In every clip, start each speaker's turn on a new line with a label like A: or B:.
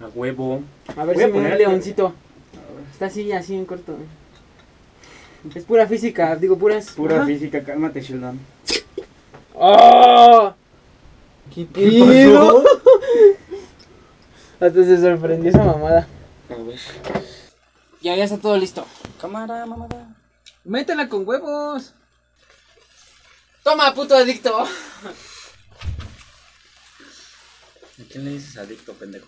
A: A huevo.
B: A ver
A: Voy a
B: si me da
A: poner-
B: el leoncito. Está así, así en corto. Es pura física, digo puras.
A: Pura
B: Ajá.
A: física, cálmate, Sheldon.
B: ¡Oh! ¿Qué
A: pasó?
B: pedo? Hasta se sorprendió esa mamada.
A: A ver.
B: Ya, ya está todo listo.
A: Cámara, mamada.
B: Métela con huevos. Toma, puto adicto.
A: ¿A quién le dices adicto, pendejo?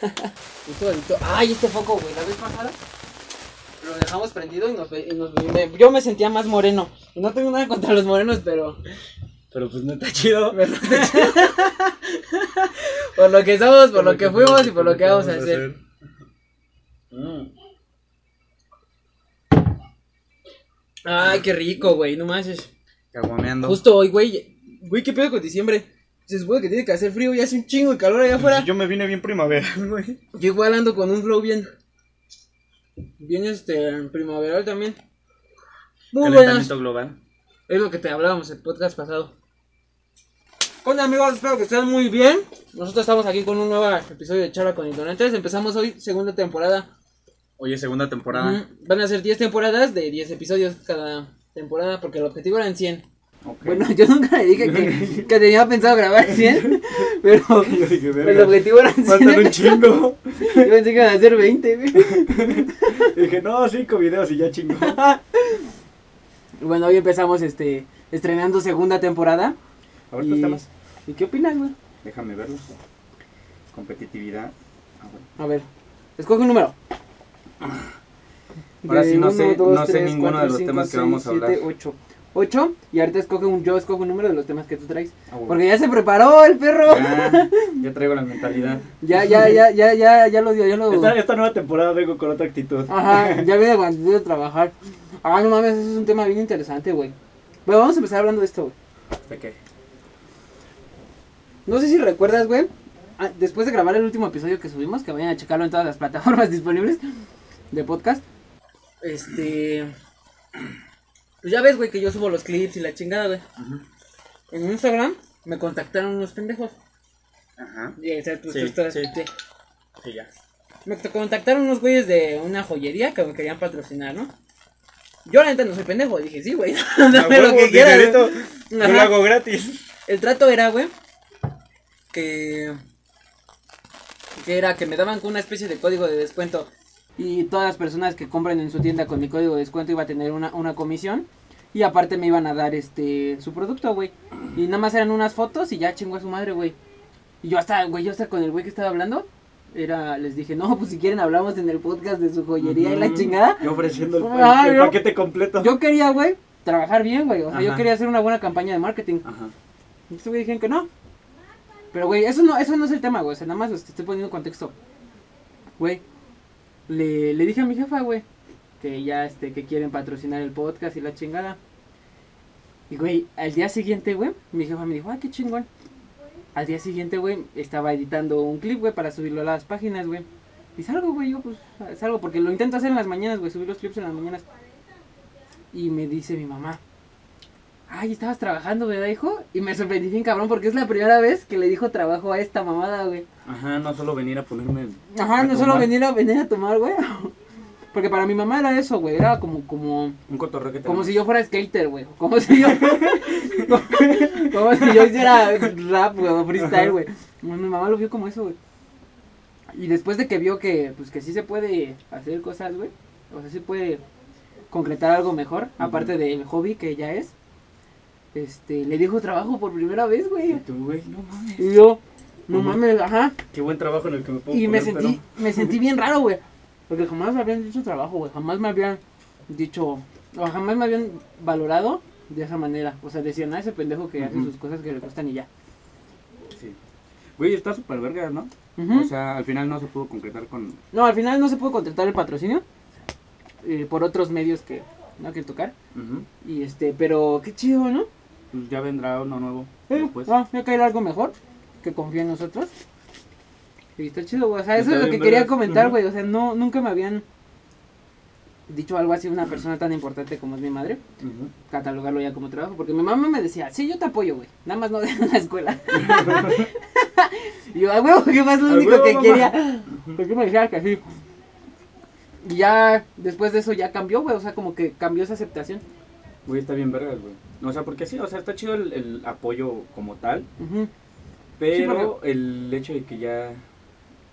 B: Ay, este foco, güey. La vez pasada lo dejamos prendido y nos, ve- y nos me- yo me sentía más moreno. Y no tengo nada contra los morenos, pero
A: Pero pues no está chido.
B: por lo que somos, por lo que fuimos y por lo que vamos a hacer.
A: Mm.
B: Ay, qué rico, güey. No manches.
A: Caguameando.
B: Justo hoy, güey. Güey, ¿qué pedo con diciembre? Se supone que tiene que hacer frío y hace un chingo de calor allá afuera.
A: Yo me vine bien primavera, güey.
B: Yo igual ando con un flow bien. Bien este primaveral también. Muy buenas.
A: Calentamiento global.
B: Es lo que te hablábamos el podcast pasado. Hola amigos, espero que estén muy bien. Nosotros estamos aquí con un nuevo episodio de Charla con Ignorantes. Empezamos hoy segunda temporada.
A: Oye, segunda temporada.
B: Van a ser 10 temporadas de 10 episodios cada temporada porque el objetivo eran 100.
A: Ok.
B: Bueno, yo nunca le dije que, que tenía pensado grabar 100, pero el objetivo eran 100.
A: Faltan un chingo.
B: Yo pensé que iban a ser 20, güey.
A: dije, no, cinco videos y ya chingo.
B: Bueno, hoy empezamos este estrenando segunda temporada.
A: Ahorita
B: Y-
A: estamos.
B: ¿Y qué opinas, güey?
A: Déjame verlo. Competitividad. Ah, bueno.
B: A ver, escoge un número.
A: Ahora sí no
B: uno,
A: sé-
B: dos,
A: no sé
B: tres,
A: ninguno
B: cuatro,
A: de los
B: cinco,
A: temas que
B: seis,
A: vamos a
B: siete,
A: hablar.
B: ocho. Ocho, y ahorita escoge un, yo escojo un número de los temas que tú traes.
A: Ah, bueno.
B: Porque ya se preparó el perro.
A: Ya, ya traigo la mentalidad.
B: Ya, ya, ya, ya, ya, ya lo dio, ya lo.
A: Esta, esta nueva temporada vengo con otra actitud.
B: Ajá, ya viene cuando de trabajar. Ah, no mames, ese es un tema bien interesante, güey. Bueno, vamos a empezar hablando de esto, güey.
A: ¿De qué?
B: No sé si recuerdas, güey. ah, Después de grabar el último episodio que subimos, que vayan a checarlo en todas las plataformas disponibles de podcast. Este. Pues ya ves, güey, que yo subo los clips y la chingada, güey.
A: Ajá.
B: En Instagram me contactaron unos pendejos.
A: Ajá.
B: Y, o sea, pues,
A: Sí,
B: tú estás-
A: sí.
B: sí.
A: Sí, ya.
B: Me contactaron unos güeyes de una joyería que me querían patrocinar, ¿no? Yo la neta no soy pendejo, dije, sí, güey, dame lo que quieras.
A: Dinerito,
B: güey".
A: Yo
B: Ajá.
A: lo hago gratis.
B: El trato era, güey, que... Que era que me daban una especie de código de descuento. Y todas las personas que compren en su tienda con mi código de descuento iba a tener una, una comisión. Y aparte me iban a dar este su producto, güey. Y nada más eran unas fotos y ya chingó a su madre, güey. Y yo hasta, güey, yo hasta con el güey que estaba hablando, era, les dije, no, pues si quieren hablamos en el podcast de su joyería y la chingada.
A: Yo ofreciendo el,
B: Ah,
A: el
B: yo-
A: paquete completo.
B: Yo quería, güey, trabajar bien, güey. O sea, yo quería hacer una buena campaña de marketing.
A: Ajá.
B: Y estos güey dijeron que no. Pero, güey, eso no, eso no es el tema, güey. O sea, nada más te estoy poniendo contexto. Güey, le, le dije a mi jefa, güey, que ya, este, que quieren patrocinar el podcast y la chingada. Y, güey, al día siguiente, güey, mi jefa me dijo, ah, qué chingón. Al día siguiente, güey, estaba editando un clip, güey, para subirlo a las páginas, güey. Y salgo, güey, yo, pues, salgo, porque lo intento hacer en las mañanas, güey, subir los clips en las mañanas. Y me dice mi mamá, ay, estabas trabajando, ¿verdad, hijo? Y me sorprendí bien, cabrón, porque es la primera vez que le dijo trabajo a esta mamada, güey.
A: Ajá, no solo venir a ponerme.
B: Ajá,
A: a
B: no solo venir a, venir a tomar, güey. Porque para mi mamá era eso, güey, era como, como,
A: Un cotorreo que
B: como
A: tenemos.
B: si yo fuera skater, güey. Como si yo, como, como si yo hiciera rap, güey, o freestyle, güey. Mi mamá lo vio como eso, güey. Y después de que vio que, pues, que sí se puede hacer cosas, güey. O sea, sí puede concretar algo mejor, aparte del hobby que ya es. Este, le dijo trabajo por primera vez,
A: Y
B: güey.
A: tú, güey, no mames.
B: Y yo, no mames, ajá.
A: Qué buen trabajo en el que me puedo
B: Y me
A: poner,
B: sentí, me sentí bien raro, güey. Porque jamás me habían dicho trabajo, güey. Jamás me habían dicho, o jamás me habían valorado de esa manera. O sea, decían, ah, ese pendejo que hace
A: Ujú.
B: sus cosas que le gustan y ya.
A: Sí. Güey, está súper verga, ¿no? O sea, al final no se pudo concretar con.
B: No, al final no se pudo contratar el patrocinio. eh, por otros medios que no quiero tocar. Y este, pero qué chido, ¿no?
A: Pues ya vendrá uno nuevo.
B: Eh,
A: después.
B: ah, ya caer algo mejor. Que confía en nosotros. Y está chido, güey. O sea, eso
A: Está
B: es lo que quería comentar, güey. O sea, no, nunca me habían dicho algo así una persona tan importante como es mi madre. Catalogarlo ya como trabajo, porque mi mamá me decía, sí, yo te apoyo, güey, nada más no dejes la escuela. y yo, a huevo, que más lo único
A: huevo,
B: que
A: mamá.
B: quería. Porque me decías que sí. Y ya después de eso ya cambió, güey. O sea, como que cambió esa aceptación.
A: Güey, está bien vergas, güey. O sea, porque sí, o sea, está chido el, el apoyo como tal, pero el hecho de que ya...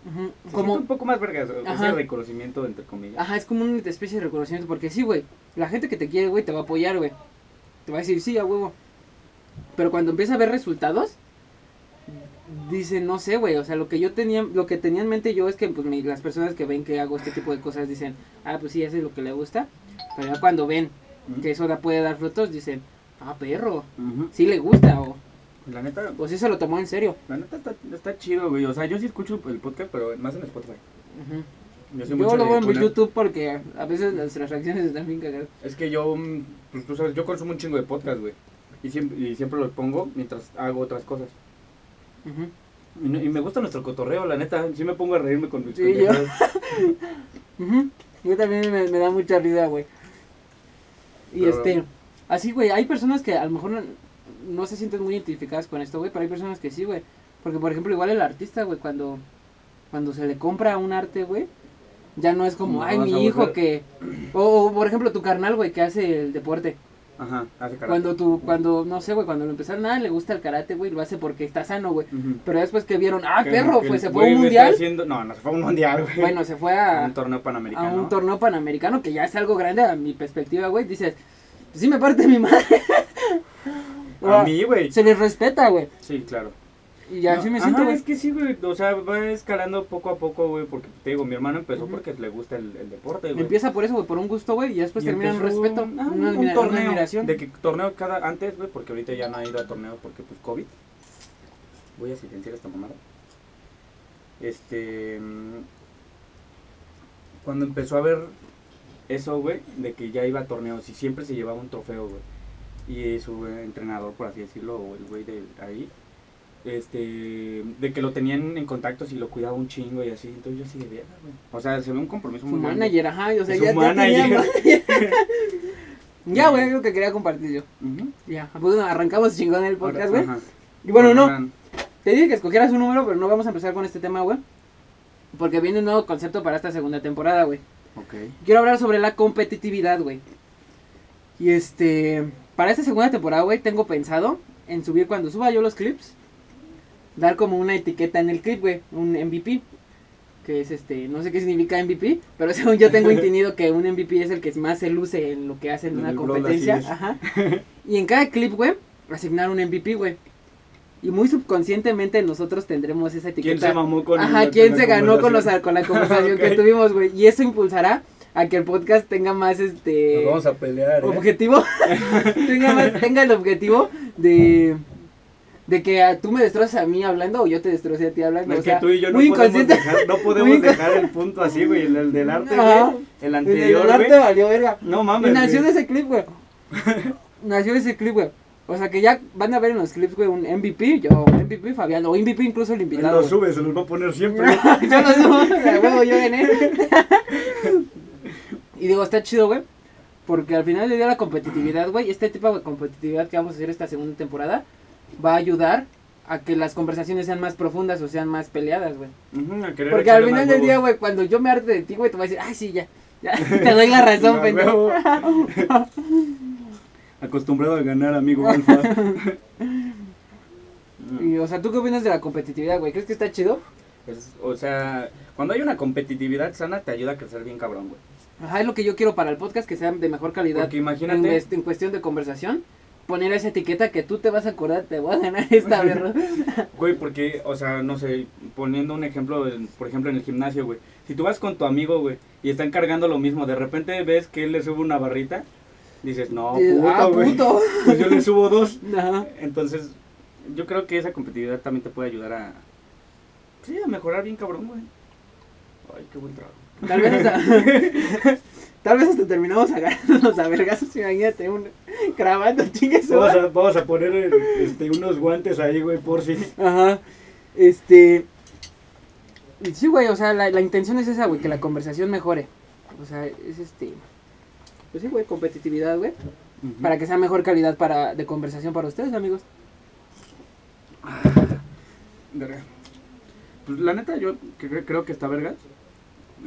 B: ujú.
A: se
B: Como,
A: un poco más vergas, ese reconocimiento, entre comillas.
B: Ajá, es como una especie de reconocimiento. Porque sí, güey. La gente que te quiere, güey, te va a apoyar, güey. Te va a decir, sí, a huevo. Pero cuando empieza a ver resultados, dice, no sé, güey. O sea, lo que yo tenía, lo que tenía en mente yo es que pues, mi- las personas que ven que hago este tipo de cosas dicen, ah, pues sí, eso es lo que le gusta. Pero ya cuando ven Que eso da- puede dar frutos, dicen, ah, perro,
A: Ujú.
B: sí le gusta o,
A: La neta,
B: o sí se lo tomó en serio.
A: la neta está, está chido, güey. O sea, yo sí escucho el podcast, pero más en Spotify. Yo,
B: Yo lo veo en
A: poner-
B: YouTube porque a veces nuestras reacciones están bien cagadas.
A: Es que yo, mm, pues tú sabes, yo consumo un chingo de podcast, güey. Y siempre, y siempre los pongo mientras hago otras cosas.
B: Ujú.
A: Y, no- y me gusta nuestro cotorreo, la neta. Sí me pongo a reírme con mis
B: Sí, yo. Yo también me, me da mucha risa, güey. Y
A: Pero-
B: este, así, güey, hay personas que a lo mejor no, no se sienten muy identificadas con esto, güey, pero hay personas que sí, güey. Porque, por ejemplo, igual el artista, güey, cuando, cuando se le compra un arte, güey, ya no es como,
A: No
B: ay, mi hijo que... O, o, por ejemplo, tu carnal, güey, que hace el deporte.
A: Ajá, hace karate.
B: Cuando tú, cuando, no sé, güey, cuando lo empezaron, nada, le gusta el karate, güey, lo hace porque está sano, güey. Pero después que vieron, ah,
A: Que-
B: perro,
A: que
B: pues se fue a un mundial.
A: haciendo- No, no se fue a un mundial, güey.
B: Bueno, se fue
A: a
B: a,
A: un torneo
B: a
A: panamericano.
B: un torneo panamericano que ya es algo grande a mi perspectiva, güey. Dices, pues sí me parte mi madre.
A: A mí, güey.
B: Se les respeta, güey.
A: Sí, claro.
B: Y así
A: No,
B: me siento,
A: ajá, es que sí, güey. O sea, va escalando poco a poco, güey. Porque te digo, mi hermano empezó porque le gusta el, el deporte, güey.
B: Empieza por eso, güey, por un gusto, güey, y después
A: Y
B: termina en respeto,
A: un- ah,
B: una,
A: un
B: admira- una
A: torneo.
B: admiración.
A: De que torneo cada antes, güey, porque ahorita ya no ha ido a torneo porque pues COVID. Voy a silenciar esta mamada. Este mm, cuando empezó a ver eso, güey, de que ya iba a torneos y siempre se llevaba un trofeo, güey. Y su entrenador, por así decirlo, o el güey de ahí, este, de que lo tenían en contactos y lo cuidaba un chingo y así, entonces yo así de verga, güey. O sea, se ve un compromiso muy grande.
B: manager, ajá, o sea,
A: Su
B: ya, ya
A: manager.
B: tenía manager. Ya, güey, lo que quería compartir yo. Ya, pues arrancamos chingón el podcast, güey. Y bueno, no, te dije que escogieras un número, pero no vamos a empezar con este tema, güey. Porque viene un nuevo concepto para esta segunda temporada, güey.
A: Ok.
B: Quiero hablar sobre la competitividad, güey. Y este, para esta segunda temporada, güey, tengo pensado en subir cuando suba yo los clips, dar como una etiqueta en el clip, güey, un MVP. Que es este, no sé qué significa MVP, pero según yo tengo entendido que un MVP es el que más se luce en lo que hacen en
A: En
B: una competencia. Ajá. Y en cada clip, güey, asignar un MVP, güey. Y muy subconscientemente nosotros tendremos esa etiqueta.
A: ¿Quién se mamó con
B: Ajá,
A: el-
B: ¿quién
A: con
B: se
A: la
B: ganó con, los,
A: conversación?
B: con la conversación que tuvimos, güey? Y eso impulsará a que el podcast tenga más este
A: Nos vamos a pelear, ¿eh?
B: objetivo. tenga, más- tenga el objetivo de de que ah, tú me destroces a mí hablando o yo te destroce a ti hablando.
A: Es
B: o
A: que
B: sea,
A: tú y yo no podemos, dejar, no podemos dejar el punto así, güey. El, el del arte, güey. El
B: El
A: anterior,
B: del arte
A: güey.
B: valió verga.
A: No
B: Y
A: mames,
B: nació de
A: güey.
B: ese clip, güey. nació de ese clip, güey. O sea que ya van a ver en los clips, güey, un MVP, yo, MVP Fabián, o MVP incluso el
A: Él
B: invitado.
A: lo sube, se los va a poner siempre.
B: yo lo subo, huevo, yo gané. y digo, está chido, güey. Porque al final le dio la competitividad, güey. Este tipo de competitividad que vamos a hacer esta segunda temporada va a ayudar a que las conversaciones sean más profundas o sean más peleadas, güey. Porque al final del día, güey, cuando yo me arte de ti, güey, te voy a decir, ay, sí, ya. ya te doy la razón, pendejo.
A: Acostumbrado a ganar, amigo alfa.
B: Y, o sea, ¿tú qué opinas de la competitividad, güey? ¿Crees que está chido?
A: Es- o sea, cuando hay una competitividad sana, te ayuda a crecer bien cabrón, güey.
B: Ajá, es lo que yo quiero para el podcast, que sean de mejor calidad.
A: Porque imagínate,
B: este- en cuestión de conversación, poner esa etiqueta que tú te vas a acordar, te voy a ganar esta, ¿verdad?
A: güey, porque, o sea, no sé, poniendo un ejemplo, por ejemplo, en el gimnasio, güey. Si tú vas con tu amigo, güey, y están cargando lo mismo, de repente ves que él le sube una barrita, dices, no,
B: Dices,
A: puto,
B: ah,
A: güey.
B: puto.
A: Pues yo le subo dos. Entonces, yo creo que esa competitividad también te puede ayudar a, sí, a mejorar bien cabrón, güey. Ay, qué buen trago.
B: Tal vez hasta, tal vez hasta terminamos agarrándonos a vergazos, imagínate, un grabando, chingue su
A: Vamos a, vamos a poner este, unos guantes ahí, güey, por si.
B: Ajá. Este. y Sí, güey, o sea, la, la intención es esa, güey, que la conversación mejore. O sea, es este. Pues sí, güey, competitividad, güey. Para que sea mejor calidad para, de conversación para ustedes, amigos.
A: Verga. Pues la neta, yo cre- creo que está verga.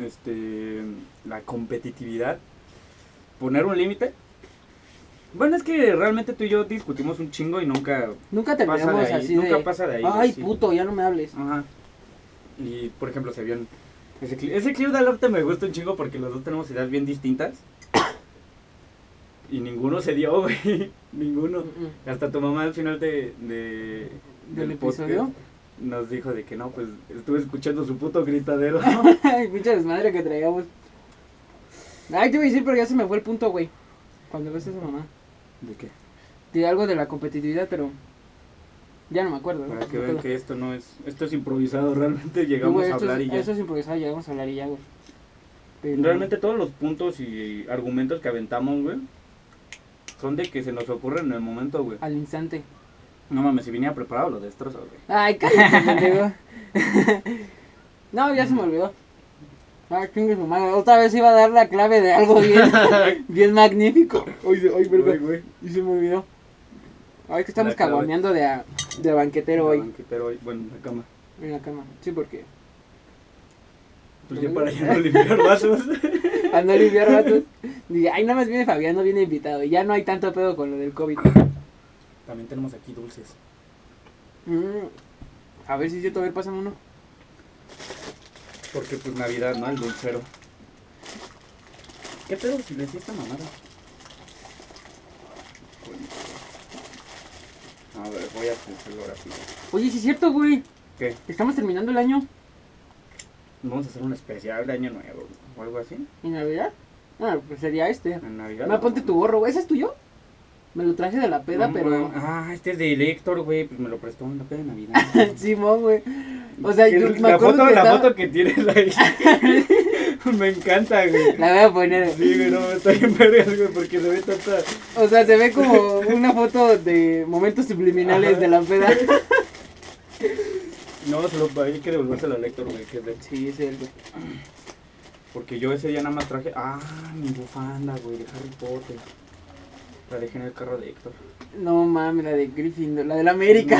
A: Este. La competitividad. Poner un límite. Bueno, es que realmente tú y yo discutimos un chingo y nunca
B: Nunca
A: pasa
B: terminamos
A: de ahí.
B: así
A: nunca
B: de...
A: pasa de ahí.
B: Ay, puto, ya no me hables.
A: Ajá. Y por ejemplo, se vio ese clip. Ese clip del arte me gusta un chingo porque los dos tenemos ideas bien distintas. Y ninguno se dio, güey. ninguno. Hasta tu mamá al final de, de-
B: ¿Del
A: podcast
B: episodio?
A: Nos dijo de que no, pues estuve escuchando su puto gritadero.
B: Pinche desmadre que traíamos. Ay, te iba a decir, pero ya se me fue el punto, güey. Cuando ves a esa mamá.
A: ¿De qué?
B: De algo de la competitividad, pero... Ya no me acuerdo.
A: Para que vean que esto no es, esto es improvisado, realmente llegamos
B: Güey,
A: a
B: esto
A: hablar
B: es,
A: y ya.
B: Eso es improvisado, llegamos a hablar y ya, güey. Pero-
A: Realmente todos los puntos y argumentos que aventamos, güey, son de que se nos ocurren en el momento, güey.
B: Al instante.
A: No mames, si venía preparado lo destrozo, güey.
B: Ay, cállate. No, ya se me olvidó. Ah, chingue su madre. Otra vez iba a dar la clave de algo bien, bien magnífico. Ay,
A: güey.
B: Y se me olvidó. Ay, que estamos cagoneando de, a- de banquetero hoy.
A: banquetera hoy, bueno, en la cama.
B: En la cama. Sí, porque.
A: Pues ya para ya no limpiar vasos.
B: A no limpiar ratos. Dije, ay, nada más viene Fabián, no viene invitado. Y ya no hay tanto pedo con lo del COVID.
A: También tenemos aquí dulces.
B: Mm, A ver si es cierto, a ver, pásame uno.
A: Porque pues Navidad, ¿no? El dulcero. ¿Qué pedo si le decía esta mamada? A ver, voy a hacerlo rápido.
B: Oye, sí es cierto, güey.
A: ¿Qué?
B: Estamos terminando el año.
A: Vamos a hacer un especial de Año Nuevo o algo así.
B: ¿En Navidad? Ah, pues sería este.
A: En Navidad.
B: Me ponte tu gorro, güey. ¿Ese es tuyo? Me lo traje de la peda,
A: No,
B: pero.
A: Ah, este es de Héctor, güey. Pues me lo prestó en la peda de Navidad.
B: Simón, güey. O sea, yo me
A: la foto,
B: que
A: la
B: estaba-
A: foto que tienes ahí. me encanta, güey.
B: La voy a poner.
A: Sí, güey, no, está bien vergas, güey, porque se ve tanta...
B: O sea, se ve como una foto de momentos subliminales
A: Ajá.
B: de la peda.
A: No, se lo hay que devolvérselo al Héctor, güey, que es de...
B: Sí, es el güey.
A: Porque yo ese día nada más traje... Ah, mi bufanda, güey, de Harry Potter. La dejé en el carro de Héctor.
B: No mames, la de Gryffindor, la de la América.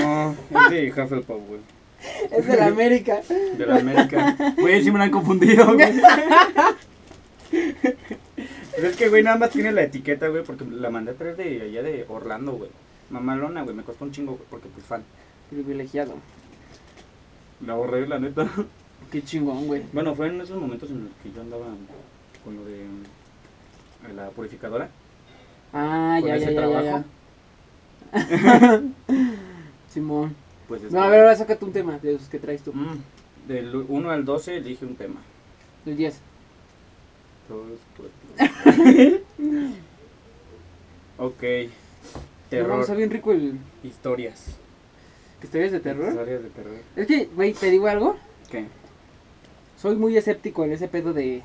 A: No, es de Hufflepuff, güey.
B: Es de la América.
A: De la América. Güey, sí me la han confundido, güey. Es que, güey, nada más tiene la etiqueta, güey, porque la mandé a traer de allá de Orlando, güey. Mamalona, güey, me costó un chingo, güey, porque pues fan.
B: Privilegiado.
A: La ahorré, la neta.
B: Qué chingón, güey.
A: Bueno, fue en esos momentos en los que yo andaba con lo de mm, la purificadora.
B: Ah, ya, ya, ya, ya. Simón.
A: Pues es
B: No, a ver, ahora sácate un tema de los que traes tú.
A: Mm, del 1 al 12 elige un tema.
B: Del 10.
A: Todos, pues. ok.
B: No,
A: Terror.
B: está bien rico el...
A: Historias.
B: ¿Historias de terror?
A: Historias de terror.
B: Es que, güey, te digo algo.
A: ¿Qué?
B: Soy muy escéptico en ese pedo de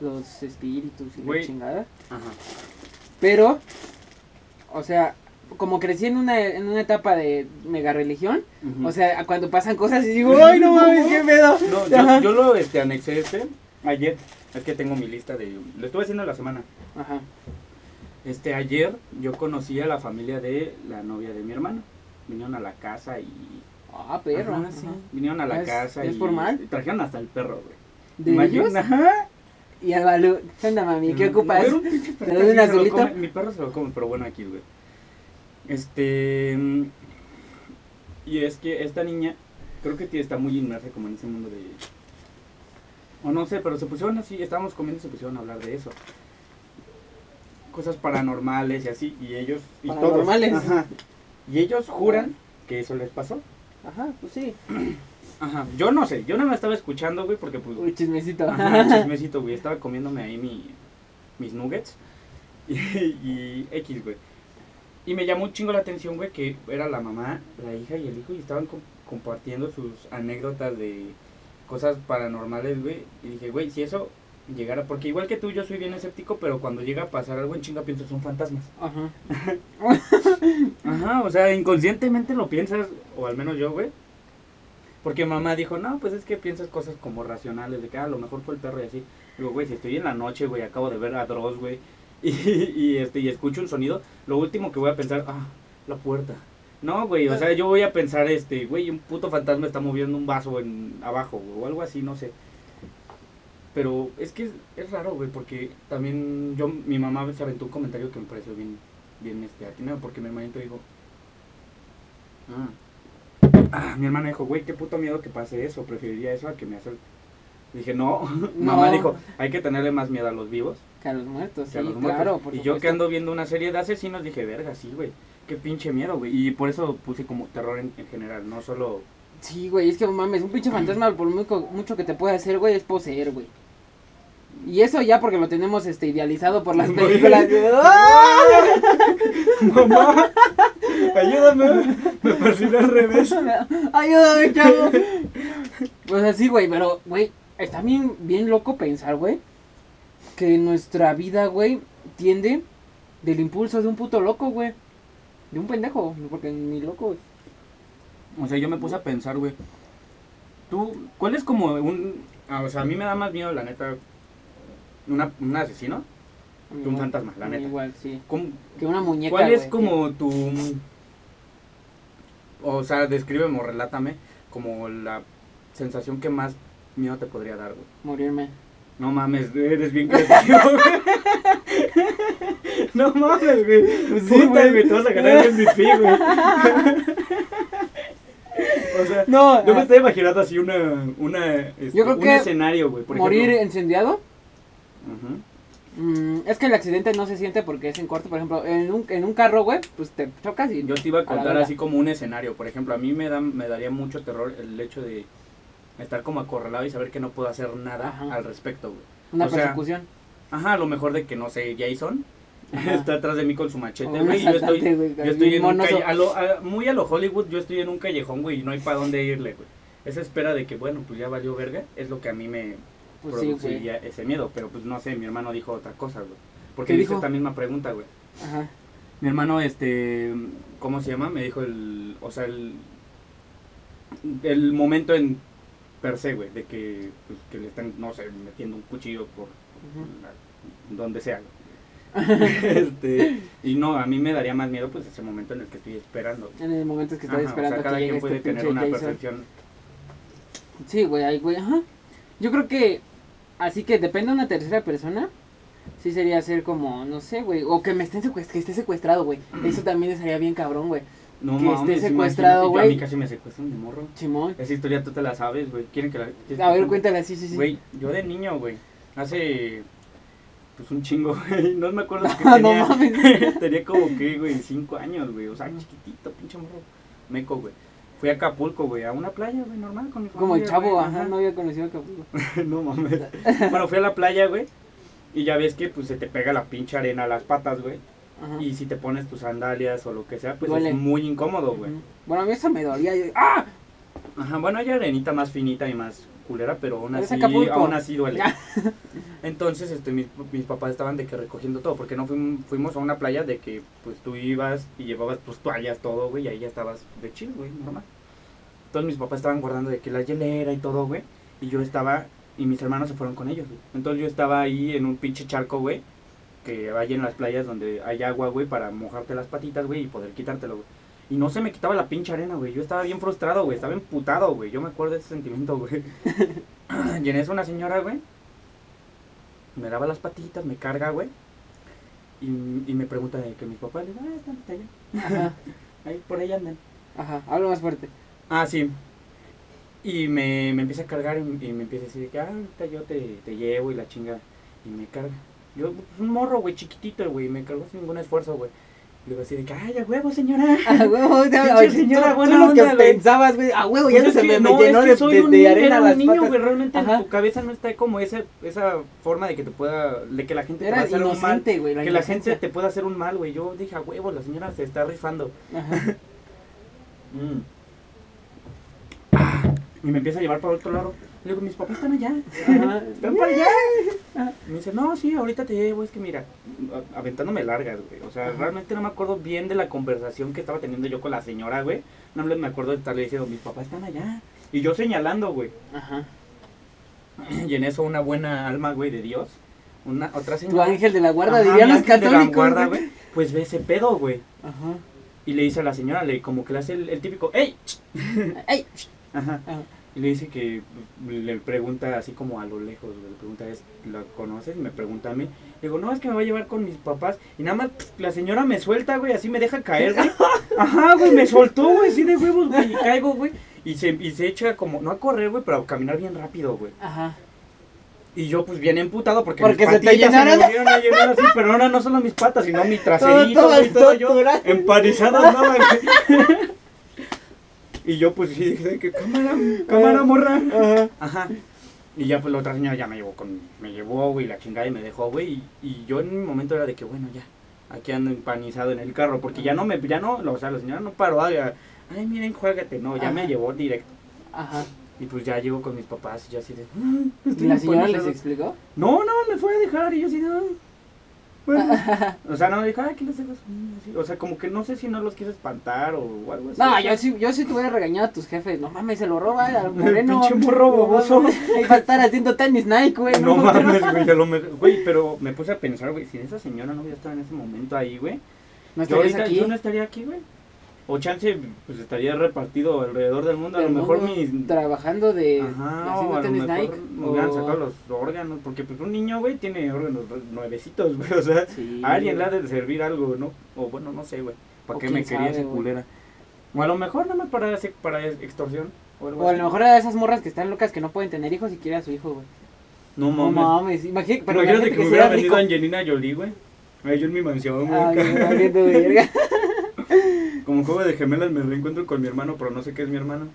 B: los espíritus y la chingada.
A: Ajá.
B: Pero, o sea, como crecí en una, en una etapa de mega religión, o sea, cuando pasan cosas y digo, ¡ay, no mames, qué pedo!
A: No, yo, yo lo este, anexé este ayer. Es que tengo mi lista de. Lo estuve haciendo la semana.
B: Ajá.
A: Este ayer yo conocí a la familia de la novia de mi hermano. Vinieron a la casa y.
B: Ah, perro.
A: Ajá, sí. Vinieron a la
B: ¿Es-
A: casa
B: es
A: y.
B: formal?
A: trajeron hasta el perro, güey.
B: ¿De
A: Imagina-
B: ellos?
A: Ajá.
B: Y al Balú, ¿qué onda, mami? ¿Qué
A: No,
B: ocupas?
A: pinche
B: ¿Te doy un azulito?
A: Mi perro se lo come, pero bueno, aquí, güey. Este. Y es que esta niña, creo que tía está muy inmersa como en ese mundo de. O no sé, pero se pusieron así, estábamos comiendo y se pusieron a hablar de eso. Cosas paranormales y así, y ellos. Y todos,
B: Paranormales.
A: ajá. Y ellos juran que eso les pasó.
B: Ajá, pues sí.
A: Ajá. Yo no sé, yo no me estaba escuchando, güey, porque pues.
B: Uy, chismecito.
A: Ajá, chismecito, güey. Estaba comiéndome ahí mi, mis nuggets. Y, y X, güey. Y me llamó un chingo la atención, güey, que era la mamá, la hija y el hijo y estaban com- compartiendo sus anécdotas de cosas paranormales, güey. Y dije, güey, si eso llegara, porque igual que tú, yo soy bien escéptico, pero cuando llega a pasar algo en chinga pienso son fantasmas.
B: Ajá.
A: Ajá, o sea, inconscientemente lo piensas, o al menos yo, güey. Porque mamá dijo, no, pues es que piensas cosas como racionales, de que "Ah, a lo mejor fue el perro y así. Digo, güey, si estoy en la noche, güey, acabo de ver a Dross, güey, y, y, este, y escucho un sonido, lo último que voy a pensar, ah, la puerta. No, güey, o sea, yo voy a pensar, este, güey, un puto fantasma está moviendo un vaso en abajo, güey, o algo así, no sé. Pero es que es, es raro, güey, porque también yo, mi mamá se aventó un comentario que me pareció bien, bien, este, atinado, porque mi hermanito dijo, ah, Ah, mi hermana dijo, güey, qué puto miedo que pase eso, preferiría eso a que me hace... Dije, no, mamá dijo, hay que tenerle más miedo a los vivos
B: Que a los muertos, sí,
A: a los muertos.
B: claro. por
A: y yo que ando viendo una serie de asesinos, dije, verga, sí, güey, qué pinche miedo, güey. Y por eso puse como terror en, en general, no solo...
B: Sí, güey, es que mames, un pinche fantasma, por mucho, mucho que te puede hacer, güey, es poseer, güey. Y eso ya porque lo tenemos este idealizado por las películas. de- ¡Ah!
A: Mamá, ayúdame, me persigue al revés.
B: Ayúdame, chavo. Pues así, güey, pero, güey, está bien, bien loco pensar, güey, que nuestra vida, güey, tiende del impulso de un puto loco, güey. De un pendejo, porque ni loco.
A: O sea, yo me puse a pensar, güey. Tú, ¿cuál es como un... ah, o sea, a mí me da más miedo, la neta, una, un asesino que un fantasma, la neta.
B: Igual, sí.
A: ¿Cómo-
B: Que una muñeca.
A: ¿Cuál es
B: güey,
A: como tu... O sea, descríbeme o relátame como la sensación que más miedo te podría dar, güey.
B: Morirme.
A: No mames, eres bien creativo, güey. No mames, güey.
B: Pues sí,
A: Puta,
B: güey.
A: te vas a ganar el MVP, güey. O sea,
B: No,
A: yo me
B: ah,
A: estoy imaginando así una, una este,
B: Yo creo
A: un
B: que
A: escenario, güey, por
B: morir
A: ejemplo.
B: incendiado.
A: Ujú.
B: Mm, es que el accidente no se siente porque es en corto. Por ejemplo, en un, en un carro, güey, pues te chocas y.
A: Yo te iba a contar así como un escenario. Por ejemplo, a mí me, da, me daría mucho terror el hecho de estar como acorralado y saber que no puedo hacer nada
B: Ajá.
A: al respecto, güey.
B: Una
A: o sea,
B: persecución.
A: Ajá, a lo mejor de que, no sé, Jason
B: Ajá.
A: está atrás de mí con su machete, güey. y Yo estoy, yo estoy en un calle, a lo- a- muy a lo Hollywood, yo estoy en un callejón, güey, y no hay para dónde irle, güey. Esa espera de que, bueno, pues ya valió verga, es lo que a mí me
B: Pues sí,
A: ese miedo. Pero pues no sé, mi hermano dijo otra cosa, güey. Porque
B: ¿Qué
A: dice
B: dijo?
A: esta misma pregunta, güey.
B: Ajá.
A: Mi hermano, este, ¿cómo se llama? Me dijo el, o sea, el, el momento en per se, güey, de que, pues, que le están, no sé, metiendo un cuchillo por, la- donde sea. güey. este, y no, a mí me daría más miedo, pues, ese momento en el que estoy esperando.
B: En el momento que estás
A: Ajá,
B: esperando
A: o sea, cada
B: que
A: quien
B: este
A: puede tener
B: pinche
A: una percepción.
B: Sí, güey, ahí, güey, ajá. Yo creo que, así que depende de una tercera persona, sí sería ser como, no sé, güey, o que me estén secuest- que esté secuestrado, güey. Eso también sería bien cabrón, güey.
A: No
B: Que
A: mames,
B: esté secuestrado,
A: yo- A mí
B: güey.
A: casi me secuestran de morro.
B: Chimón.
A: Esa historia tú te la sabes, güey. ¿Quieren que la.?
B: A ver, cuéntala, sí, sí, sí.
A: Güey, yo de niño, güey. Hace. Pues un chingo, güey. No me acuerdo que
B: No
A: tenía.
B: mames.
A: tenía como que, güey, cinco años, güey. O sea, chiquitito, pinche morro. Meco, güey. Fui a Acapulco, güey, a una playa, güey, normal con mi familia.
B: Como el chavo,
A: güey,
B: ajá, no había conocido a Acapulco.
A: no mames. Bueno, fui a la playa, güey. Y ya ves que pues se te pega la pinche arena a las patas, güey.
B: Ajá.
A: Y si te pones tus sandalias o lo que sea, pues
B: Duele.
A: es muy incómodo, güey.
B: Bueno, a mí eso me dolía. yo- ¡Ah!
A: Ajá, bueno, hay arenita más finita y más culera, pero aún así, aún así duele. Entonces, este, mis, mis papás estaban de que recogiendo todo, porque no fuim- fuimos a una playa de que, pues, tú ibas y llevabas tus toallas, todo, güey, y ahí ya estabas de chill, güey, normal. Entonces, mis papás estaban guardando de que la hielera y todo, güey, y yo estaba, y mis hermanos se fueron con ellos, güey. Entonces, yo estaba ahí en un pinche charco, güey, que hay en las playas donde hay agua, güey, para mojarte las patitas, güey, y poder quitártelo, güey. Y no se me quitaba la pinche arena, güey. Yo estaba bien frustrado, güey. Estaba emputado, güey. Yo me acuerdo de ese sentimiento, güey. y en eso una señora, güey, me lava las patitas, me carga, güey. Y, y me pregunta de que mis papás, le ah, están allá.
B: Ajá,
A: Ahí, por ahí andan.
B: ajá, habla más fuerte.
A: Ah, sí. Y me, me empieza a cargar y, y me empieza a decir que, ah, ahorita yo te, te llevo y la chinga. Y me carga. Yo, pues, un morro, güey, chiquitito, güey. Me cargó sin ningún esfuerzo, güey. Digo así de que, ay, a huevo, señora.
B: A huevo, ya,
A: señora
B: tú-
A: buena
B: lo que
A: güey.
B: pensabas, güey. A huevo, ya
A: Pues es
B: se me, me
A: no,
B: llenó
A: es que
B: de,
A: soy
B: de-
A: un
B: de arena
A: era un
B: las
A: niño,
B: patas.
A: güey, realmente
B: Ajá.
A: en tu cabeza no está como ese, esa forma de que te pueda, de que la gente te
B: Era
A: pueda hacer un mal,
B: güey.
A: que la gente te pueda hacer un mal, güey. Yo dije, a huevo, la señora se está rifando.
B: Ajá.
A: Mm. Ah, y me empieza a llevar para otro lado. Le digo, mis papás están allá.
B: Ajá.
A: Están para allá. Me dice, no, sí, ahorita te llevo. Es que mira, aventándome largas, güey. O sea,
B: Ajá.
A: realmente no me acuerdo bien de la conversación que estaba teniendo yo con la señora, güey. No me acuerdo de estarle diciendo, mis papás están allá. Y yo señalando, güey.
B: Ajá.
A: Y en eso una buena alma, güey, de Dios. Una, otra
B: Tu
A: señora.
B: ángel de la guarda,
A: Ajá,
B: dirían los
A: ángel de la
B: católicos.
A: guarda,
B: güey.
A: güey. Pues ve ese pedo, güey.
B: Ajá.
A: Y le dice a la señora, le como que le hace el, el típico, ¡Ey!
B: ¡Ey!
A: Ajá.
B: Ajá.
A: Y le dice que le pregunta así como a lo lejos, le pregunta, ¿es, ¿la conoces? Y me pregunta a mí. Le digo, no, es que me va a llevar con mis papás. Y nada más la señora me suelta, güey, así me deja caer, güey. Ajá, güey, me soltó, güey, así de huevos, güey, y caigo, güey. Y se, y se echa como, no a correr, güey, pero a caminar bien rápido, güey.
B: Ajá.
A: Y yo, pues, bien emputado porque,
B: Porque
A: mis
B: se te llenaron.
A: me a llenar así, pero ahora no solo mis patas, sino mi traserito,
B: todo
A: güey, todo yo güey. Y yo, pues, sí, dije, que cámara, cámara, morra.
B: Ajá.
A: Ajá. Y ya, pues, la otra señora ya me llevó con, me llevó, güey, la chingada y me dejó, güey. Y, y yo en mi momento era de que, bueno, ya, aquí ando empanizado en el carro, porque ya no me, ya no, o sea, la señora no paró, ay, ay miren, juégate, no, ya me llevó directo.
B: Ajá.
A: Y pues ya llego con mis papás y yo así de, "Mm,
B: ¿Y la señora les
A: empanizado".
B: explicó?
A: No, no, me fue a dejar y yo así de, "Ay, bueno. o sea, no me dijo, ay, aquí les dejo a su niño", así. O sea, como que no sé si no los quiso espantar o algo así.
B: No, yo sí, yo sí te hubiera regañado a tus jefes. No mames, se lo roba al moreno.
A: Pinche morro
B: No Ahí va a estar haciendo tenis Nike, güey.
A: No mames, güey, lo güey, pero me puse a pensar, güey, si esa señora no hubiera estado en ese momento ahí, güey,
B: No
A: yo
B: estarías
A: ahorita
B: aquí.
A: yo no estaría aquí, güey. O chance, pues estaría repartido alrededor del mundo, a lo mejor mis...
B: Trabajando de.
A: Ajá, o a lo mejor
B: Nike.
A: me hubieran
B: o-
A: sacado los órganos, porque pues un niño, güey, tiene órganos nuevecitos, güey, o sea,
B: Sí,
A: a alguien le ha de servir algo, ¿no? O bueno, no sé, güey, ¿para qué me quería esa culera? O a lo mejor nada más para, para extorsión. O,
B: O a lo mejor de esas morras que están locas que no pueden tener hijos y quiere a su hijo, güey.
A: No
B: No
A: mames.
B: Imagínate, pero
A: Imagínate
B: imagínate
A: que,
B: que,
A: me hubiera venido Angelina Jolie, güey. Yo en mi mansión, güey.
B: Ay,
A: Como juego de gemelas me reencuentro con mi hermano, pero no sé qué es mi hermano.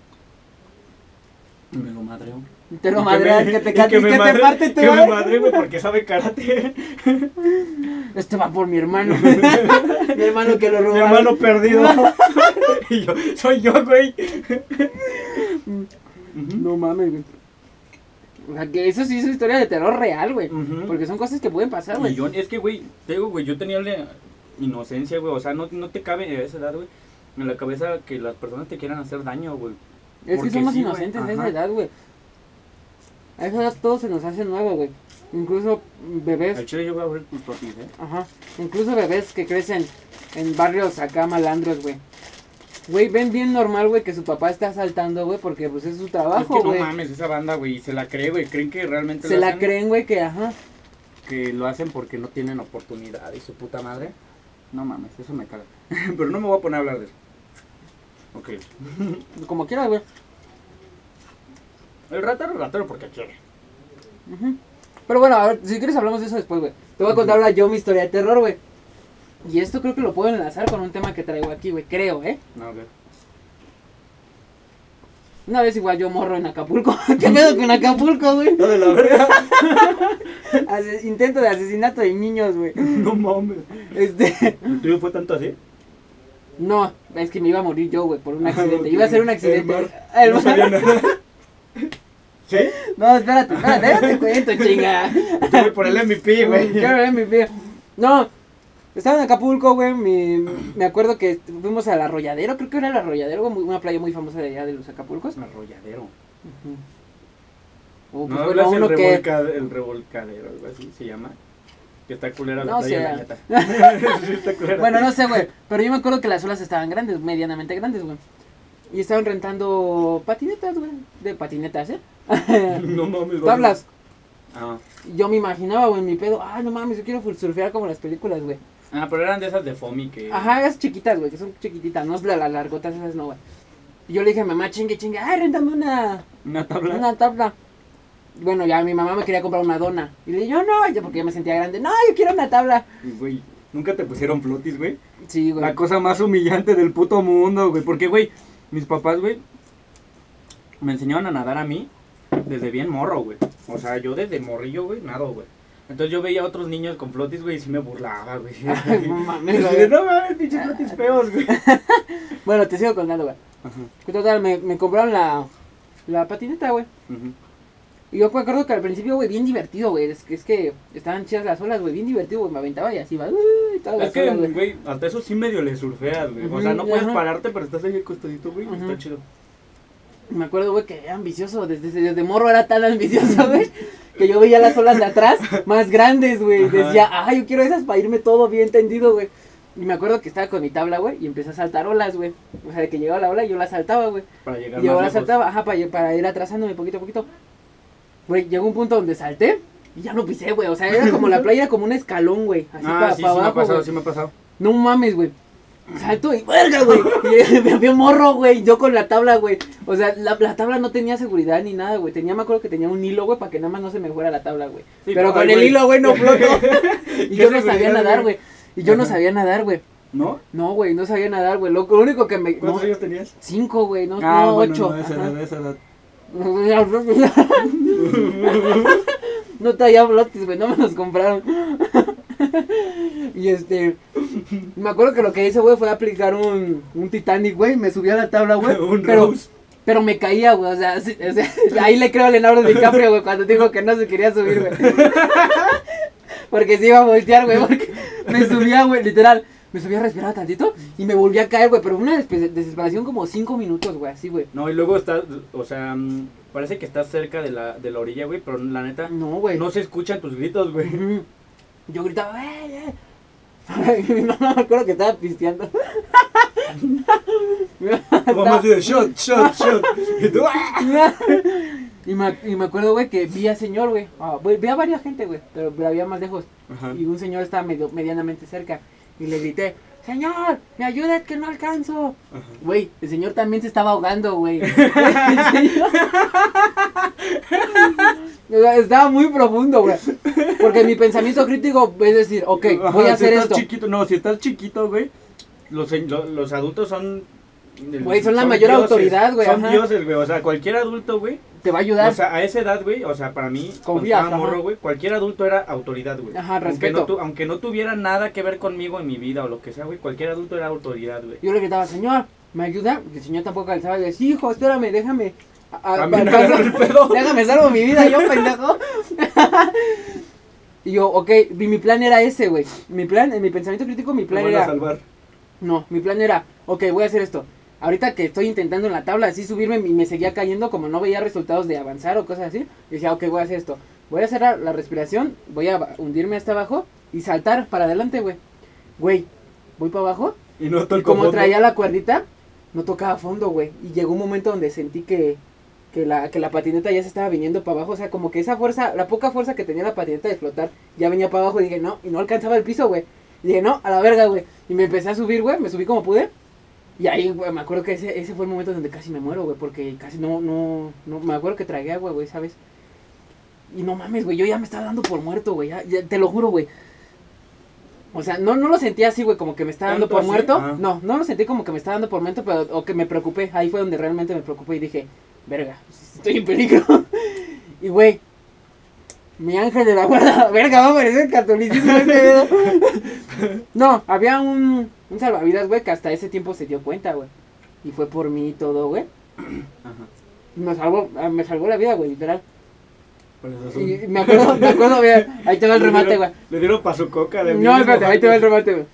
A: Me lo madreo.
B: Te lo madreas, que te
A: y
B: cante,
A: que me
B: que te
A: madre-
B: parte tu
A: Que me
B: madre.
A: güey, porque sabe karate.
B: Este va por mi hermano. mi hermano que lo robó.
A: mi hermano perdido. y yo, soy yo, güey.
B: No mames, güey. O sea, que eso sí es una historia de terror real, güey. Porque son cosas que pueden pasar, güey.
A: es que, güey, te digo, güey, yo tenía la inocencia, güey. O sea, no, no te cabe a esa edad, güey, en la cabeza que las personas te quieran hacer daño, güey.
B: Es que
A: porque
B: somos
A: sí, güey,
B: inocentes a esa edad, güey. A esa edad todo se nos hace nuevo, güey. Incluso bebés,
A: Al chile yo voy a abrir tus totis, ¿eh?
B: ajá. Incluso bebés que crecen en barrios acá malandros, güey. Güey, ven bien normal, güey, que su papá está asaltando, güey, porque pues es su
A: es
B: trabajo,
A: que no
B: güey.
A: mames, esa banda, güey, se la cree, güey. Creen que realmente
B: Se
A: lo
B: la
A: hacen,
B: creen, güey, que ajá.
A: que lo hacen porque no tienen oportunidad y su puta madre. No mames, eso me caga. Pero no me voy a poner a hablar de eso. Ok.
B: Como quiera, güey.
A: El ratero, el ratero porque quiere.
B: Pero bueno, a ver, si quieres hablamos de eso después, güey. Te voy a contar ahora yo mi historia de terror, güey. Y esto creo que lo puedo enlazar con un tema que traigo aquí, güey. Creo, ¿eh?
A: No, ok.
B: Una vez igual yo morro en Acapulco. ¿Qué pedo con Acapulco, güey?
A: No de la verga.
B: Intento de asesinato de niños, güey.
A: no mames.
B: Este.
A: ¿El tuyo fue tanto así?
B: No, es que me iba a morir yo, güey, por un
A: Ah,
B: accidente. Iba a ser un
A: El
B: accidente.
A: mar.
B: El
A: no
B: mar-
A: sabía nada. ¿Sí?
B: No, espérate, espérate, déjate cuento, chinga.
A: Yo voy por el MVP, güey.
B: Quiero ver mi video. No, estaba en Acapulco, güey. Mi, me acuerdo que fuimos al arrolladero, creo que era el arrolladero, güey, una playa muy famosa de allá de los Acapulcos.
A: Un arrolladero.
B: O, pues,
A: No
B: bueno,
A: hablas el,
B: uno que.
A: revolca- el revolcadero, algo así se llama. Que está culera la
B: No
A: playa, culera.
B: Bueno, no sé, güey. Pero yo me acuerdo que las olas estaban grandes, medianamente grandes, güey. Y estaban rentando patinetas, güey. De patinetas, ¿eh?
A: No mames.
B: Tablas.
A: Ah.
B: Yo me imaginaba, güey, en mi pedo. Ah, no mames, yo quiero surfear como las películas, güey.
A: Ah, pero eran de esas de Fomi que.
B: Ajá, esas chiquitas, güey, que son chiquititas. No es la, las largotas, esas no, güey. Y yo le dije a mi mamá, chingue, chingue, ay, rentame una,
A: Una tabla.
B: una tabla. Bueno, ya mi mamá me quería comprar una dona. Y le dije, yo no, yo porque yo me sentía grande. No, yo quiero una tabla.
A: Güey, nunca te pusieron flotis, güey.
B: Sí, güey.
A: La cosa más humillante del puto mundo, güey. Porque, güey, mis papás, güey, me enseñaron a nadar a mí desde bien morro, güey. O sea, yo desde morrillo, güey, nado, güey. Entonces yo veía a otros niños con flotis, güey, y sí me burlaba, güey.
B: No mames,
A: de, no mames, pinches flotis feos, güey.
B: Bueno, te sigo contando, güey.
A: Ajá.
B: Que Total, me, me compraron la, la patineta, güey. Y yo me acuerdo que al principio, güey, bien divertido, güey. Es que, es que estaban chidas las olas, güey. Bien divertido, güey. Me aventaba y así va. todas
A: Es que,
B: güey.
A: güey, hasta eso sí medio le surfeas, güey. O sea, no puedes pararte, pero estás ahí acostadito, güey. Está chido.
B: Me acuerdo, güey, que era ambicioso. Desde, desde morro era tan ambicioso, güey. Que yo veía las olas de atrás más grandes, güey. Decía, ah, yo quiero esas para irme todo bien tendido, güey. Y me acuerdo que estaba con mi tabla, güey, y empecé a saltar olas, güey. O sea, de que llegaba la ola y yo la saltaba, güey.
A: Para llegar
B: Y yo
A: más
B: la
A: lejos.
B: saltaba, ajá, para, para ir atrasándome poquito a poquito. Güey, llegó un punto donde salté y ya no pisé, güey. O sea, era como la playa, era como un escalón, güey. Así
A: Ah,
B: para
A: sí, sí me ha
B: abajo,
A: pasado, sí me ha pasado.
B: No mames, güey. Salto y verga, güey. Y me había morro, güey. Yo con la tabla, güey. O sea, la, la tabla no tenía seguridad ni nada, güey. Tenía, me acuerdo que tenía un hilo, güey, para que nada más no se me fuera la tabla, güey.
A: Sí,
B: Pero con el hilo, güey, no floto. y
A: ¿Qué
B: yo no sabía nadar,
A: güey?
B: Y yo no
A: Ajá.
B: sabía nadar, güey.
A: ¿No?
B: No, güey, no sabía nadar, güey. Lo, lo único que me.
A: ¿Cuántos
B: no,
A: años tenías?
B: cinco, güey, no,
A: Ah,
B: no,
A: bueno,
B: ocho.
A: no, esa edad, esa edad.
B: no traía flotes, güey, no me los compraron. y este, me acuerdo que lo que hice, güey, fue aplicar un, un Titanic, güey, me subí a la tabla, güey.
A: Un
B: pero,
A: Rose.
B: pero me caía, güey, o sea, sí, o sea, ahí le creo a Leonardo DiCaprio, güey, cuando dijo que no se quería subir, güey. porque se iba a voltear, güey, porque me subía, güey, literal. Me subía a respirar tantito y me volví a caer, güey, pero una despe- desesperación como cinco minutos, güey, así, güey.
A: No, y luego estás, o sea, mm, parece que estás cerca de la, de la orilla, güey, pero la neta,
B: No, güey.
A: no se escuchan tus gritos, güey.
B: Yo gritaba, ¡eh, eh! Mi mamá me acuerdo que estaba pisteando.
A: Shot, shot, shot. Y tú, ¡ah!
B: y, me, y me acuerdo, güey, que vi a señor, güey. Güey, vi a varias gente, güey, pero la había más lejos.
A: Ajá.
B: Y un señor estaba medio, medianamente cerca. Y le grité, señor, me ayuda, que no alcanzo.
A: Ajá.
B: Güey, el señor también se estaba ahogando, güey. Estaba muy profundo, güey. Porque mi pensamiento crítico es decir, ok, voy a
A: si
B: hacer
A: estás
B: esto.
A: chiquito, no, si estás chiquito, güey, los, se- lo- los adultos son...
B: Güey, son la mayor autoridad, güey,
A: Son
B: ajá.
A: dioses, güey, o sea, cualquier adulto, güey,
B: Te va a ayudar.
A: o sea, a esa edad, güey, o sea, para mí,
B: Confía,
A: morro, güey, cualquier adulto era autoridad, güey.
B: Ajá,
A: Aunque
B: respeto.
A: no, aunque no tuviera nada que ver conmigo en mi vida o lo que sea, güey, cualquier adulto era autoridad, güey.
B: Yo le gritaba, señor, ¿me ayuda? El señor tampoco alzaba y decía, hijo, espérame, déjame. a- a-
A: pedo.
B: déjame salvo mi vida, yo, pendejo. y yo, ok, mi, mi plan era ese, güey. Mi plan, en mi pensamiento crítico, mi plan era.
A: salvar.
B: No, mi plan era, ok, voy a hacer esto. Ahorita que estoy intentando en la tabla así subirme y me seguía cayendo, como no veía resultados de avanzar o cosas así, decía, ok, voy a hacer esto. Voy a hacer la, la respiración, voy a hundirme hasta abajo y saltar para adelante, güey. Güey, voy para abajo
A: Y no
B: y como
A: fondo.
B: traía la cuerdita, no tocaba fondo, güey. Y llegó un momento donde sentí que, que, la, que la patineta ya se estaba viniendo para abajo. O sea, como que esa fuerza, la poca fuerza que tenía la patineta de flotar, ya venía para abajo. Y dije, no, y no alcanzaba el piso, güey. Y dije, no, a la verga, güey. Y me empecé a subir, güey, me subí como pude. Y ahí, güey, me acuerdo que ese, ese fue el momento donde casi me muero, güey, porque casi no, no, no, me acuerdo que tragué agua, güey, ¿sabes? Y no mames, güey, yo ya me estaba dando por muerto, güey, ya- ya, te lo juro, güey. O sea, no, no lo sentí así, güey, como que me estaba dando
A: ¿Tanto
B: por
A: así?
B: muerto.
A: Ah.
B: No, no lo sentí como que me estaba dando por muerto, pero o que me preocupé. Ahí fue donde realmente me preocupé y dije, verga, estoy en peligro. y, güey, mi ángel de la guarda, verga, va a parecer catolicismo este. No, había un, un salvavidas, güey, que hasta ese tiempo se dio cuenta, güey. Y fue por mí y todo, güey.
A: Ajá.
B: Me salvó, me salvó la vida, güey, literal. Y me acuerdo, me acuerdo, güey, ahí te va el remate, güey.
A: Le dieron pa' su coca de
B: No, espérate, ahí te va el remate, güey.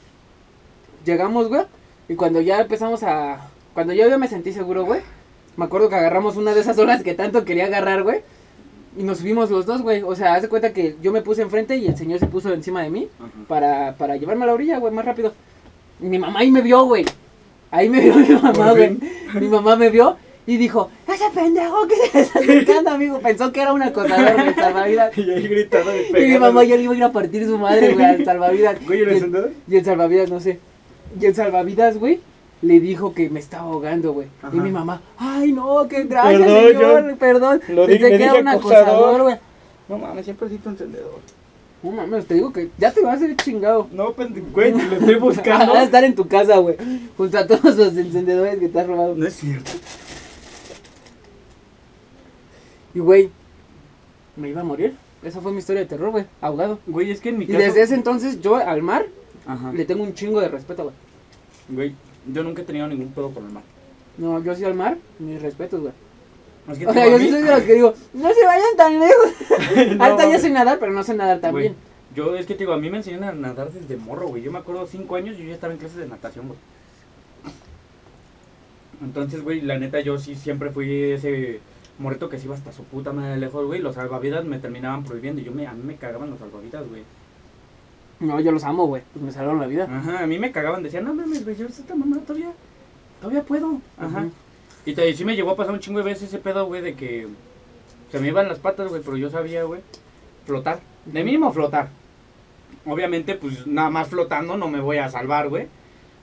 B: Llegamos, güey, y cuando ya empezamos a... Cuando yo ya me sentí seguro, güey, me acuerdo que agarramos una de esas olas que tanto quería agarrar, güey. Y nos subimos los dos, güey. O sea, haz de cuenta que yo me puse enfrente y el señor se puso encima de mí
A: Ajá.
B: para, para llevarme a la orilla, güey, más rápido. Mi mamá ahí me vio, güey. Ahí me vio mi mamá, güey. Mi mamá me vio y dijo, ese pendejo que se está acercando, amigo. Pensó que era un acosador, güey, salvavidas.
A: Y ahí gritando y
B: Y mi mamá ya le iba a ir a partir su madre, güey, al salvavidas.
A: Güey, ¿el
B: Y el-
A: encendedor?
B: y el salvavidas, no sé. Y el salvavidas, güey, le dijo que me estaba ahogando, güey. Y mi mamá, ay, no, qué gracias,
A: Perdón,
B: señor,
A: yo
B: perdón.
A: lo
B: Pensé que era un
A: acosador.
B: güey.
A: No mames, siempre necesito encendedor.
B: No mames, te digo que ya te vas a hacer chingado.
A: No, pendejo, güey, lo estoy buscando.
B: Vas a estar en tu casa, güey. Junto a todos los encendedores que te has robado.
A: No es cierto.
B: Y, güey, me iba a morir. Esa fue mi historia de terror, güey. Ahogado.
A: Güey, es que en mi
B: Y
A: caso...
B: desde ese entonces, yo al mar
A: Ajá.
B: le tengo un chingo de respeto, güey.
A: Güey, yo nunca he tenido ningún pedo con el mar.
B: No, yo sí al mar, mis respetos, güey.
A: Es que
B: O sea, yo sí soy de los que digo, no se vayan tan lejos.
A: No,
B: Ahorita ya sé nadar, pero no sé nadar tan
A: Güey,
B: bien.
A: Yo es que te digo, a mí me enseñan a nadar desde morro, güey. Yo me acuerdo cinco años y yo ya estaba en clases de natación, güey. Entonces, güey, la neta yo sí siempre fui ese morrito que se iba hasta su puta madre lejos, güey. Los salvavidas me terminaban prohibiendo y yo me, a mí me cagaban los salvavidas, güey.
B: No, yo los amo, güey. Pues me salvaron la vida.
A: Ajá, a mí me cagaban, decían, no mames, güey, yo esta mamá todavía, todavía puedo. Ajá. Y te, sí me llegó a pasar un chingo de veces ese pedo, güey, de que se me iban las patas, güey, pero yo sabía, güey, flotar. De mínimo flotar. Obviamente, pues nada más flotando no me voy a salvar, güey.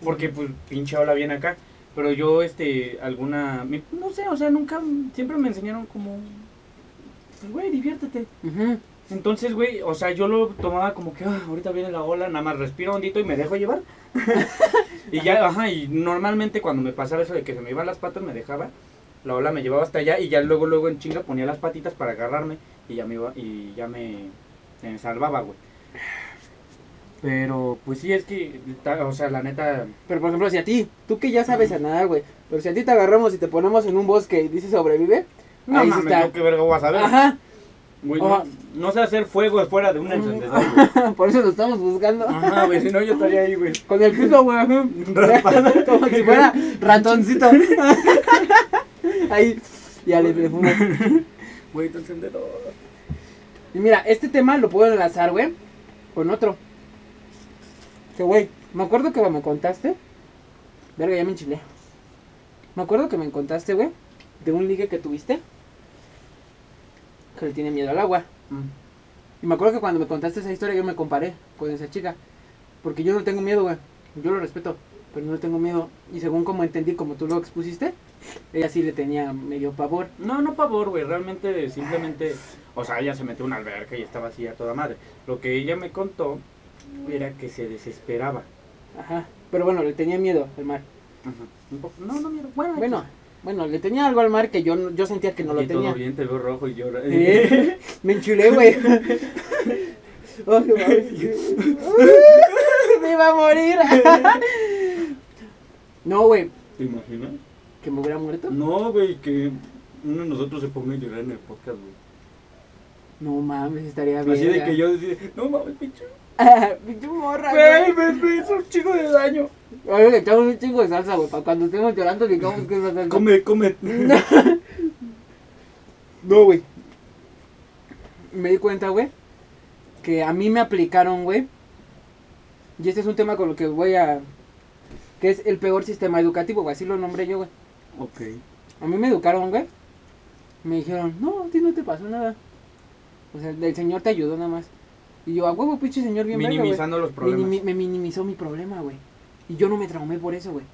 A: Porque, pues, pinche ola viene acá. Pero yo, este, alguna. No sé, o sea, nunca. Siempre me enseñaron como. Pues, güey, diviértete. Entonces, güey, o sea, yo lo tomaba como que, ah, ahorita viene la ola, nada más respiro hondito y me dejo llevar. y ya, ajá, y normalmente cuando me pasaba eso de que se me iban las patas, me dejaba, la ola me llevaba hasta allá y ya luego, luego en chinga ponía las patitas para agarrarme y ya me iba, y ya me, me salvaba, güey. Pero, pues sí, es que, o sea, la neta,
B: Pero por ejemplo, si a ti, tú que ya sabes a nadar, güey. Pero si a ti te agarramos y te ponemos en un bosque y dices sobrevive.
A: no
B: ahí sí está.
A: qué verga voy a saber.
B: Ajá.
A: Güey, no, no sé hacer fuego fuera de un encendedor, güey.
B: por eso lo estamos buscando.
A: Ajá, güey, si no yo estaría ahí, güey.
B: Con el piso, güey. Como si fuera ratoncito. Ahí. Ya le le fumas.
A: Güey, tu encendedor.
B: Y mira, este tema lo puedo enlazar, güey, con otro. Que, güey, me acuerdo que me contaste. Verga, ya me enchilé. Me acuerdo que me contaste, güey, de un ligue que tuviste. Que le tiene miedo al agua. Y me acuerdo que cuando me contaste esa historia yo me comparé con esa chica. Porque yo no tengo miedo, güey. Yo lo respeto, pero no le tengo miedo. Y según como entendí, como tú lo expusiste, ella sí le tenía medio pavor.
A: No, no pavor, güey. Realmente, simplemente. O sea, ella se metió en una alberca y estaba así a toda madre. Lo que ella me contó era que se desesperaba.
B: Ajá. Pero bueno, le tenía miedo al mar.
A: Poco- No, no, mira. Bueno,
B: Bueno, bueno, le tenía algo al mar que yo, yo sentía que no lo
A: y todo
B: tenía.
A: bien, te veo rojo y llora.
B: Eh, Me enchulé, güey. Que- Me iba a morir. No, güey,
A: ¿Te imaginas?
B: que me hubiera muerto.
A: No, güey, que uno de nosotros se ponga a llorar en el podcast, güey.
B: No mames, estaría bien.
A: Así de que yo decía, no mames, pinche.
B: Pinche morra,
A: Güey,
B: güey.
A: me, hizo un chingo de daño.
B: Oye, le echamos un chingo de salsa, güey. Para cuando estemos llorando, digamos que es la salsa.
A: Come, come.
B: No, güey. Me di cuenta, güey, que a mí me aplicaron, güey. Y este es un tema con lo que voy a. que es el peor sistema educativo, güey. Así lo nombré yo, güey.
A: Ok.
B: A mí me educaron, güey. Me dijeron, no, a ti no te pasó nada. O sea, el señor te ayudó nada más. Y yo, a huevo, pinche señor, bien verga.
A: Minimizando los problemas.
B: Minimi- me minimizó mi problema, güey. Y yo no me traumé por eso, güey.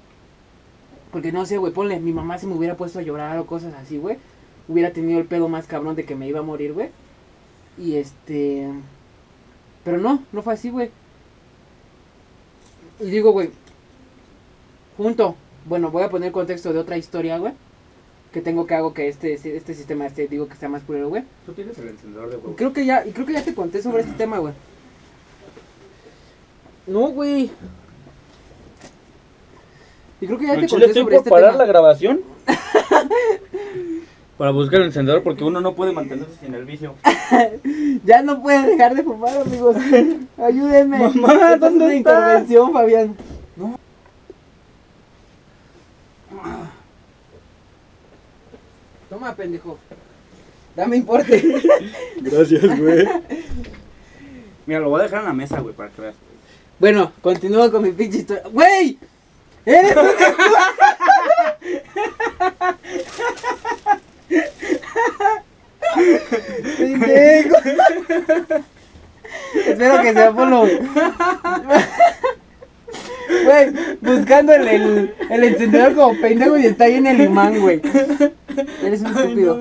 B: Porque no sé, güey, ponle, mi mamá se me hubiera puesto a llorar o cosas así, güey. Hubiera tenido el pedo más cabrón de que me iba a morir, güey. Y este... Pero no, no fue así, güey. Y digo, güey, junto, bueno, voy a poner contexto de otra historia, güey. Que tengo que hago que este, este sistema, este, digo que está más pulero, güey.
A: Tú tienes el encendedor de huevo.
B: Creo que ya, y creo que ya te conté sobre este tema, güey. No, güey. Y creo que ya te conté
A: estoy
B: sobre
A: por
B: este
A: parar
B: tema.
A: la grabación. Para buscar el encendedor porque uno no puede mantenerse sin el vicio.
B: Ya no puede dejar de fumar, amigos. Ayúdenme.
A: Mamá,
B: Esta es
A: ¿dónde
B: una
A: está?
B: intervención, Fabián. Toma, pendejo. Dame importe.
A: Gracias, güey. Mira, lo voy a dejar en la mesa, güey, para que veas.
B: bueno, continúo con mi pinche historia. ¡Güey! ¡Eres un ¡Pendejo! Espero que sea Polo. Güey, buscando el, el, el encendedor como pendejo y está ahí en el imán, güey. Eres un estúpido.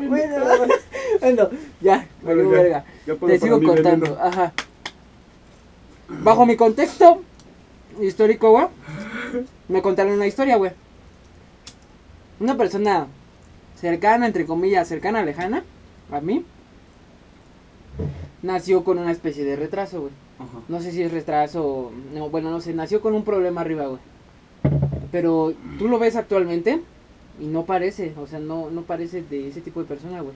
B: bueno, bueno, ya,
A: Bueno, ya.
B: verga.
A: Ya
B: Te sigo contando,
A: veneno.
B: ajá. Bajo mi contexto histórico, güey, me contaron una historia, güey. Una persona cercana, entre comillas, cercana, lejana, a mí, nació con una especie de retraso, güey.
A: Ajá.
B: No sé si es retraso, no, bueno, no sé, nació con un problema arriba, güey. Pero tú lo ves actualmente y no parece, o sea, no, no parece de ese tipo de persona, güey.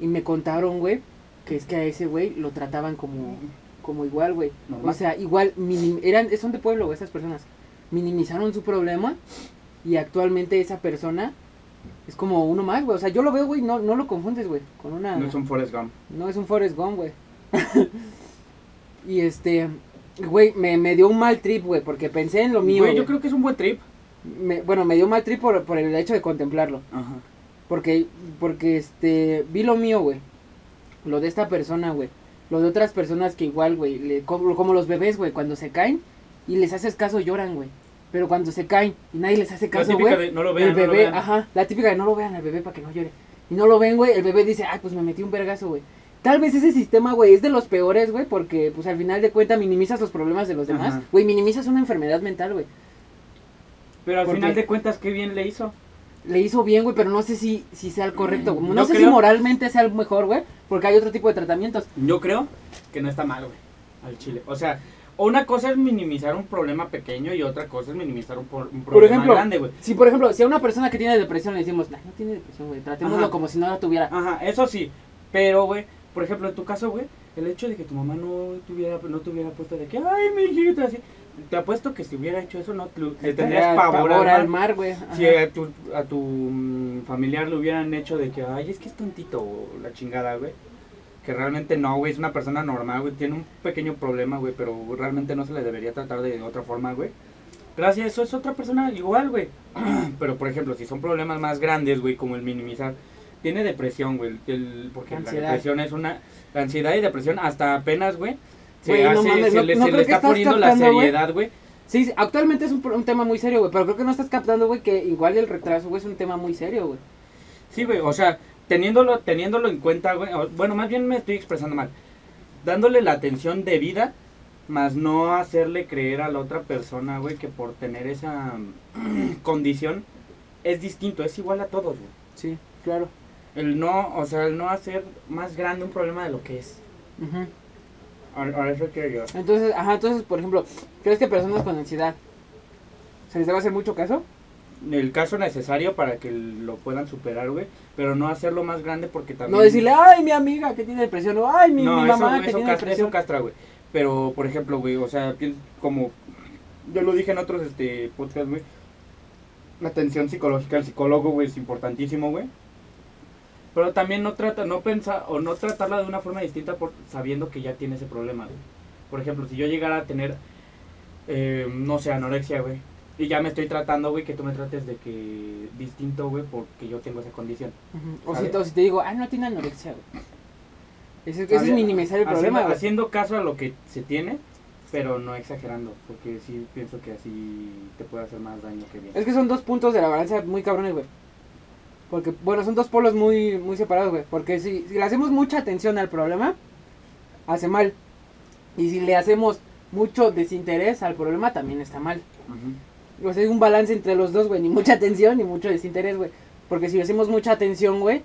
B: Y me contaron, güey, que es que a ese güey lo trataban como, como igual, güey. O sea, igual, minim- eran, son de pueblo, güey, esas personas. Minimizaron su problema y actualmente esa persona es como uno más, güey. O sea, yo lo veo, güey, no, no lo confundes, güey, con una...
A: No es un Forrest Gump.
B: No es un Forrest Gump, güey. y este, güey, me, me dio un mal trip, güey, porque pensé en lo mío.
A: Güey, yo creo que es un buen trip.
B: Me- bueno, me dio un mal trip por, por el hecho de contemplarlo.
A: Ajá.
B: Porque, porque este, vi lo mío, güey. Lo de esta persona, güey. Lo de otras personas que igual, güey. Como, como los bebés, güey. Cuando se caen y les haces caso, lloran, güey. Pero cuando se caen y nadie les hace
A: La
B: caso,
A: típica
B: güey.
A: de no lo vean,
B: el
A: no lo
B: bebé,
A: vean.
B: ajá. La típica de no lo vean al bebé para que no llore. Y no lo ven, güey. El bebé dice, ay, pues me metí un vergazo, güey. Tal vez ese sistema, güey, es de los peores, güey. Porque, pues al final de cuentas, minimizas los problemas de los demás.
A: Ajá.
B: Güey, minimizas una enfermedad mental, güey.
A: Pero al
B: ¿Por
A: final
B: qué?
A: de cuentas, qué bien le hizo.
B: le hizo bien, güey, pero no sé si, si sea el correcto. güey. No sé si moralmente sea el mejor, güey, porque hay otro tipo de tratamientos.
A: Yo creo que no está mal, güey, al chile. O sea, una cosa es minimizar un problema pequeño y otra cosa es minimizar un, por- un problema
B: ejemplo,
A: grande, güey.
B: Si, por ejemplo, si a una persona que tiene depresión le decimos, "Nah, no tiene depresión, güey, tratémoslo
A: Ajá.
B: como si no la tuviera.
A: Ajá, eso sí. Pero, güey, por ejemplo, en tu caso, güey, el hecho de que tu mamá no tuviera, no te hubiera puesto de que, ay, mi hijita, así. Te apuesto que si hubiera hecho eso, no te, tendrías
B: Estaría
A: pavor, al mar.
B: güey.
A: Si a tu, a tu mm, familiar le hubieran hecho de que, ay, es que es tontito la chingada, güey. Que realmente no, güey, es una persona normal, güey. Tiene un pequeño problema, güey, pero realmente no se le debería tratar de otra forma, güey. Gracias, eso es otra persona igual, güey. pero, por ejemplo, si son problemas más grandes, güey, como el minimizar. Tiene depresión, güey. el- porque
B: Ansiedad.
A: la depresión es una... La ansiedad y depresión hasta apenas, güey. Se,
B: Güey, no
A: hace-
B: mames,
A: se
B: no-
A: le,
B: no
A: se
B: creo
A: le
B: que
A: está
B: estás
A: poniendo la
B: captando,
A: seriedad, güey.
B: Sí, sí, actualmente es un, un tema muy serio, güey, pero creo que no estás captando, güey, que igual el retraso, güey, es un tema muy serio, güey.
A: Sí, güey, o sea, teniéndolo, teniéndolo en cuenta, güey, bueno, más bien me estoy expresando mal. Dándole la atención debida, más no hacerle creer a la otra persona, güey, que por tener esa mm, condición es distinto, es igual a todos, güey.
B: Sí, claro.
A: El no, o sea, el no hacer más grande un problema de lo que es. Ahora eso quiero yo.
B: Entonces, ajá, entonces, por ejemplo, ¿crees que personas con ansiedad se les debe hacer mucho caso?
A: El caso necesario para que lo puedan superar, güey, pero no hacerlo más grande porque también...
B: No decirle, ay, mi amiga que tiene depresión, o ay, mi,
A: no,
B: mi
A: eso,
B: mamá
A: eso,
B: que tiene
A: cas-
B: depresión.
A: eso castra, güey. Pero, por ejemplo, güey, o sea, como yo lo dije en otros este, podcasts, güey, la atención psicológica al psicólogo, güey, es importantísimo, güey. Pero también no trata, no pensar, o no tratarla de una forma distinta por sabiendo que ya tiene ese problema, güey. Por ejemplo, si yo llegara a tener, eh, no sé, anorexia, güey, y ya me estoy tratando, güey, que tú me trates de que distinto, güey, porque yo tengo esa condición.
B: O, si, si te digo, ay, no tiene anorexia, güey. Ese, ese es minimizar el
A: haciendo,
B: problema, güey.
A: Haciendo caso a lo que se tiene, pero no exagerando, porque sí pienso que así te puede hacer más daño que bien.
B: Es que son dos puntos de la balanza muy cabrones, güey. Porque, bueno, son dos polos muy, muy separados, güey. Porque si, si le hacemos mucha atención al problema, hace mal. Y si le hacemos mucho desinterés al problema, también está mal.
A: Ujú.
B: O sea, hay un balance entre los dos, güey. Ni mucha atención ni mucho desinterés, güey. Porque si le hacemos mucha atención, güey,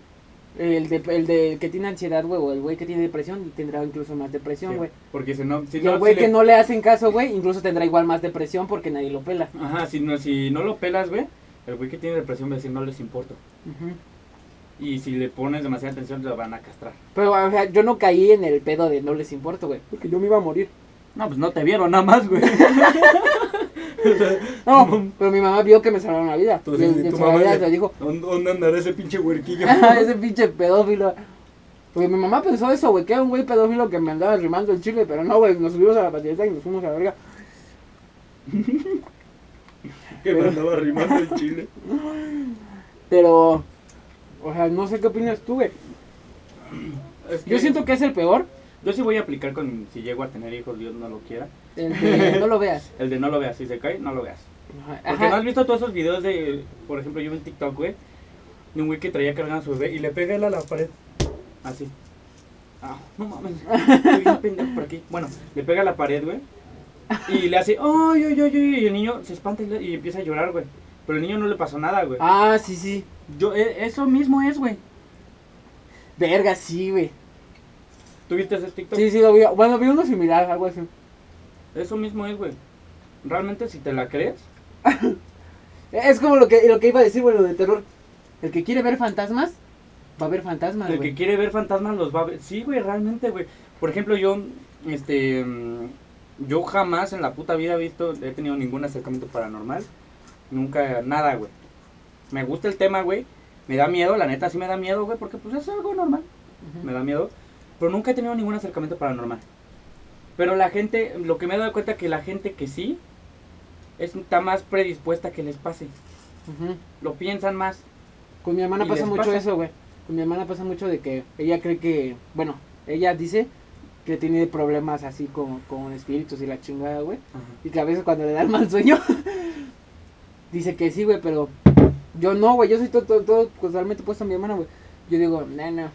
B: el de, el de que tiene ansiedad, güey, o el güey que tiene depresión, tendrá incluso más depresión,
A: Sí,
B: güey.
A: porque si no, si
B: y
A: no,
B: el güey
A: si
B: que
A: le-
B: no le hacen caso, güey, incluso tendrá igual más depresión porque nadie lo pela.
A: Ajá, si no, si no lo pelas, güey, el güey que tiene depresión va a decir no les importa.
B: Ujú.
A: Y si le pones demasiada atención, te lo van a castrar.
B: Pero, o sea, yo no caí en el pedo de no les importa, güey. Porque yo me iba a morir.
A: No, pues no te vieron nada más, güey.
B: No, pero mi mamá vio que me salvaron la vida. Y y el
A: tu mamá le-
B: dijo,
A: ¿Dónde, andará ese pinche huerquillo?
B: ese pinche pedófilo. Porque mi mamá pensó eso, güey, que era un güey pedófilo que me andaba rimando el chile, pero no, güey, nos subimos a la patineta y nos fuimos a la verga.
A: que me andaba rimando el chile.
B: Pero, o sea, no sé qué opinas tú, güey.
A: Es que
B: Yo siento que es el peor,
A: Yo sí voy a aplicar con si llego a tener hijos, Dios no lo quiera.
B: el de no lo veas.
A: El de no lo veas, si se cae, no lo veas.
B: Ajá.
A: Porque no has visto todos esos videos de, por ejemplo, yo vi en TikTok, güey, de un güey que traía cargando a su bebé y le pega él a la pared. Así. Ah, no mames. Estoy bien pendejo por aquí. Bueno, le pega a la pared, güey. Y le hace, ay, ay, ay, ay. Y el niño se espanta y, le- y empieza a llorar, güey. Pero el niño no le pasó nada, güey.
B: Ah, sí, sí.
A: Yo, e- eso mismo es, güey.
B: Verga, sí, güey.
A: ¿Tú viste ese TikTok?
B: Sí, sí, lo vi. Bueno, vi uno similar, algo así.
A: Eso mismo es, güey. Realmente, si te la crees,
B: Es como lo que, lo que iba a decir, güey, lo de terror. El que quiere ver fantasmas, va a ver fantasmas,
A: El
B: güey.
A: que quiere ver fantasmas los va a ver. Sí, güey, realmente, güey. Por ejemplo, yo, este, mm, yo jamás en la puta vida he visto, he tenido ningún acercamiento paranormal. Nunca, nada, güey. Me gusta el tema, güey. Me da miedo, la neta sí me da miedo, güey, porque pues es algo normal. Me da miedo. Pero nunca he tenido ningún acercamiento paranormal. Pero la gente, lo que me he dado cuenta que la gente que sí, está más predispuesta a que les pase. Lo piensan más.
B: Con mi hermana pasa mucho
A: pasa.
B: eso, güey. Con mi hermana pasa mucho de que ella cree que, bueno, ella dice que tiene problemas así con, con espíritus y la chingada, güey. Y que a veces cuando le da el mal sueño, dice que sí, güey, pero yo no, güey. Yo soy todo, todo, todo totalmente puesto a mi hermana, güey. Yo digo, no, no.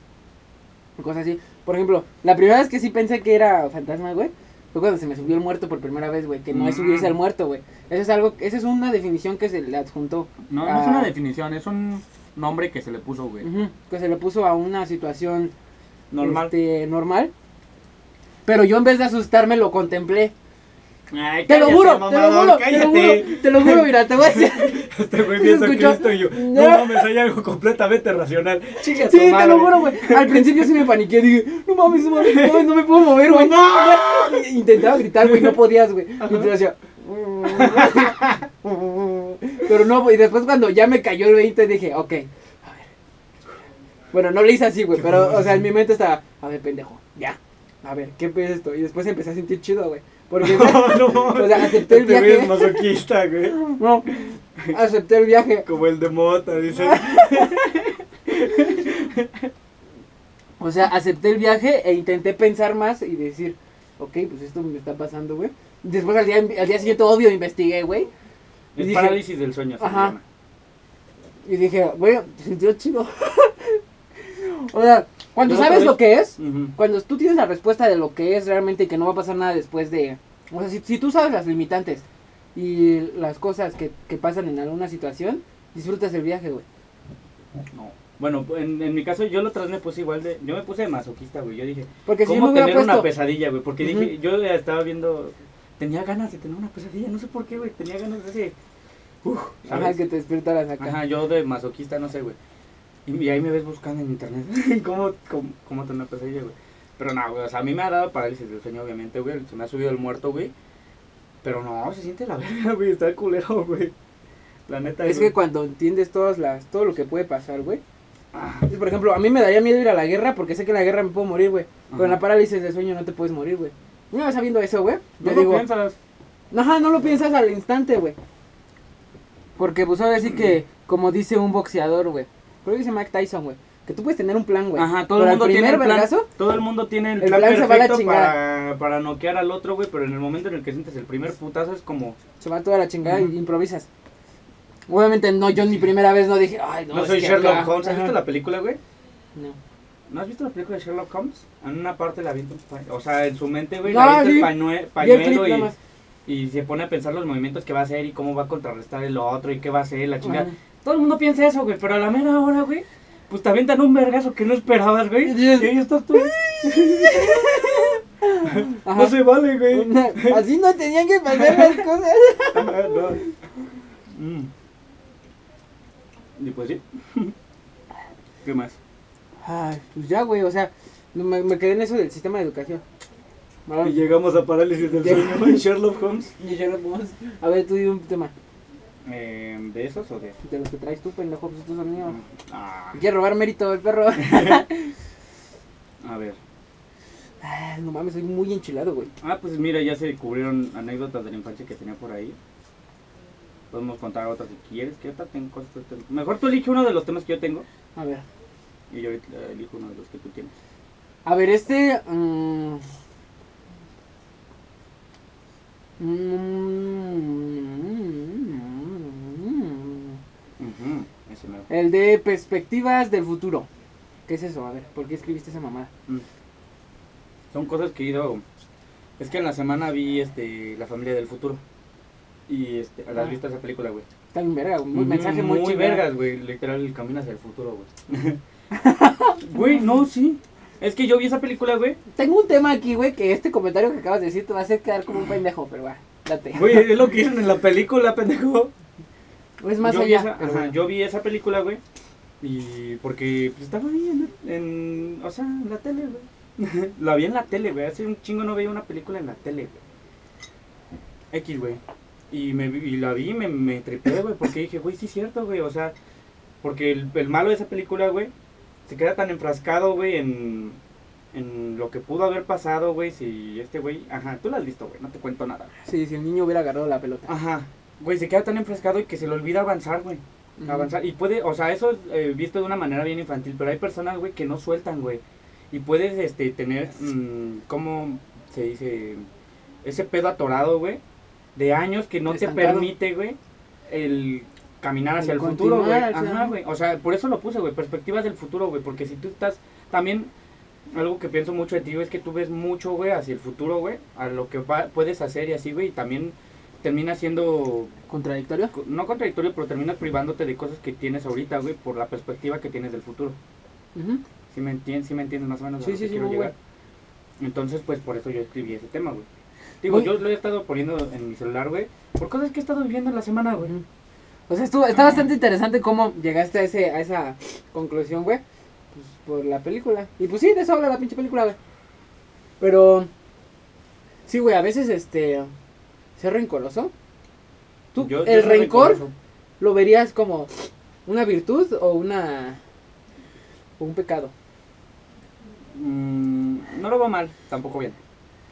B: Cosas así. Por ejemplo, la primera vez que sí pensé que era fantasma, güey, fue cuando se me subió el muerto por primera vez, güey. Que no es
A: Mm.
B: subirse al muerto, güey. Eso es algo, esa es una definición que se le adjuntó.
A: No, no es una definición, es un nombre que se le puso, güey.
B: Que se le puso a una situación
A: Normal.
B: este, normal. Pero yo en vez de asustarme lo contemplé.
A: Ay,
B: Te lo
A: cállate,
B: juro, te lo juro, te lo
A: cállate.
B: juro, te lo juro, mira, te voy a decir.
A: Este güey
B: ¿Se
A: piensa que esto y yo.
B: No.
A: No mames, hay algo completamente racional. Chica,
B: Sí, te lo juro, güey. Al principio sí me paniqué, dije, no mames, no mames, no, no me puedo mover, güey. Intentaba gritar, güey, no podías, güey. Y te hacía. Pero no, güey. Después cuando ya me cayó el 20 dije, ok, a ver. Bueno, no le hice así, güey, pero, o sea, en mi mente estaba, a ver, pendejo, ya. A ver, ¿qué es esto? Y después empecé a sentir chido, güey. Porque, o sea, acepté el
A: Este
B: viaje.
A: es masoquista, güey.
B: No, acepté el viaje.
A: Como el de Mota, dice.
B: O sea, acepté el viaje e intenté pensar más y decir, ok, pues esto me está pasando, güey. Después al día, al día siguiente, obvio, investigué, güey.
A: Es
B: dije-
A: parálisis del sueño, se
B: Ajá.
A: llama.
B: Y dije, güey, te sintió chido. o sea, cuando sabes
A: vez-
B: lo que es, cuando tú tienes la respuesta de lo que es realmente y que no va a pasar nada después de... O sea, si, si tú sabes las limitantes y las cosas que, que pasan en alguna situación, disfrutas el viaje, güey.
A: No. Bueno, en, en mi caso, yo otra vez me puse igual de. Yo me puse de masoquista, güey. Yo dije,
B: Porque si yo
A: ¿cómo tener una pesadilla, güey? Porque dije, yo estaba viendo. Tenía ganas de tener una pesadilla, no sé por qué, güey. Tenía ganas de ese. Uf,
B: Ajá,
A: ¿sabes?
B: que te despertaras acá.
A: Ajá, yo de masoquista, no sé, güey. Y, ahí me ves buscando en internet cómo, cómo, cómo tener pesadilla, güey. Pero no, güey, o sea, a mí me ha dado parálisis del sueño, obviamente, güey. Se me ha subido el muerto, güey. Pero no, se siente la verga, güey. Está el culero, güey. La neta,
B: Es
A: güey.
B: que cuando entiendes todas las, todo lo que puede pasar, güey.
A: Ah,
B: Por ejemplo, a mí me daría miedo ir a la guerra porque sé que en la guerra me puedo morir, güey. Pero en la parálisis de sueño no te puedes morir, güey. Una vez sabiendo eso, güey,
A: No
B: yo
A: lo
B: digo,
A: piensas.
B: ajá, no lo piensas al instante, güey. Porque, pues, ahora sí que, como dice un boxeador, güey. Creo que dice Mike Tyson, güey. Que tú puedes tener un plan, güey.
A: Ajá, todo
B: pero
A: el mundo tiene el plan,
B: vergazo,
A: todo el mundo tiene el
B: el
A: plan,
B: plan se va a la
A: perfecto para, para noquear al otro, güey, pero en el momento en el que sientes el primer putazo es como,
B: se va toda la chingada y improvisas. Obviamente, no, yo ni primera vez no dije, ay, no,
A: soy Sherlock
B: acá".
A: Holmes, ¿has visto la película, güey?
B: No.
A: ¿No has visto la película de Sherlock Holmes? En una parte la avienta o sea, en su mente, güey,
B: No,
A: le avienta
B: sí.
A: el pañue- pañuelo y, y se pone a pensar los movimientos que va a hacer y cómo va a contrarrestar el otro y qué va a hacer, la chingada. Todo el mundo piensa eso, güey, pero a la mera hora, güey, pues te avientan un vergazo que no esperabas, güey.
B: Y
A: ahí estás tú.
B: Ajá.
A: No se vale, güey.
B: Así no tenían que pasar las cosas.
A: No. Mm. Y pues sí. ¿Qué más?
B: Ay, pues ya, güey, o sea, me, me quedé en eso del sistema de educación.
A: Y llegamos a parálisis del sueño en Sherlock Holmes.
B: y Sherlock Holmes. A ver, tú di un tema.
A: Eh, ¿De esos o de.?
B: De los que traes tú, pendejo, pues estos son míos.
A: Ah,
B: Quiere robar mérito el perro.
A: a ver.
B: Ay, no mames, soy muy enchilado, güey.
A: Ah, pues mira, ya se descubrieron anécdotas de la infancia que tenía por ahí. Podemos contar otras si quieres. ¿Qué otra tengo cosas? que? Mejor tú elige uno de los temas que yo tengo.
B: A ver.
A: Y yo ahorita elijo uno de los que tú tienes.
B: A ver, este. mm, mm,
A: Ese me
B: El de perspectivas del futuro. ¿Qué es eso? A ver, ¿por qué escribiste esa mamada?
A: Mm. Son cosas que he ido. Es que en la semana vi este La familia del futuro. Y este, ¿la
B: Ah.
A: has visto esa película, güey?
B: Está bien verga, un
A: Ujú,
B: mensaje muy,
A: muy vergas, güey. Literal, camina hacia el futuro, güey. Güey, no, sí. Es que yo vi esa película, güey.
B: Tengo un tema aquí, güey, que este comentario que acabas de decir te va a hacer quedar como un pendejo, pero va, date.
A: Güey, es lo que dicen en la película, pendejo.
B: Es más
A: yo Vi
B: allá.
A: esa, ajá,
B: bueno.
A: yo vi esa película, güey. Y porque pues, estaba ahí en, en- O sea, en la tele, güey. la vi en la tele, güey. Hace un chingo no veía una película en la tele, güey. X, güey. Y, me, vi- y la vi y me, me tripé, güey, porque dije, güey, sí es cierto, güey. O sea, Porque el, el malo de esa película, güey, se queda tan enfrascado, güey, en, en lo que pudo haber pasado, güey, si este güey... Ajá, tú lo has visto, güey, no te cuento nada.
B: Sí, si el niño hubiera agarrado la pelota.
A: Ajá, güey, se queda tan enfrascado y que se le olvida avanzar, güey. Avanzar. Y puede, o sea, eso es eh, visto de una manera bien infantil, pero hay personas, güey, que no sueltan, güey. Y puedes, este, tener, mm, ¿cómo se dice? Ese pedo atorado, güey, de años que no te permite, güey, el caminar hacia
B: El
A: el, futuro, güey. Ajá, güey. O sea, por eso lo puse, güey, perspectivas del futuro, güey, porque si tú estás, también, algo que pienso mucho de ti, güey, es que tú ves mucho, güey, hacia el futuro, güey, a lo que va- puedes hacer y así, güey, y también termina siendo
B: ¿Contradictorio?
A: co- no contradictorio, pero terminas privándote de cosas que tienes ahorita, güey, por la perspectiva que tienes del futuro.
B: Ujú.
A: ¿Sí me entiendes, sí me entiendes más o menos
B: Sí, sí, sí,
A: llegar? Entonces, pues por eso yo escribí ese tema, güey. Digo, yo lo he estado poniendo en mi celular, güey, por cosas que he estado viviendo en la semana, güey.
B: O sea, estuvo, está bastante interesante cómo llegaste a, ese, a esa conclusión, güey. Pues por la película. Y pues sí, de eso habla la pinche película, güey. Pero. Sí, güey, a veces este. Ser rencoroso. ¿Tú,
A: Yo-
B: el rencor
A: rencoroso.
B: lo verías como una virtud o una. o un pecado?
A: Mm, no lo veo mal, tampoco bien.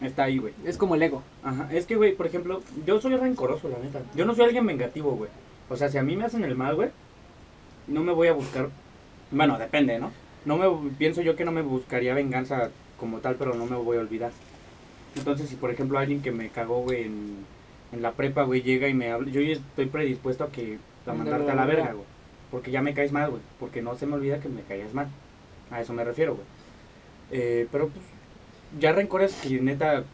A: Está ahí, güey.
B: Es como el ego.
A: Ajá, es que, güey, por ejemplo, yo soy rencoroso, la neta. Yo no soy alguien vengativo, güey. O sea, si a mí me hacen el mal, güey, no me voy a buscar. Bueno, depende, ¿no? No me pienso yo que no me buscaría venganza como tal, pero no me voy a olvidar. Entonces, si por ejemplo alguien que me cagó, güey, en, en la prepa, güey, llega y me habla, yo ya estoy predispuesto a que a mandarte a la verga, güey. Porque ya me caes mal, güey. Porque no se me olvida que me caías mal. A eso me refiero, güey. Eh, pero pues, ya rencores que neta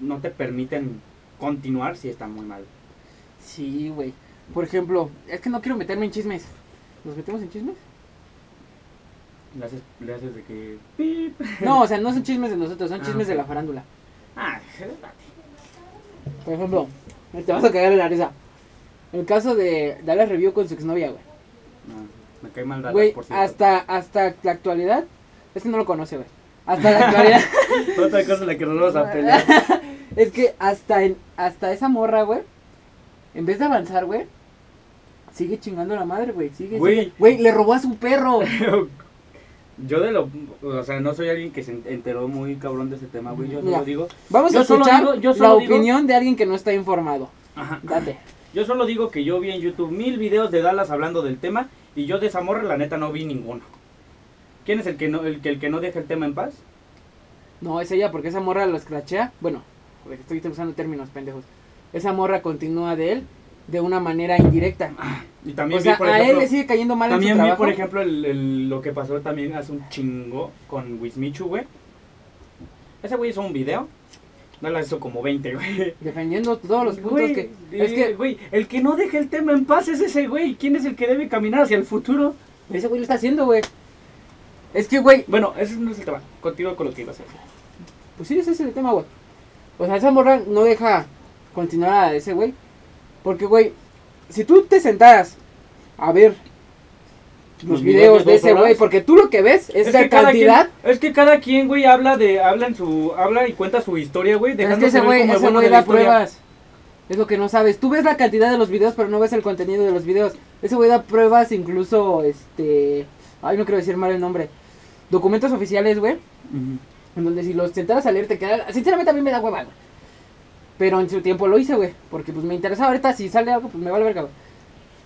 A: no te permiten continuar si están muy mal.
B: Sí, güey. Por ejemplo, es que no quiero meterme en chismes. ¿Nos metemos en chismes?
A: Le haces, le haces de que. pip.
B: No, o sea, no son chismes de nosotros, son
A: Ah,
B: chismes de la farándula.
A: Ah.
B: Por ejemplo, te vas a cagar de la risa. El caso de Dallas Review con su exnovia, güey.
A: No, me cae mal Dallas,
B: Güey,
A: por cierto.
B: hasta, hasta la actualidad. Es que no lo conoce, güey. Hasta la actualidad.
A: Otra cosa en la que nos vamos a pelear.
B: es que hasta, en, hasta esa morra, güey. En vez de avanzar, güey. Sigue chingando a la madre, güey. Sigue,
A: Güey.
B: sigue. Güey, le robó a su perro.
A: Yo de lo. O sea, no soy alguien que se enteró muy cabrón de ese tema, güey. Yo solo digo.
B: Vamos
A: Yo
B: a escuchar
A: digo- yo
B: la
A: digo-
B: opinión de alguien que no está informado.
A: Ajá.
B: Date.
A: Yo solo digo que yo vi en YouTube mil videos de Dallas hablando del tema y yo de esa morra, la neta, no vi ninguno. ¿Quién es el que no, el que, el que no deja el tema en paz?
B: No, es ella porque esa morra lo escrachea. Bueno, estoy usando términos pendejos. Esa morra continúa de él de una manera indirecta.
A: Y también
B: O sea,
A: vi, por
B: a
A: ejemplo,
B: él le sigue cayendo mal en su
A: también vi,
B: trabajo.
A: por ejemplo, el, el- lo que pasó también hace un chingo con Wismichu, güey. Ese güey hizo un video. Dallas hizo como 20, güey.
B: defendiendo todos los puntos
A: Güey,
B: que...
A: eh,
B: Es que
A: güey, el que no deja el tema en paz es ese güey. ¿Quién es el que debe caminar hacia el futuro?
B: ese güey lo está haciendo, güey. Es que, güey,
A: Bueno, ese no es el tema. Continúo con lo que ibas a decir.
B: pues sí, ese es el tema, güey. O sea, esa morra no deja continuar a ese güey. Porque, güey, si tú te sentaras a ver los,
A: Los
B: videos
A: videos de
B: ese güey, porque tú lo que ves es, la cantidad...
A: quien- es que cada quien, güey, habla de, habla en su, habla y cuenta su historia, güey,
B: es que ese güey, ese güey da pruebas. Es lo que no sabes. Tú ves la cantidad de los videos, pero no ves el contenido de los videos. Ese güey da pruebas, incluso, este... Ay, no quiero decir mal el nombre. Documentos oficiales, güey. En donde si los sentaras a leer te quedara... Sinceramente a mí me da hueva, güey. Pero en su tiempo lo hice, güey. Porque pues me interesaba ahorita si sale algo, pues me vale verga.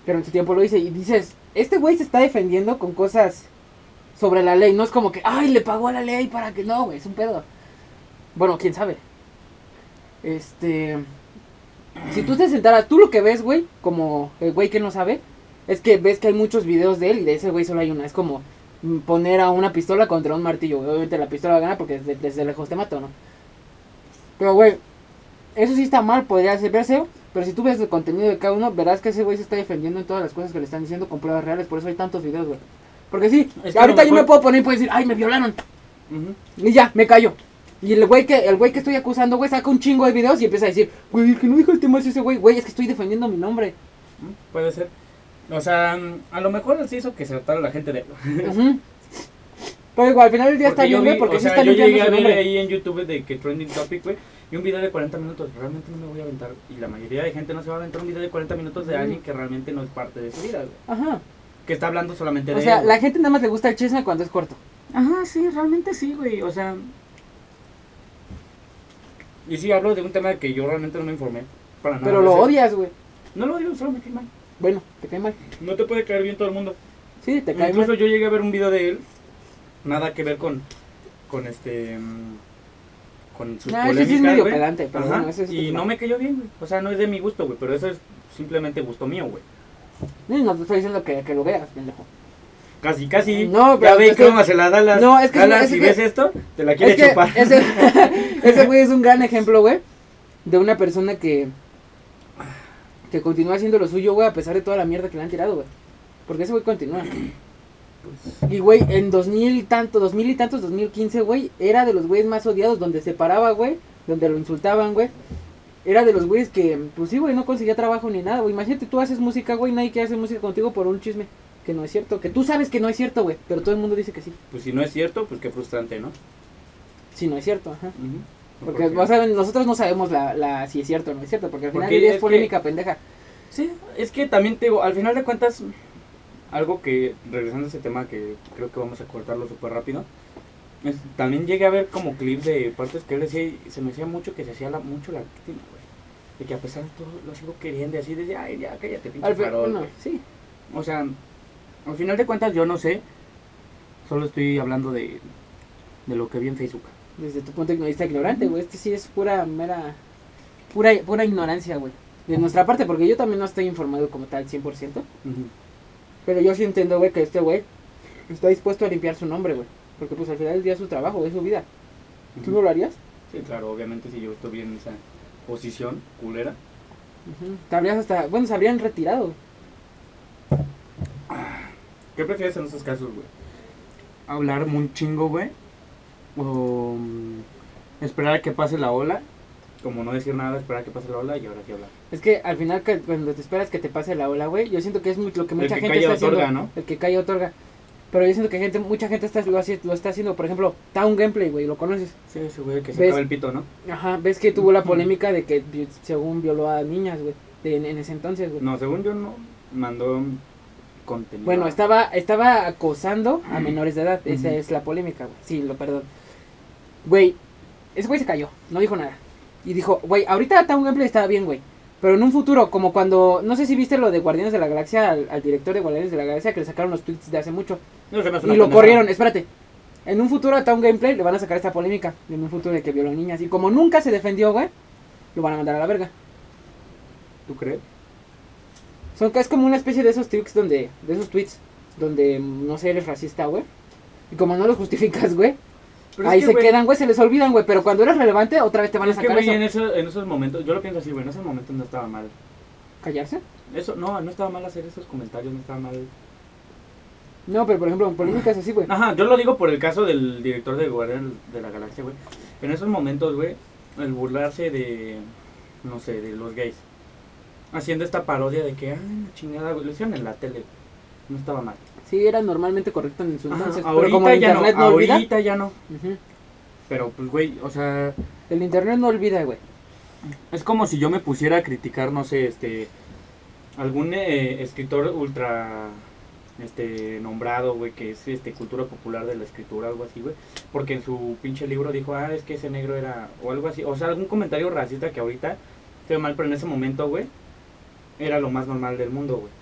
B: Pero en su tiempo lo hice y dices, este güey se está defendiendo con cosas sobre la ley. No es como que, ay, le pagó a la ley para que no, güey. Es un pedo. Bueno, quién sabe. Este... Si tú te sentaras, tú lo que ves, güey, como el güey que no sabe, es que ves que hay muchos videos de él y de ese güey solo hay una. Es como poner a una pistola contra un martillo. Obviamente la pistola va a ganar porque desde, desde lejos te mato, ¿no? Pero, güey, eso sí está mal, podría verse. Pero si tú ves el contenido de cada uno, verás que ese güey se está defendiendo en todas las cosas que le están diciendo con pruebas reales. Por eso hay tantos videos, güey. Porque sí,
A: Es que a
B: ahorita yo me puedo poner y puedo decir, ay, me violaron. Y ya, me callo. Y el güey que, el güey que estoy acusando, güey, saca un chingo de videos y empieza a decir, güey, que no dijo el tema es ese güey, güey, es que estoy defendiendo mi nombre.
A: Puede ser. O sea, a lo mejor sí hizo que se tratara la gente de...
B: Ujú. Pero igual, al final del día está
A: Porque
B: bien, güey, porque
A: o
B: sí
A: sea,
B: está
A: yo llegué a ver
B: nombre.
A: ahí en YouTube de que Trending Topic, güey, y un video de 40 minutos, realmente no me voy a aventar. Y la mayoría de gente no se va a aventar un video de 40 minutos de
B: Ujú.
A: alguien que realmente no es parte de su vida, güey.
B: Ajá.
A: que está hablando solamente de
B: O sea,
A: él,
B: la
A: güey.
B: gente nada más le gusta el chisme cuando es corto.
A: Ajá, sí, realmente sí, güey. O sea. Y sí, hablo de un tema que yo realmente no me informé. Para nada.
B: Pero lo odias, güey.
A: No lo odio, solo me cae mal.
B: Bueno, te cae mal.
A: No te puede caer bien todo el mundo.
B: Sí, te cae
A: Incluso
B: mal.
A: yo llegué a ver un video de él. Nada que ver con. Con este. mm, Con sus
B: Ah, ese
A: polémicas.
B: sí es medio pedante, pero bueno, ese es
A: y no me cayó bien, güey. O sea, no es de mi gusto, güey. Pero eso es simplemente gusto mío, güey.
B: No te estoy diciendo que, que lo veas, pendejo.
A: Casi, casi.
B: No,
A: ya
B: pero
A: ves
B: es que-
A: cómo se la da las.
B: No, es que- es
A: si ves esto, te la quiere
B: Es
A: chupar.
B: ese, ese güey es un gran ejemplo, güey, de una persona que que continúa haciendo lo suyo, güey, a pesar de toda la mierda que le han tirado, güey. Porque ese güey continúa. Y, güey, en 2000 y tanto, 2000 y tantos, 2015, güey, era de los güeyes más odiados, donde se paraba, güey, donde lo insultaban, güey. Era de los güeyes que, pues sí, güey, no conseguía trabajo ni nada, güey. Imagínate, tú haces música, güey, nadie quiere hacer música contigo por un chisme. Que no es cierto, que tú sabes que no es cierto, güey, pero todo el mundo dice que sí.
A: Pues si no es cierto, pues qué frustrante, ¿no?
B: Sí, no es cierto, ajá. Porque, o sea, nosotros no sabemos la, la, si es cierto o no es cierto, porque al final
A: Porque
B: es polémica pendeja.
A: Sí, es que también te digo, al final de cuentas, algo que, regresando a ese tema que creo que vamos a cortarlo súper rápido, es- también llegué a ver como clips de partes que él decía y se me hacía mucho que se hacía la, mucho la víctima, güey. De que a pesar de todo lo sigo queriendo y así, de ay, ya, cállate, pinche farol,
B: bueno,
A: güey".
B: sí.
A: O sea, al final de cuentas yo no sé, solo estoy hablando de, de lo que vi en Facebook.
B: Desde tu punto de vista ignorante, güey. Este sí es pura, mera, pura, pura ignorancia, güey. De nuestra parte, porque yo también no estoy informado como tal 100%. Pero yo sí entiendo, güey, que este güey está dispuesto a limpiar su nombre, güey. Porque pues al final del día es su trabajo, es su vida. ¿Tú no lo harías?
A: Sí, claro, obviamente si yo estuviera en esa posición culera.
B: Ujú. Te habrías hasta, bueno, se habrían retirado.
A: ¿Qué prefieres en esos casos, güey? ¿Hablar un chingo, güey? ¿O mm, esperar a que pase la ola? Como no decir nada, esperar a que pase la ola y ahora sí hablar.
B: Es que al final que, cuando te esperas que te pase la ola, güey, yo siento que es lo que
A: El
B: mucha
A: que
B: gente
A: calla
B: está
A: otorga,
B: haciendo.
A: ¿no?
B: El que calla otorga. Pero yo siento que gente, mucha gente está, lo, hace- lo está haciendo. Por ejemplo, Town Gameplay, güey, lo conoces.
A: Sí, ese güey que se acaba el pito, ¿no?
B: Ajá, ves que tuvo la polémica de que según violó a niñas, güey, de- en, en ese entonces, güey.
A: No, según yo no mandó contenido.
B: Bueno, estaba estaba acosando a menores de edad, esa es la polémica, güey. Sí, lo perdón. Güey, ese güey se cayó, no dijo nada. Y dijo, güey, ahorita Town Gameplay estaba bien, güey. Pero en un futuro, como cuando, no sé si viste lo de Guardianes de la Galaxia, al, al director de Guardianes de la Galaxia, que le sacaron los tweets de hace mucho.
A: No, se me hace
B: Y
A: una
B: lo corrieron, espérate. En un futuro a Town Gameplay le van a sacar esta polémica. En un futuro de que violó niñas. Y como nunca se defendió, güey, lo van a mandar a la verga.
A: ¿Tú crees?
B: Son, es como una especie de esos tweets donde, de esos tweets, donde, no sé, eres racista, güey. Y como no los justificas, güey,
A: Pero es
B: ahí
A: que,
B: se
A: güey,
B: quedan, güey, se les olvidan, güey. Pero cuando eres relevante, otra vez te van a
A: Es que,
B: sacar
A: güey,
B: eso.
A: en, eso- en esos momentos, yo lo pienso así, güey, en esos momentos no estaba mal.
B: ¿Callarse?
A: Eso, no, no estaba mal hacer esos comentarios, no estaba mal.
B: No, pero por ejemplo, en polémicas así, güey.
A: Ajá, yo lo digo por el caso del director de Guardián de la Galaxia, güey. En esos momentos, güey, el burlarse de, no sé, de los gays. Haciendo esta parodia de que, ay, la chingada, güey, lo hicieron en la tele. No estaba mal.
B: Sí, era normalmente correcto en su
A: Ajá,
B: entonces. pero
A: ahorita
B: como el
A: ya no,
B: internet no, olvida.
A: ahorita ya no. Pero, pues, güey, o sea,
B: El internet no olvida, güey.
A: es como si yo me pusiera a criticar, no sé, este, algún eh, escritor ultra, este, nombrado, güey, que es, este, cultura popular de la escritura, algo así, güey, porque en su pinche libro dijo, ah, es que ese negro era, o algo así, o sea, algún comentario racista que ahorita fue mal, pero en ese momento, güey, era lo más normal del mundo, güey.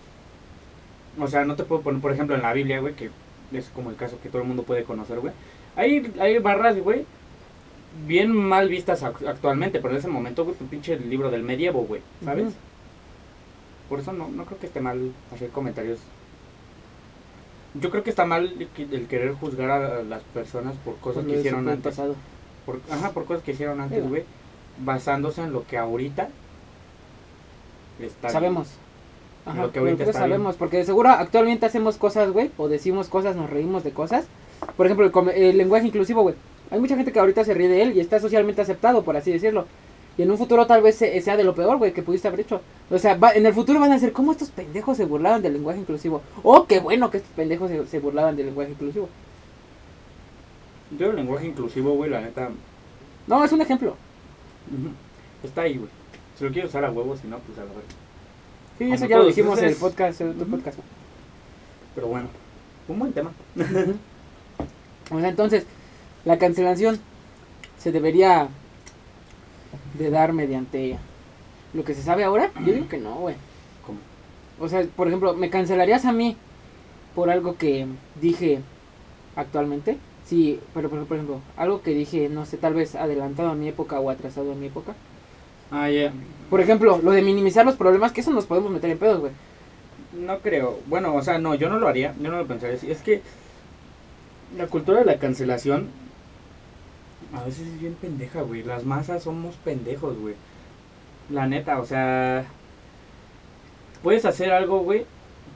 A: O sea, no te puedo poner, por ejemplo, en la Biblia, güey, que es como el caso que todo el mundo puede conocer, güey. Hay, hay barras, güey, bien mal vistas ac- actualmente, pero en ese momento, güey, tu pinche libro del medievo, güey, ¿sabes? Por eso no, no creo que esté mal hacer comentarios. Yo creo que está mal el que- el querer juzgar a las personas por cosas
B: Por
A: que hicieron antes.
B: pasado.
A: Por, ajá, por cosas que hicieron antes, güey, basándose en lo que ahorita está bien.
B: Ajá,
A: Lo que ahorita bien.
B: sabemos, porque de seguro actualmente hacemos cosas, güey, o decimos cosas, nos reímos de cosas. Por ejemplo, el, el lenguaje inclusivo, güey. Hay mucha gente que ahorita se ríe de él y está socialmente aceptado, por así decirlo. Y en un futuro tal vez se- sea de lo peor, güey, que pudiste haber hecho. O sea, va- en el futuro van a decir, ¿cómo estos pendejos se burlaban del lenguaje inclusivo? Oh, qué bueno que estos pendejos se, se burlaban del lenguaje inclusivo.
A: Yo el lenguaje inclusivo, güey, la neta,
B: No, es un ejemplo.
A: está ahí, güey. Si lo quiero usar a huevo, si no, pues a la verga.
B: Sí,
A: Como
B: eso ya lo dijimos en el podcast, en otro podcast.
A: Pero bueno, un buen tema.
B: O sea, entonces, la cancelación se debería de dar mediante lo que se sabe ahora. Yo digo que no, güey.
A: ¿Cómo?
B: O sea, por ejemplo, ¿me cancelarías a mí por algo que dije actualmente? Sí, pero por por ejemplo, algo que dije, no sé, tal vez adelantado a mi época o atrasado a mi época.
A: Ah, ya.
B: Por ejemplo, lo de minimizar los problemas, que eso nos podemos meter en pedos, güey.
A: No creo. Bueno, o sea, no, yo no lo haría. Yo no lo pensaría. Es que la cultura de la cancelación a veces es bien pendeja, güey. Las masas somos pendejos, güey. La neta, o sea, puedes hacer algo, güey,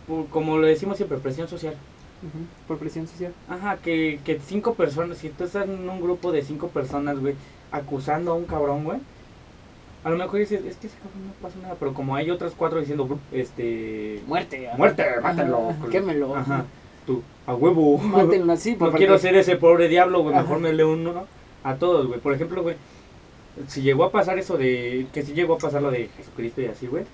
A: por- como lo decimos siempre, presión social.
B: Por presión social.
A: Ajá, que, que cinco personas, si tú estás en un grupo de cinco personas, güey, acusando a un cabrón, güey, a lo mejor dices, es que ese cabrón no pasa nada, pero como hay otras cuatro diciendo, "Bru- este,
B: Muerte. ajá.
A: muerte, mátenlo.
B: Quémelo.
A: Ajá, tú, a huevo.
B: Mátenlo así.
A: No
B: porque-
A: quiero ser ese pobre diablo, güey, mejor me leo uno, ¿no? A todos, güey. Por ejemplo, güey, si llegó a pasar eso de, que si llegó a pasar lo de Jesucristo y así, güey,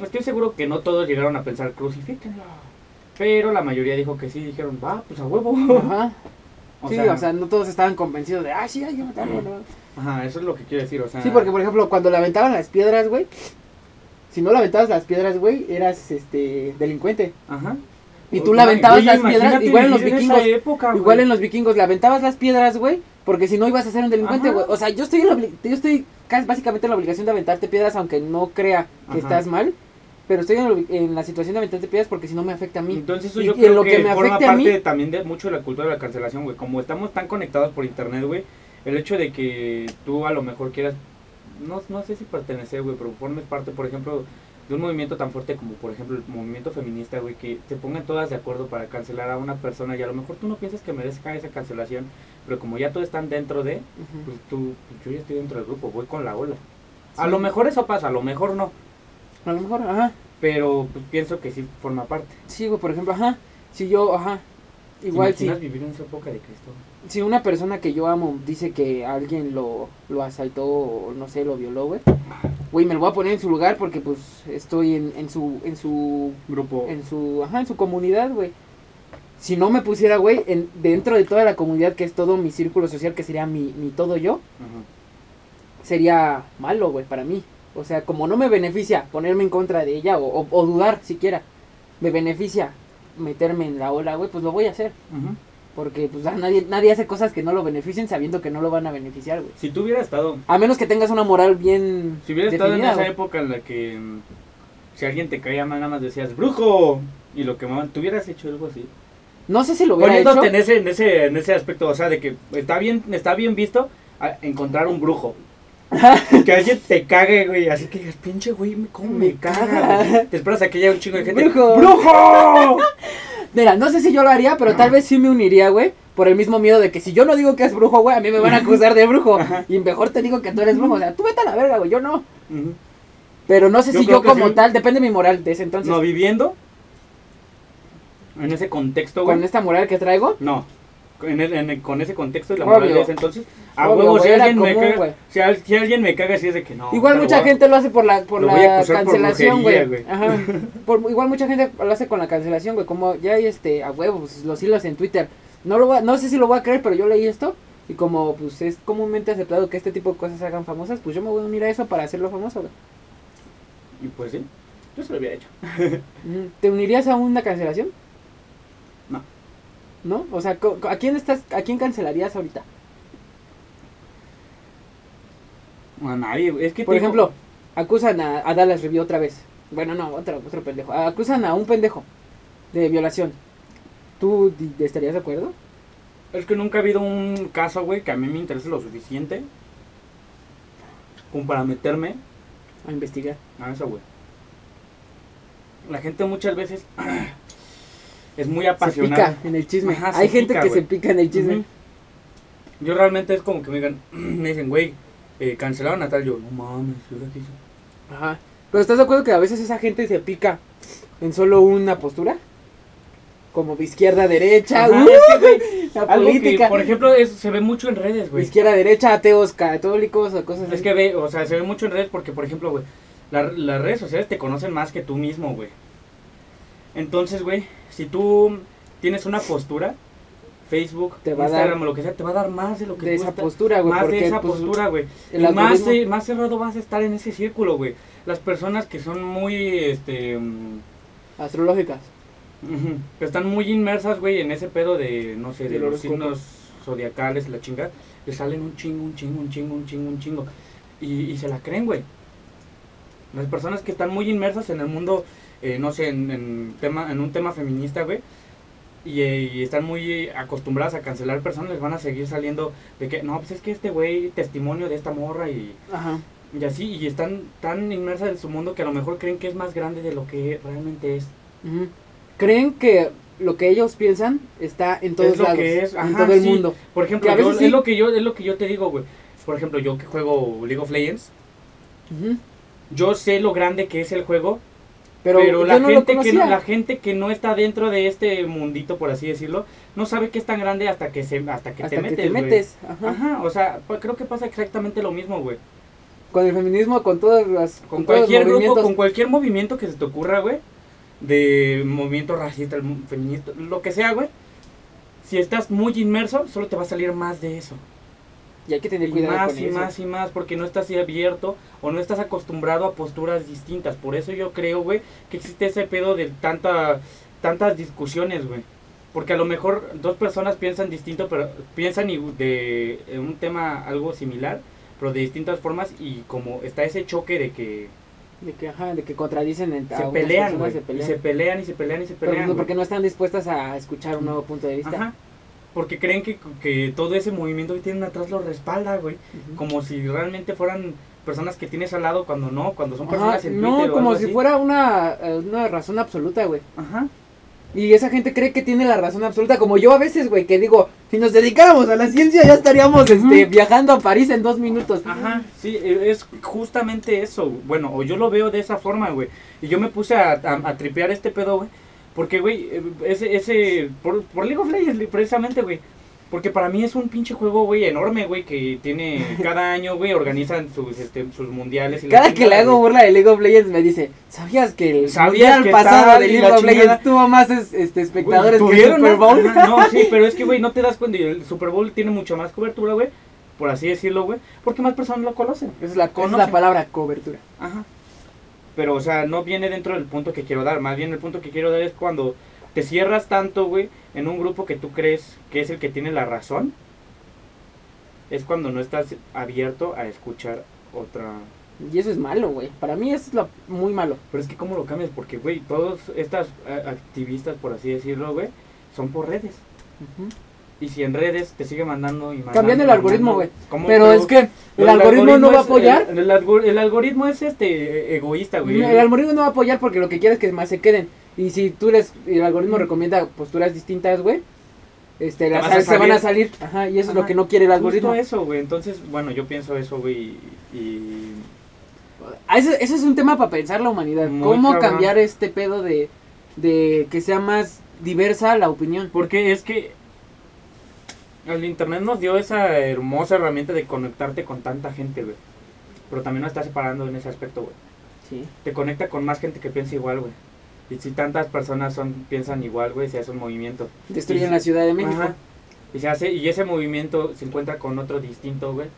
A: estoy seguro que no todos llegaron a pensar, crucifíquenlo. Pero la mayoría dijo que sí, dijeron, va, pues a huevo.
B: Ajá.
A: O
B: sí,
A: sea,
B: o sea, no todos estaban convencidos de, ah, sí, hay que matarlo, ¿no?
A: Ajá, eso es lo que quiero decir, o sea.
B: Sí, porque por ejemplo, cuando le aventaban las piedras, güey, si no le aventabas las piedras, güey, eras este delincuente.
A: Ajá.
B: Y tú le aventabas
A: Güey,
B: las piedras, igual en los vikingos,
A: época,
B: igual en los vikingos le aventabas las piedras, güey, porque si no ibas a ser un delincuente, güey. O sea, yo estoy en la obli- yo estoy casi básicamente en la obligación de aventarte piedras aunque no crea que
A: Ajá.
B: estás mal, pero estoy en, en la situación de aventarte piedras porque si no me afecta a mí.
A: Entonces eso
B: Y-
A: yo
B: y
A: creo
B: lo
A: que,
B: que me
A: forma parte
B: mí-
A: también de mucho de la cultura de la cancelación, güey. Como estamos tan conectados por internet, güey, el hecho de que tú a lo mejor quieras, no, no sé si pertenecer, güey, pero formes parte, por ejemplo, de un movimiento tan fuerte como, por ejemplo, el movimiento feminista, güey, que se pongan todas de acuerdo para cancelar a una persona y a lo mejor tú no piensas que merezca esa cancelación, pero como ya todos están dentro de, pues tú, pues yo ya estoy dentro del grupo, voy con la ola. A
B: Sí.
A: lo mejor eso pasa, a lo mejor no,
B: A lo mejor, ajá.
A: pero pues, pienso que sí forma parte.
B: Sí, güey, por ejemplo, ajá. Si yo, ajá. Igual
A: ¿Te
B: si,
A: imaginas vivir en esa época de Cristo?
B: Si una persona que yo amo dice que alguien lo, lo asaltó o no sé, lo violó, güey. Güey, me lo voy a poner en su lugar porque pues estoy en, en su en su
A: Grupo.
B: en su ajá, en su comunidad, güey. Si no me pusiera, güey, en, dentro de toda la comunidad que es todo mi círculo social, que sería mi, mi todo yo,
A: Ajá.
B: sería malo, güey, para mí. O sea, como no me beneficia ponerme en contra de ella o, o- o dudar siquiera, me beneficia meterme en la ola, güey, pues lo voy a hacer.
A: Ujú.
B: Porque pues ah, nadie, nadie hace cosas que no lo beneficien sabiendo que no lo van a beneficiar, güey.
A: Si tú hubieras estado,
B: A menos que tengas una moral bien
A: si hubieras estado en esa época en la que mm, si alguien te caía mal nada más decías brujo y lo quemaban, ¿tú hubieras hecho algo así?
B: No sé si lo hubiera hecho.
A: Poniéndote en ese, en ese, en ese aspecto, o sea, de que está bien, está bien visto a- encontrar un brujo. que alguien te cague, güey, así que digas, pinche güey, ¿cómo me caga?
B: caga.
A: güey?" Te esperas a que haya un chingo de gente.
B: Brujo.
A: ¡Brujo!
B: Mira, no sé si yo lo haría, pero tal vez sí me uniría, güey. Por el mismo miedo de que si yo no digo que es brujo, güey, a mí me van a acusar de brujo. Y mejor te digo que tú eres brujo. O sea, tú vete a la verga, güey, yo no. Pero no sé
A: Yo
B: si yo como
A: sí.
B: tal, depende de mi moral de ese entonces.
A: No, viviendo en ese contexto, güey.
B: con esta moral que traigo,
A: No, en el- en el- con ese contexto y la moral de ese entonces, a
B: Obvio,
A: huevo, si
B: güey,
A: alguien, me
B: común,
A: caga, si, al- si alguien me caga, sí es de que no.
B: Igual mucha
A: voy
B: gente lo hace por la, por la cancelación,
A: brujería,
B: güey.
A: güey.
B: Ajá. Por- igual mucha gente lo hace con la cancelación, güey. Como ya hay este, a huevos, pues, los hilos en Twitter. No, lo voy a- no sé si lo voy a creer, pero yo leí esto. Y como pues es comúnmente aceptado que este tipo de cosas se hagan famosas, pues yo me voy a unir a eso para hacerlo famoso, güey.
A: Y pues sí, yo se lo hubiera hecho.
B: ¿Te unirías a una cancelación?
A: No.
B: O sea, ¿a quién estás, a quién cancelarías ahorita?
A: A nadie. Es que
B: Por ejemplo, acusan a, a Dallas Review otra vez. Bueno, no, otro, otro pendejo. Acusan a un pendejo de violación. ¿Tú estarías de acuerdo?
A: Es que nunca ha habido un caso, güey, que a mí me interese lo suficiente como para meterme
B: A investigar.
A: a eso, güey. La gente muchas veces es muy
B: Se
A: apasionada.
B: pica en el chisme.
A: Ajá, se
B: Hay gente
A: pica,
B: que se pica en el chisme.
A: Yo realmente es como que me digan, me dicen, güey, eh, cancelaron a tal. Yo, no mames, ¿verdad que hizo?
B: Ajá. Pero ¿estás de acuerdo que a veces esa gente se pica en solo una postura? Como de izquierda derecha.
A: Ajá,
B: ¡uh!
A: es que, güey,
B: la
A: Algo
B: política.
A: que, por ejemplo, eso se ve mucho en redes, güey.
B: Izquierda derecha, ateos católicos o cosas así.
A: Es que ve, o sea, se ve mucho en redes porque, por ejemplo, güey, la- las redes sociales te conocen más que tú mismo, güey. Entonces, güey, si tú tienes una postura, Facebook,
B: Te va a
A: Instagram
B: dar-
A: o lo que sea, te va a dar más de lo que
B: de
A: tú
B: esa postura, güey.
A: más de esa
B: pues,
A: postura, güey. Y más, eh, más cerrado vas a estar en ese círculo, güey. Las personas que son muy, este, mm,
B: Astrológicas.
A: que están muy inmersas, güey, en ese pedo de, no sé, de los signos zodiacales la chinga, le salen un chingo, un chingo, un chingo, un chingo, un chingo. Y, y se la creen, güey. Las personas que están muy inmersas en el mundo, eh, no sé, en, en tema, en un tema feminista, güey, y, y están muy acostumbradas a cancelar personas, les van a seguir saliendo de que, no, pues es que este güey, testimonio de esta morra y,
B: Ajá.
A: y así, y están tan inmersas en su mundo que a lo mejor creen que es más grande de lo que realmente es.
B: Creen que lo que ellos piensan está en todos
A: Es lo
B: lados,
A: que es,
B: en
A: ajá,
B: todo el
A: sí.
B: mundo.
A: Por ejemplo, yo-
B: sí.
A: es, lo que yo, es lo que yo te digo, güey. Por ejemplo, yo que juego League of Legends, yo sé lo grande que es el juego,
B: Pero,
A: la,
B: no
A: gente que no, la gente que no está dentro de este mundito, por así decirlo, no sabe que es tan grande hasta que se hasta que
B: hasta
A: te
B: que
A: metes,
B: te
A: güey.
B: metes. Ajá.
A: Ajá, o sea, creo que pasa exactamente lo mismo, güey.
B: Con el feminismo, con todas las.
A: Con
B: los
A: cualquier grupo, con cualquier movimiento que se te ocurra, güey, de movimiento racista, feminista, lo que sea, güey. Si estás muy inmerso, solo te va a salir más de eso.
B: Y hay que tener
A: Y
B: cuidado
A: más
B: con
A: y
B: eso.
A: más y más, porque no estás abierto o no estás acostumbrado a posturas distintas. Por eso yo creo, güey, que existe ese pedo de tanta, tantas discusiones, güey. Porque a lo mejor dos personas piensan distinto, pero piensan de un tema algo similar, pero de distintas formas y como está ese choque de que
B: De que, ajá, de que contradicen en
A: se pelean, güey. Y se pelean y se pelean y se pelean.
B: porque no están dispuestas a escuchar un nuevo punto de vista.
A: Ajá. Porque creen que, que todo ese movimiento que tienen atrás lo respalda, güey. Como si realmente fueran personas que tienes al lado cuando no, cuando son
B: Ajá,
A: personas en
B: no,
A: Twitter o
B: como
A: algo
B: si
A: así.
B: fuera una, eh, una razón absoluta, güey.
A: Ajá.
B: Y esa gente cree que tiene la razón absoluta, como yo a veces, güey, que digo, si nos dedicáramos a la ciencia ya estaríamos este, viajando a París en dos minutos.
A: Ajá, sí, e- es justamente eso. Bueno, o yo lo veo de esa forma, güey. Y yo me puse a, a, a tripear este pedo, güey. Porque, güey, eh, ese, ese, por, por League of Legends, precisamente, güey. Porque para mí es un pinche juego, güey, enorme, güey, que tiene cada año, güey, organizan sus, este, sus mundiales. Y
B: Cada que le hago burla de League of Legends me dice, ¿sabías que el
A: ¿Sabías
B: mundial
A: que
B: pasado de League of Legends tuvo más es- este, espectadores
A: Güey,
B: que el
A: ¿tuvieron
B: Super? Bowl?
A: No, sí, pero es que, güey, no te das cuenta. El Super Bowl tiene mucho más cobertura, güey. Por así decirlo, güey. Porque más personas lo conocen.
B: Esa es la, esa es
A: Conocen.
B: la palabra cobertura.
A: Ajá. Pero, o sea, no viene dentro del punto que quiero dar. Más bien el punto que quiero dar es cuando te cierras tanto, güey, en un grupo que tú crees que es el que tiene la razón. Es cuando no estás abierto a escuchar otra.
B: Y eso es malo, güey. Para mí eso es lo muy malo.
A: Pero es que, ¿cómo lo cambias? Porque, güey, todos estas eh, activistas, por así decirlo, güey, son por redes. Y si en redes te sigue mandando y mandando.
B: Cambiando el algoritmo, güey.
A: ¿cómo-
B: Pero es que el algoritmo no va a apoyar.
A: El, el algor- el algoritmo es este egoísta, güey.
B: El algoritmo no va a apoyar porque lo que quiere es que más se queden. Y si tú les, el algoritmo recomienda posturas distintas, güey, este, las
A: vas
B: se van a
A: salir.
B: Ajá, y eso es lo que no quiere el algoritmo.
A: Justo eso, güey. Entonces, bueno, yo pienso eso, güey. Y,
B: Ah, Ese, ese es un tema para pensar la humanidad.
A: Muy
B: ¿Cómo
A: cabrón.
B: cambiar este pedo de, de que sea más diversa la opinión?
A: Porque es que el internet nos dio esa hermosa herramienta de conectarte con tanta gente, güey. Pero también nos está separando en ese aspecto, güey.
B: Sí.
A: Te conecta con más gente que piensa igual, güey. Y si tantas personas son piensan igual, güey, se hace un movimiento.
B: Destruyen
A: Y-
B: la Ciudad de México.
A: Ajá. Y se hace y ese movimiento se encuentra con otro distinto, güey.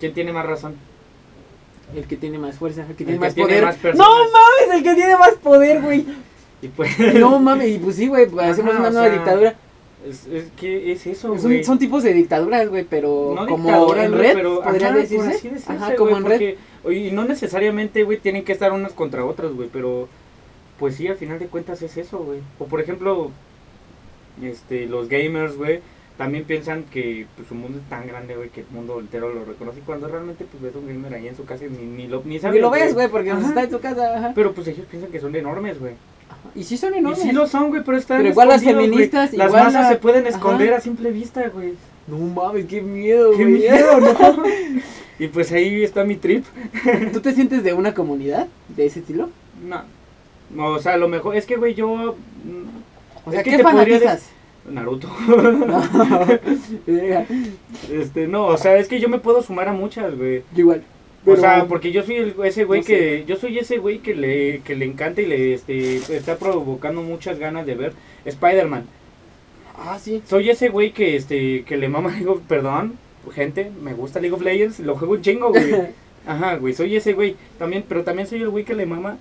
A: ¿Quién tiene más razón?
B: El que tiene más fuerza, el que
A: El
B: tiene
A: que
B: más
A: tiene
B: poder.
A: más personas.
B: no mames, el que tiene más poder, güey.
A: Y pues
B: No mames, y pues sí, güey, hacemos
A: Ajá,
B: una nueva
A: sea,
B: dictadura.
A: Es, es que es eso,
B: Son, tipos de dictaduras, güey, pero
A: no
B: como en red,
A: pero,
B: podría
A: ajá,
B: decirse.
A: así decirse,
B: Ajá,
A: güey,
B: como en red.
A: porque- y no necesariamente, güey, tienen que estar unas contra otras, güey, pero pues sí, al final de cuentas es eso, güey. O por ejemplo, este, los gamers, güey, también piensan que pues, su mundo es tan grande, güey, que el mundo entero lo reconoce. Y cuando realmente pues ves un gamer ahí en su casa y ni, ni lo ni sabes,
B: Ni lo ves, güey, porque pues,
A: Ajá.
B: está en tu casa. Ajá.
A: Pero pues ellos piensan que son enormes, güey.
B: Y sí son
A: Y
B: enormes.
A: sí lo son, güey, pero están
B: Pero igual las
A: escondidos, güey.
B: feministas,
A: Las
B: igual
A: masas
B: la-
A: se pueden
B: Ajá.
A: esconder a simple vista, güey.
B: No mames, qué miedo,
A: Qué
B: güey.
A: miedo, ¿no? y pues ahí está mi trip.
B: ¿Tú te sientes de una comunidad de ese estilo?
A: No. No, o sea, a lo mejor es que, güey, yo. mm,
B: O
A: Es
B: sea,
A: que
B: ¿qué
A: te
B: fanatizas?
A: Naruto.
B: No.
A: Este, no, o sea, es que yo me puedo sumar a muchas, güey.
B: Yo igual.
A: O sea, porque yo soy el- ese güey
B: No
A: que yo soy ese güey que le que le encanta y le este está provocando muchas ganas de ver Spider-Man.
B: Ah, sí.
A: Soy ese güey que este que le mama of, perdón, gente, me gusta League of Legends, lo juego un chingo, güey. Ajá, güey, soy ese güey. También, pero también soy el güey que le mama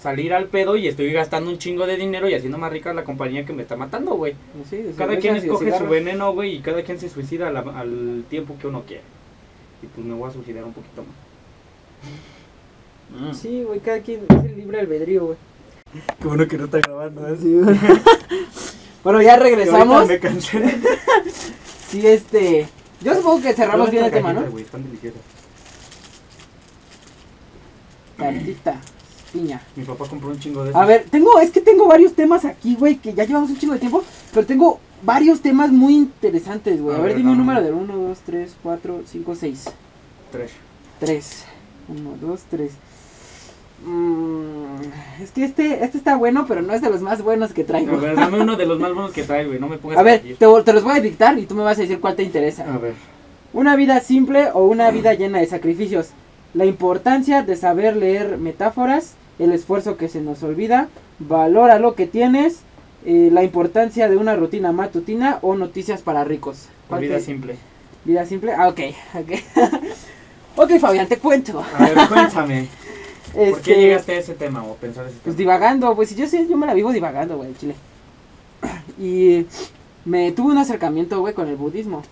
A: salir al pedo y estoy gastando un chingo de dinero y haciendo más rica la compañía que me está matando, güey.
B: Sí,
A: Cada quien escoge su veneno, güey, y cada quien se suicida a la- al tiempo que uno quiere. Y pues me voy a suicidar un poquito más. Mm.
B: Sí, güey, cada quien es el libre albedrío, güey.
A: Qué bueno que no está grabando, ¿eh?
B: Sí, güey. bueno, ya regresamos.
A: Me cansé.
B: Sí, este. Yo supongo que cerramos bien el tema, ¿no?
A: Güey, están deliciosas.
B: Tartita, piña.
A: Mi papá compró un chingo de
B: A ver, tengo, es que tengo varios temas aquí, güey, que ya llevamos un chingo de tiempo, pero tengo varios temas muy interesantes, güey. A,
A: A
B: ver,
A: ver,
B: dime un
A: vamos.
B: número del 1, 2, 3, 4, 5, 6.
A: Tres.
B: 3. 1, 2, 3. Es que este, este está bueno, pero no es de los más buenos que
A: A
B: traigo.
A: ver, dame uno de los más buenos que trae, güey. No me pongas
B: A ver, te, te los voy a dictar y tú me vas a decir cuál te interesa.
A: A ver.
B: Una vida simple o una vida llena de sacrificios. La importancia de saber leer metáforas, el esfuerzo que se nos olvida, valora lo que tienes, eh, la importancia de una rutina matutina o noticias para ricos. ¿Cuál
A: Vida
B: te-
A: simple.
B: Vida simple. Ah, ok, ok. ok, Fabián, te cuento.
A: A ver, cuéntame. ¿Por
B: Este,
A: qué llegaste a ese tema o pensar ese
B: Pues
A: tema?
B: divagando, pues yo sé, yo me la vivo divagando, güey, en chile. Y me tuve un acercamiento, güey, con el budismo.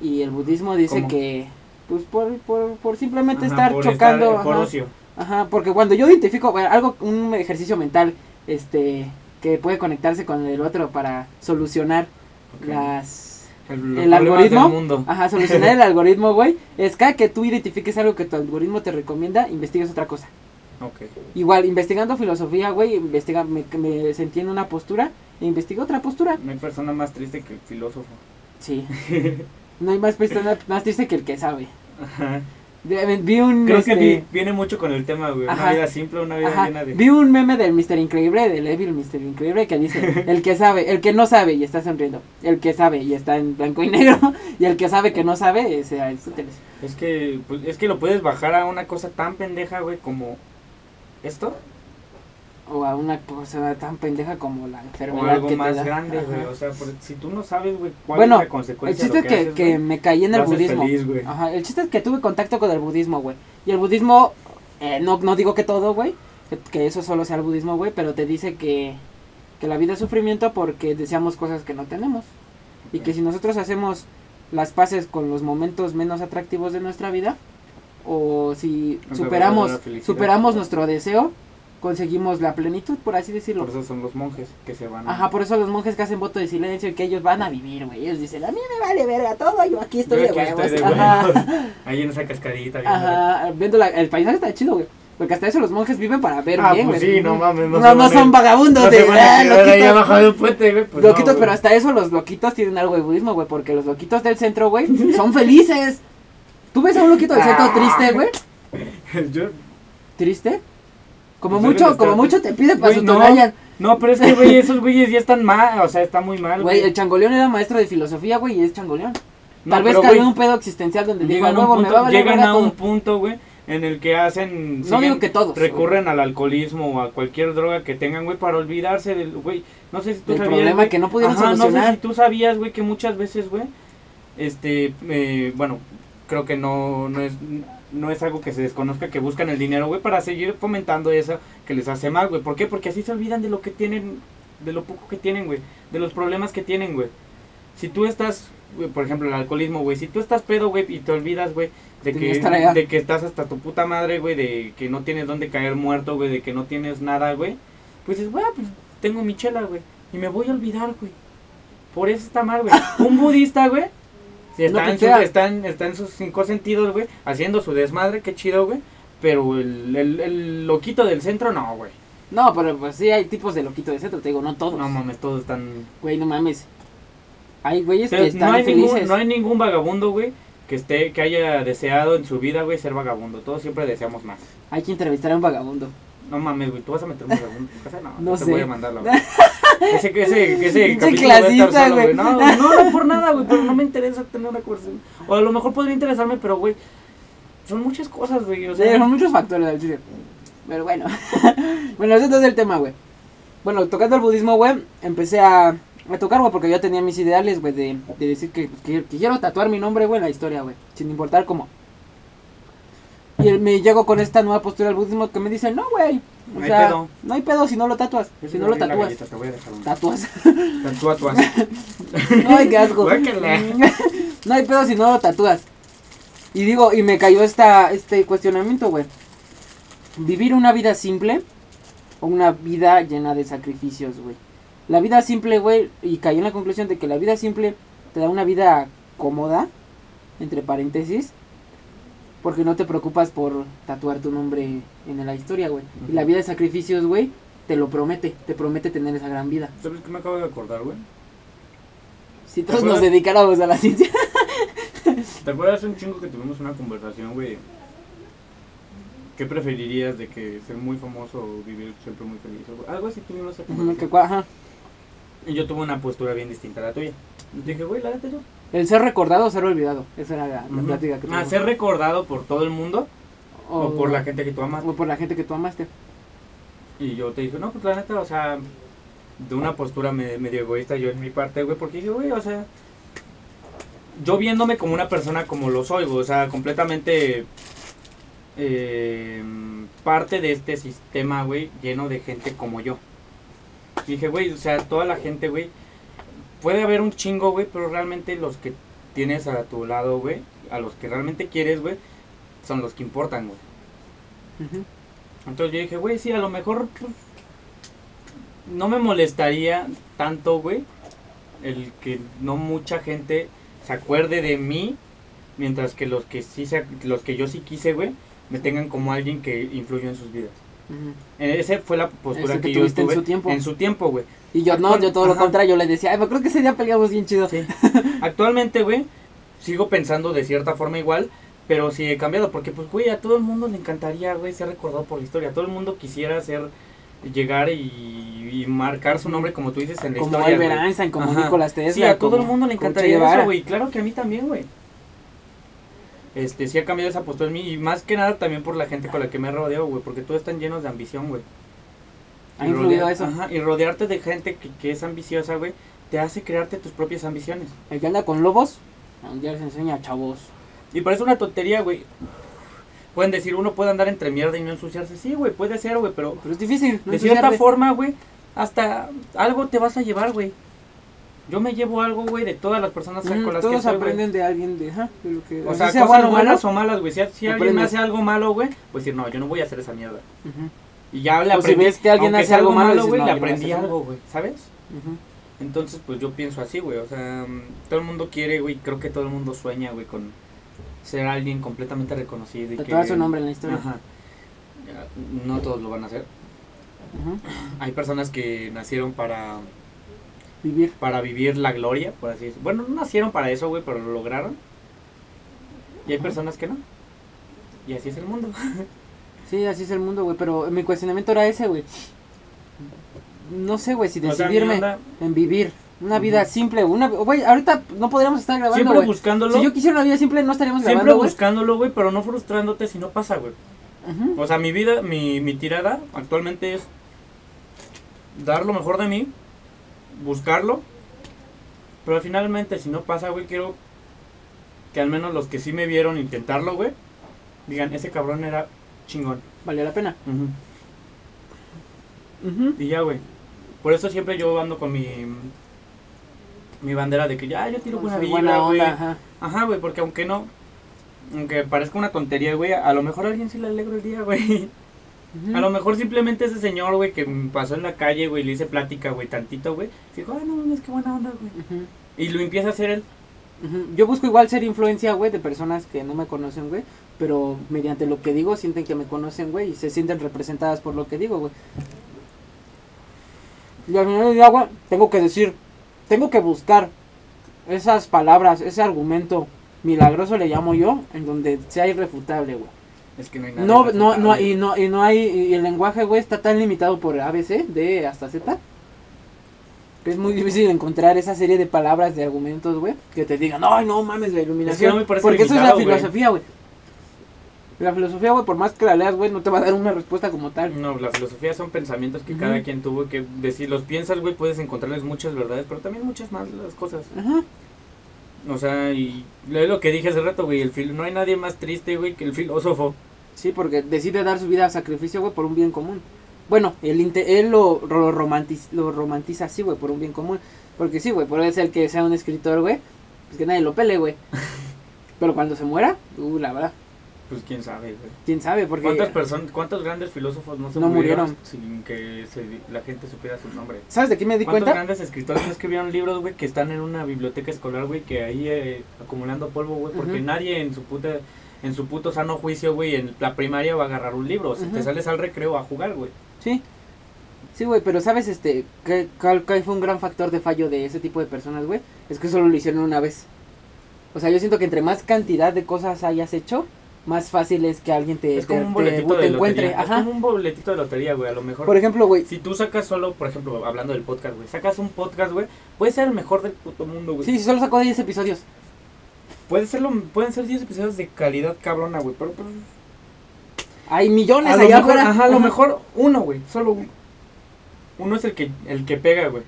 B: Y el budismo dice
A: ¿Cómo?
B: que, pues por, por, por simplemente
A: Ajá,
B: estar
A: por
B: chocando.
A: estar- por
B: ajá.
A: ocio.
B: Ajá, porque cuando yo identifico bueno, algo, un ejercicio mental, este, que puede conectarse con el otro para solucionar las,
A: El,
B: el algoritmo.
A: del mundo.
B: ajá, solucionar el algoritmo, güey, es cada que tú identifiques algo que tu algoritmo te recomienda, investigues otra cosa.
A: Ok.
B: Igual, investigando filosofía, güey, investiga, me, me sentí en una postura e investigué otra postura.
A: No hay persona más triste que el filósofo.
B: Sí. No hay más persona más triste que el que sabe.
A: Ajá.
B: Vi un,
A: Creo
B: este,
A: que vi- viene mucho con el tema, güey. Una vida simple, una vida
B: Ajá,
A: llena de...
B: Vi un meme del Mr. Increíble, del Evil Mr. Increíble, que dice, el que sabe, el que no sabe y está sonriendo, el que sabe y está en blanco y negro, y el que sabe que no sabe, es Aristóteles.
A: Es que, pues, es que lo puedes bajar a una cosa tan pendeja, güey, como esto.
B: O a una cosa tan pendeja como la
A: O
B: enfermedad
A: algo
B: que te
A: más
B: da.
A: grande, güey. O sea, por- si tú no sabes, güey, cuál
B: Bueno,
A: es la
B: El
A: consecuencia
B: chiste
A: de
B: es
A: lo que,
B: que,
A: haces,
B: que
A: güey,
B: me caí en el budismo.
A: feliz, güey.
B: Ajá, el chiste es que tuve contacto con el budismo, güey. Y el budismo, eh, no, no digo que todo, güey, que, que eso solo sea el budismo, güey, pero te dice que, que la vida es sufrimiento porque deseamos cosas que no tenemos. Y que si nosotros hacemos las paces con los momentos menos atractivos de nuestra vida, o si superamos, superamos nuestro deseo, conseguimos la plenitud, por así decirlo.
A: Por eso son los monjes que se van. a-
B: Ajá, por eso los monjes que hacen voto de silencio y que ellos van a vivir, güey. Ellos dicen, a mí me vale verga todo, yo aquí estoy
A: Yo
B: de
A: aquí
B: huevos.
A: estoy de huevos. Ahí en esa cascadita. viendo-
B: Ajá, viendo la- el paisaje está chido, güey. Porque hasta eso los monjes viven para ver
A: Ah,
B: bien,
A: pues
B: güey.
A: sí, no mames.
B: No,
A: No,
B: son vagabundos
A: No
B: de ah,
A: ahí
B: loquitos.
A: abajo de un puente, güey. pues
B: loquitos,
A: no,
B: pero hasta eso los loquitos tienen algo de budismo, güey. Porque los loquitos del centro, güey, son felices. ¿Tú ves a un loquito del centro triste, güey?
A: Yo-
B: ¿Triste? Como
A: Pues
B: mucho, como mucho te pide para su
A: no. No, pero es que, güey, esos güeyes ya están mal. O sea, está muy mal,
B: Güey, el changoleón era maestro de filosofía, güey, y es changoleón.
A: No,
B: Tal vez cayó en un pedo existencial donde dijo,
A: llegan,
B: a
A: a un
B: huevo, me va a
A: punto, llegan a un punto, güey, en el que hacen.
B: No
A: siguen-
B: digo que todos.
A: Recurren al alcoholismo o a cualquier droga que tengan, güey, para olvidarse del, güey. No sé si tú sabías.
B: problema
A: güey.
B: que no pudieron
A: Ajá, No sé
B: solucionar.
A: si tú sabías, güey, que muchas veces, güey, este, eh, bueno, creo que no, no es, no es algo que se desconozca, que buscan el dinero, güey, para seguir fomentando eso que les hace mal, güey. ¿Por qué? Porque así se olvidan de lo que tienen, de lo poco que tienen, güey, de los problemas que tienen, güey. Si tú estás, güey, por ejemplo, el alcoholismo, güey, si tú estás pedo, güey, y te olvidas, güey, de que, de que estás hasta tu puta madre, güey, de que no tienes dónde caer muerto, güey, de que no tienes nada, güey, pues dices, güey, pues tengo mi chela, güey, y me voy a olvidar, güey. Por eso está mal, güey. Un budista, güey, si
B: No
A: está, en
B: pitea.
A: su- está, en, está en sus cinco sentidos, güey, haciendo su desmadre, qué chido, güey. Pero el, el, el loquito del centro, no, güey.
B: No, pero pues sí hay tipos de loquito de centro, te digo, no todos.
A: No mames, todos están...
B: Güey, no mames. Hay güeyes que están
A: no, hay
B: felices.
A: ningún, no hay ningún vagabundo, güey, que esté que haya deseado en su vida, güey, ser vagabundo. Todos siempre deseamos más.
B: Hay que entrevistar a un vagabundo.
A: No mames, güey, ¿tú vas a meter un vagabundo en tu casa? No,
B: No
A: no te
B: sé.
A: voy a mandarla, güey. Ese, ese, ese capítulo va a estar
B: clasista,
A: solo,
B: güey.
A: No, no, no por nada, güey, pero no me interesa tener una conversación. O a lo mejor podría interesarme, pero, güey, son muchas cosas, güey. O
B: Sí,
A: sea,
B: son muchos factores al chile. Pero bueno. bueno, ese es el tema, güey. Bueno, tocando el budismo, güey, empecé a, a tocar, güey, porque yo tenía mis ideales, güey, de, de decir que, que- que quiero tatuar mi nombre, güey, en la historia, güey. Sin importar cómo. Y me llego con esta nueva postura del budismo que me dice, no, güey. O
A: No hay
B: sea,
A: pedo.
B: no hay pedo si no lo tatuas. Si no lo tatúas.
A: galleta, te voy a dejar un-
B: Tatúas.
A: Tatúa, tatúa.
B: Ay, qué asco. No hay pedo si no lo tatúas. Y digo, y me cayó esta, este cuestionamiento, güey. Vivir una vida simple o una vida llena de sacrificios, güey. La vida simple, güey, y caí en la conclusión de que la vida simple te da una vida cómoda, entre paréntesis, porque no te preocupas por tatuar tu nombre en la historia, güey. Y la vida de sacrificios, güey, te lo promete, te promete tener esa gran vida.
A: ¿Sabes qué me acabo de acordar, güey?
B: Si todos nos dedicáramos a la ciencia.
A: ¿Te acuerdas un chingo que tuvimos una conversación, güey? ¿Qué preferirías de que ser muy famoso o vivir siempre muy feliz? Algo así tuvimos esa conversación.
B: ajá.
A: Y yo tuve una postura bien distinta a la tuya. Y dije, güey, la neta yo.
B: El ser recordado o ser olvidado. Esa era la, la plática que
A: Ah,
B: tuvimos.
A: ser recordado por todo el mundo o, por la gente que tú amas.
B: O por la gente que tú amaste.
A: Y yo te dije, no, pues la neta, o sea, de una postura me- medio egoísta yo en mi parte, güey, porque dije, güey, o sea, yo viéndome como una persona como lo soy, güey, o sea, completamente eh, parte de este sistema, güey, lleno de gente como yo. Y dije, güey, o sea, toda la gente, güey, puede haber un chingo, güey, pero realmente los que tienes a tu lado, güey, a los que realmente quieres, güey, son los que importan, güey. Entonces yo dije, güey, sí, a lo mejor pues, no me molestaría tanto, güey, el que no mucha gente se acuerde de mí, mientras que los que sí se, los que yo sí quise, güey, me tengan como alguien que influyó en sus vidas.
B: Ujú.
A: Esa fue la postura
B: que
A: que, yo tuve en su tiempo, güey.
B: Y yo no, yo todo lo contrario, yo le decía, ay, me creo que ese día peleamos bien chido.
A: Sí. Actualmente, güey, sigo pensando de cierta forma igual, pero sí he cambiado, porque pues, güey, a todo el mundo le encantaría, güey, ser recordado por la historia. Todo el mundo quisiera ser, llegar y, y marcar su nombre, como tú dices, en la
B: Como
A: historia.
B: Albert
A: güey.
B: Einstein, como
A: Ajá.
B: Nicolás Tesla.
A: Sí, a todo
B: como-
A: el mundo le
B: como
A: encantaría eso, güey. Claro que a mí también, güey. Este, sí ha cambiado esa postura en mí, y más que nada también por la gente con la que me rodeo, güey, porque todos están llenos de ambición, güey.
B: Ha influido
A: rodea-
B: eso.
A: Ajá, y rodearte de gente que, que es ambiciosa, güey, te hace crearte tus propias ambiciones.
B: El que anda con lobos, ya les enseña chavos.
A: Y parece una tontería, güey. Pueden decir, uno puede andar entre mierda y no ensuciarse. Sí, güey, puede ser, güey, pero
B: Pero es difícil. no
A: de cierta forma, güey, hasta algo te vas a llevar, güey. Yo me llevo algo, güey, de todas las personas
B: Mm,
A: con las que
B: todos
A: estoy, güey.
B: aprenden de alguien, de, ajá, de lo que...
A: O sea,
B: sea
A: cosas
B: bueno
A: buenas o malas, güey. Si, si alguien me hace algo malo, güey, pues decir, no, yo no voy a hacer esa mierda.
B: Ujú,
A: Y ya le
B: O si
A: aprendí.
B: ves que alguien hace algo malo,
A: güey,
B: no,
A: le
B: no
A: aprendí algo, güey, ¿sabes? Entonces, pues yo pienso así, güey. O sea, todo el mundo quiere, güey. Creo que todo el mundo sueña, güey, con ser alguien completamente reconocido. Y
B: Tatuar
A: que,
B: su nombre en la historia.
A: Ajá. No todos lo van a hacer.
B: Ujú.
A: Hay personas que nacieron para,
B: Vivir.
A: para vivir la gloria, por así decirlo. Bueno, no nacieron para eso, güey, pero lo lograron. Y hay personas que no. Y así es el mundo.
B: Sí, así es el mundo, güey. Pero mi cuestionamiento era ese, güey. No sé, güey, si
A: O sea, mi
B: decidirme en vivir una vida simple. Una, güey, ahorita no podríamos estar grabando,
A: siempre buscándolo.
B: Si yo quisiera una vida simple, no estaríamos
A: Siempre
B: grabando, güey.
A: buscándolo, güey, pero no frustrándote si no pasa, güey. O sea, mi vida, mi, mi tirada actualmente es dar lo mejor de mí, buscarlo, pero finalmente si no pasa, güey, quiero que al menos los que sí me vieron intentarlo, güey, digan, ese cabrón era chingón.
B: Valió la pena. Ujú.
A: Y ya, güey. Por eso siempre yo ando con mi mi bandera de que ya yo tiro buena vibra, güey.
B: ajá.
A: Güey, porque aunque no aunque parezca una tontería, güey, a lo mejor a alguien sí le alegro el día, güey. A lo mejor simplemente ese señor, güey, que pasó en la calle, güey, le hice plática, güey, tantito, güey. Dijo, ay, no mames, qué buena onda, güey. Y lo empieza a hacer él.
B: Yo busco igual ser influencia, güey, de personas que no me conocen, güey. Pero mediante lo que digo, sienten que me conocen, güey. Y se sienten representadas por lo que digo, güey. Y al final del día, güey, tengo que decir, tengo que buscar esas palabras, ese argumento milagroso le llamo yo, en donde sea irrefutable, güey.
A: Es que no hay nada.
B: No, no, no, y no, y no hay, y el lenguaje, güey, está tan limitado por ABC, de hasta Z, que es muy difícil encontrar esa serie de palabras, de argumentos, güey, que te digan, ay, no mames, la iluminación,
A: no me
B: porque eso es la filosofía, güey. La filosofía, güey, por más que la leas, güey, no te va a dar una respuesta como tal.
A: No, la filosofía son pensamientos que cada quien tuvo que decir, los piensas, güey, puedes encontrarles muchas verdades, pero también muchas más las cosas.
B: Ajá.
A: O sea, y es lo que dije hace rato, güey, el fil no hay nadie más triste, güey, que el filósofo.
B: Sí, porque decide dar su vida a sacrificio, güey, por un bien común. Bueno, él, él lo, lo, romantiza, lo romantiza así, güey, por un bien común. Porque sí, güey, puede ser que sea un escritor, güey, pues que nadie lo pele, güey. Pero cuando se muera, uh, la verdad,
A: Pues quién sabe, güey.
B: quién sabe, porque...
A: ¿Cuántas personas, cuántos grandes filósofos no se
B: No
A: murieron, sin que se- la gente supiera su nombre?
B: ¿Sabes de qué me di
A: ¿Cuántos
B: cuenta?
A: grandes escritores no escribieron libros, güey, que están en una biblioteca escolar, güey, que ahí eh, acumulando polvo, güey, porque nadie en su puta, en su puto sano juicio, güey, en la primaria va a agarrar un libro, o sea, te sales al recreo a jugar, güey.
B: Sí. Sí, güey, pero ¿sabes este qué, fue un gran factor de fallo de ese tipo de personas, güey? Es que solo lo hicieron una vez. O sea, yo siento que entre más cantidad de cosas hayas hecho, más fácil es que alguien te,
A: Es como
B: te-
A: un boletito
B: te
A: de
B: encuentre.
A: lotería. Es
B: Ajá.
A: como un boletito de lotería, güey, a lo mejor.
B: Por ejemplo, güey.
A: si tú sacas solo, por ejemplo, hablando del podcast, güey, sacas un podcast, güey, puede ser el mejor del puto mundo, güey.
B: Sí, sí, solo sacó 10 episodios.
A: Puede serlo, pueden ser 10 episodios de calidad cabrona, güey, pero pues,
B: Hay millones
A: a
B: allá
A: mejor,
B: afuera.
A: ajá, a lo
B: Ajá.
A: mejor uno, güey, solo uno. Uno es el que el que pega, güey.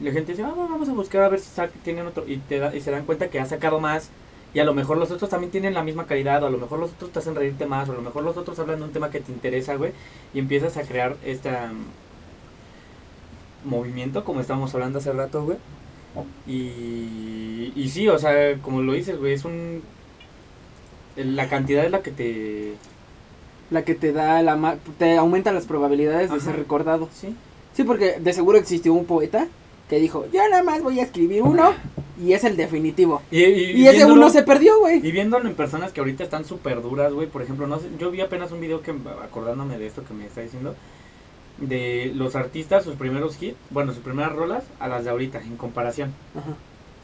A: La gente dice, ah, vamos a buscar a ver si sa- tienen otro y te da- y se dan cuenta que ha sacado más y a lo mejor los otros también tienen la misma calidad, o a lo mejor los otros te hacen reírte más, o a lo mejor los otros hablan de un tema que te interesa, güey, y empiezas a crear este movimiento, como estábamos hablando hace rato, güey. Y, y sí, o sea, como lo dices, güey, es un... La cantidad es la que te...
B: La que te da la ma- te aumenta las probabilidades de ser recordado.
A: Sí.
B: Sí, porque de seguro existió un poeta que dijo, yo nada más voy a escribir uno y es el definitivo.
A: Y, y-
B: Y ese
A: viéndolo-
B: uno se perdió, güey.
A: Y viéndolo en personas que ahorita están súper duras, güey. Por ejemplo, no sé, yo vi apenas un video que, acordándome de esto que me está diciendo, de los artistas, sus primeros hits, bueno, sus primeras rolas, a las de ahorita, en comparación.
B: Ajá.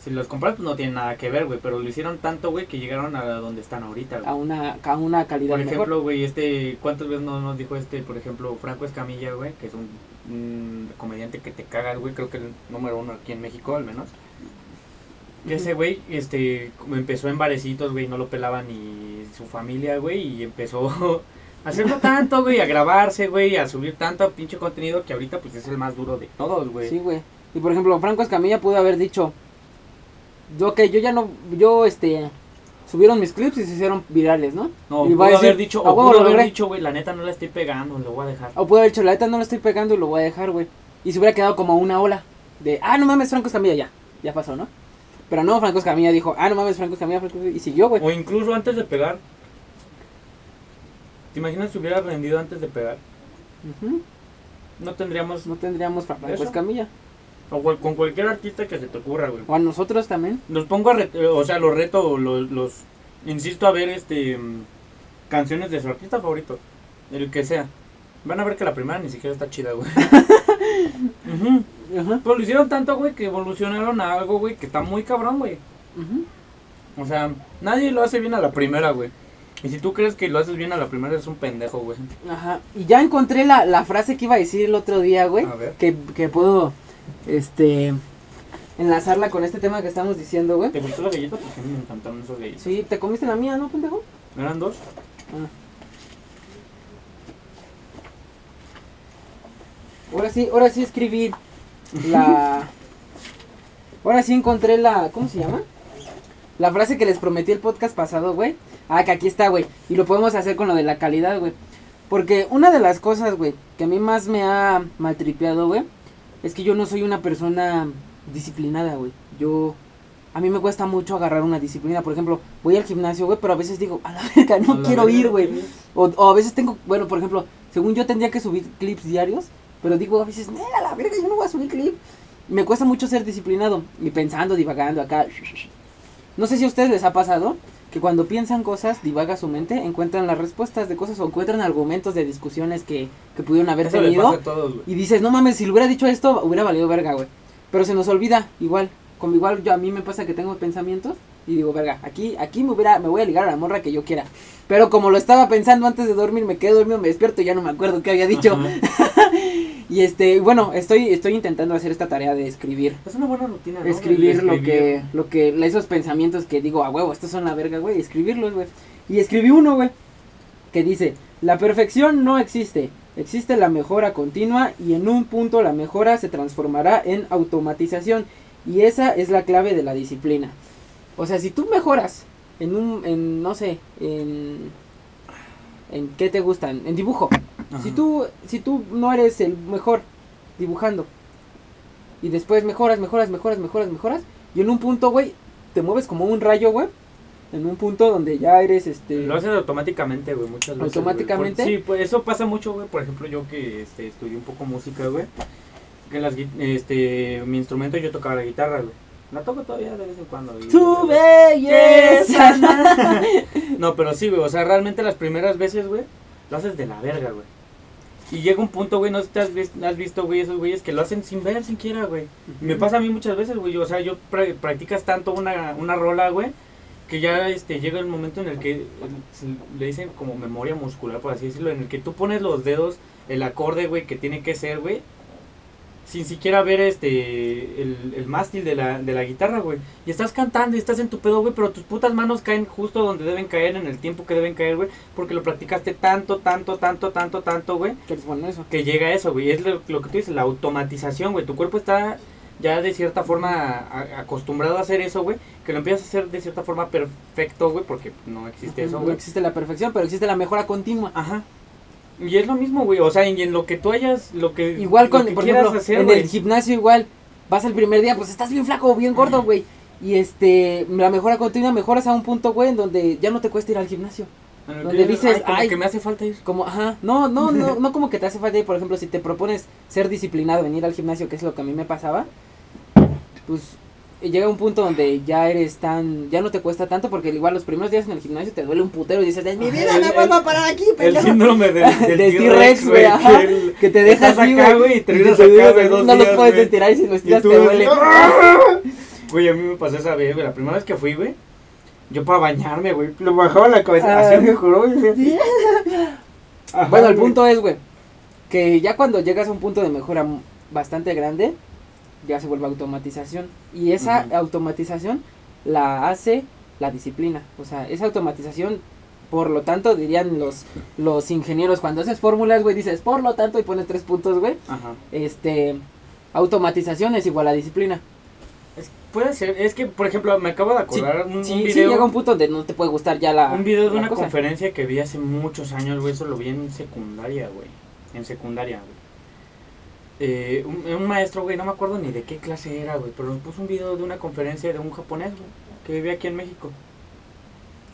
A: Si los comparas, pues no tienen nada que ver, güey. Pero lo hicieron tanto, güey, que llegaron a donde están ahorita,
B: A
A: güey.
B: una, a una calidad
A: Por ejemplo, güey, este, ¿cuántas veces no nos dijo este, por ejemplo, Franco Escamilla, güey, que es un, un comediante que te caga, güey, creo que el número uno aquí en México, al menos. Que ese güey, este, empezó en barecitos, güey, no lo pelaba ni su familia, güey, y empezó a hacerlo tanto, güey, a grabarse, güey, a subir tanto pinche contenido que ahorita, pues, es el más duro de todos, güey.
B: Sí, güey. Y por ejemplo, Franco Escamilla pudo haber dicho, yo que yo ya no, yo este, subieron mis clips y se hicieron virales, ¿no?
A: No,
B: Y
A: pudo haber dicho,
B: "A
A: o pudo haber
B: logré".
A: dicho, güey, la neta no la estoy pegando, lo voy a dejar.
B: O pudo haber dicho, la neta no lo estoy pegando y lo voy a dejar, güey. Y se hubiera quedado como una ola de, ah, no mames, Franco Escamilla, ya, ya pasó, ¿no? Pero no, Franco Escamilla dijo, ah, no mames, Franco Escamilla, Franco Escamilla", y siguió, güey.
A: O incluso antes de pegar. ¿Te imaginas si hubiera rendido antes de pegar? No tendríamos.
B: No tendríamos Franco
A: Eso.
B: Escamilla.
A: O con cualquier artista que se te ocurra, güey.
B: O a nosotros también.
A: Los pongo a. re- eh, o sea, los reto, los, los. Insisto a ver este. mm, Canciones de su artista favorito. El que sea. Van a ver que la primera ni siquiera está chida, güey.
B: Ajá.
A: Pero lo hicieron tanto, güey, que evolucionaron a algo, güey, que está muy cabrón, güey.
B: Ujú.
A: O sea, nadie lo hace bien a la primera, güey. Y si tú crees que lo haces bien a la primera, eres un pendejo, güey.
B: Ajá. Y ya encontré la, la frase que iba a decir el otro día, güey.
A: A ver.
B: Que, que puedo, este, enlazarla con este tema que estamos diciendo, güey.
A: ¿Te gustó la galleta? Porque a mí me encantaron esos galletas.
B: Sí, te comiste la mía, ¿no, pendejo?
A: ¿Eran dos?
B: Ah. Ahora sí, ahora sí escribí la... Ahora sí encontré la... ¿Cómo se llama? La frase que les prometí el podcast pasado, güey. Ah, que aquí está, güey. Y lo podemos hacer con lo de la calidad, güey. Porque una de las cosas, güey, que a mí más me ha maltripeado, güey, es que yo no soy una persona disciplinada, güey. Yo... A mí me cuesta mucho agarrar una disciplina. Por ejemplo, voy al gimnasio, güey, pero a veces digo, a la verga, no
A: la
B: quiero
A: verga,
B: ir, güey. O, o a veces tengo, bueno, por ejemplo, según yo tendría que subir clips diarios, pero digo a veces, nela, la verga, yo no voy a subir clip. Me cuesta mucho ser disciplinado y pensando, divagando acá. No sé si a ustedes les ha pasado que cuando piensan cosas, divaga su mente, encuentran las respuestas de cosas o encuentran argumentos de discusiones que, que pudieron haber
A: Eso
B: tenido.
A: todos.
B: Y dices, no mames, si le hubiera dicho esto, hubiera valido verga, güey. Pero se nos olvida, igual. Como igual yo a mí me pasa que tengo pensamientos y digo, verga, aquí, aquí me hubiera, me voy a ligar a la morra que yo quiera. Pero como lo estaba pensando antes de dormir, me quedé dormido, me despierto y ya no me acuerdo qué había dicho. Y este, bueno, estoy, estoy intentando hacer esta tarea de escribir.
A: Es una buena rutina, ¿no?
B: Escribir
A: El
B: lo que, lo que, esos pensamientos que digo, a huevo, estos son la verga, güey, escribirlos, güey. Y escribí uno, güey. que dice, la perfección no existe, existe la mejora continua y en un punto la mejora se transformará en automatización y esa es la clave de la disciplina. O sea, si tú mejoras en un, en, no sé, en, en qué te gustan, en dibujo. Si tú, si tú no eres el mejor dibujando y después mejoras, mejoras, mejoras, mejoras, mejoras y en un punto, güey, te mueves como un rayo, güey. En un punto donde ya eres este
A: Lo haces automáticamente, güey, muchas veces.
B: ¿Automáticamente?
A: Por- sí, pues eso pasa mucho, güey. Por ejemplo, yo que este, estudié un poco música, güey. Que las, este, mi instrumento yo tocaba la guitarra, güey. La toco todavía de vez en cuando.
B: tu belleza.
A: No, pero sí, güey. O sea, realmente las primeras veces, güey, lo haces de la verga, güey. Y llega un punto, güey, no sé si te has, has visto, güey, esos güeyes que lo hacen sin ver siquiera, güey. Me pasa a mí muchas veces, güey. O sea, yo pra- practicas tanto una, una rola, güey, que ya este, llega el momento en el que le dicen como memoria muscular, por así decirlo, en el que tú pones los dedos, el acorde, güey, que tiene que ser, güey, sin siquiera ver este el, el mástil de la, de la guitarra, güey. Y estás cantando y estás en tu pedo, güey, pero tus putas manos caen justo donde deben caer, en el tiempo que deben caer, güey, porque lo practicaste tanto, tanto, tanto, tanto, tanto, güey,
B: bueno en eso.
A: que llega a eso, güey. Es lo, lo que tú dices, la automatización, güey. Tu cuerpo está ya de cierta forma a- acostumbrado a hacer eso, güey. Que lo empiezas a hacer de cierta forma perfecto, güey, porque no existe eso,
B: no
A: güey.
B: existe la perfección, pero existe la mejora continua.
A: Ajá. Y es lo mismo, güey. O sea, y en lo que tú hayas, lo que,
B: Igual con,
A: que
B: por ejemplo,
A: hacer,
B: en
A: güey.
B: el gimnasio igual, vas el primer día, pues estás bien flaco bien gordo, güey. Y este, la mejora continua mejoras a un punto, güey, en donde ya no te cuesta ir al gimnasio. Donde
A: que
B: dices,
A: "Ay, como
B: "Ay".
A: que me hace falta ir.
B: Como, ajá, no, no, no, no como que te hace falta ir, por ejemplo, si te propones ser disciplinado, venir al gimnasio, que es lo que a mí me pasaba, pues llega un punto donde ya eres tan, ya no te cuesta tanto, porque igual los primeros días en el gimnasio te duele un putero y dices, en mi vida
A: el-
B: no vuelvo
A: el-
B: a parar aquí,
A: El
B: pendejo".
A: síndrome del, del,
B: Del
A: T-Rex, güey. que el-
B: Que te dejas así, güey,
A: y te
B: te
A: acá, güey, dos
B: no los
A: días,
B: puedes
A: güey.
B: estirar y si los estiras te duele.
A: ¡ah! Güey, a mí me pasó esa vez, güey. La primera vez que fui, güey. Yo para bañarme, güey. Lo bajaba la cabeza.
B: Ah.
A: Así me juró, güey.
B: Bueno, el punto es, güey, que ya cuando llegas a un punto de mejora bastante grande, ya se vuelve automatización. Y esa automatización la hace la disciplina. O sea, esa automatización, por lo tanto, dirían los, los ingenieros, cuando haces fórmulas, güey, dices, por lo tanto, y pones tres puntos, güey.
A: Ajá.
B: Este, automatización es igual a disciplina.
A: Es- puede ser. Es que, por ejemplo, me acabo de
B: Sí,
A: acordar un,
B: sí,
A: un
B: sí
A: video.
B: llega un punto donde no te puede gustar ya la
A: un video de una
B: cosa.
A: conferencia que vi hace muchos años, güey. Eso lo vi en secundaria, güey. En secundaria, güey. Eh, un, un maestro, güey, no me acuerdo ni de qué clase era, güey. Pero nos puso un video de una conferencia de un japonés, güey. Que vivía aquí en México.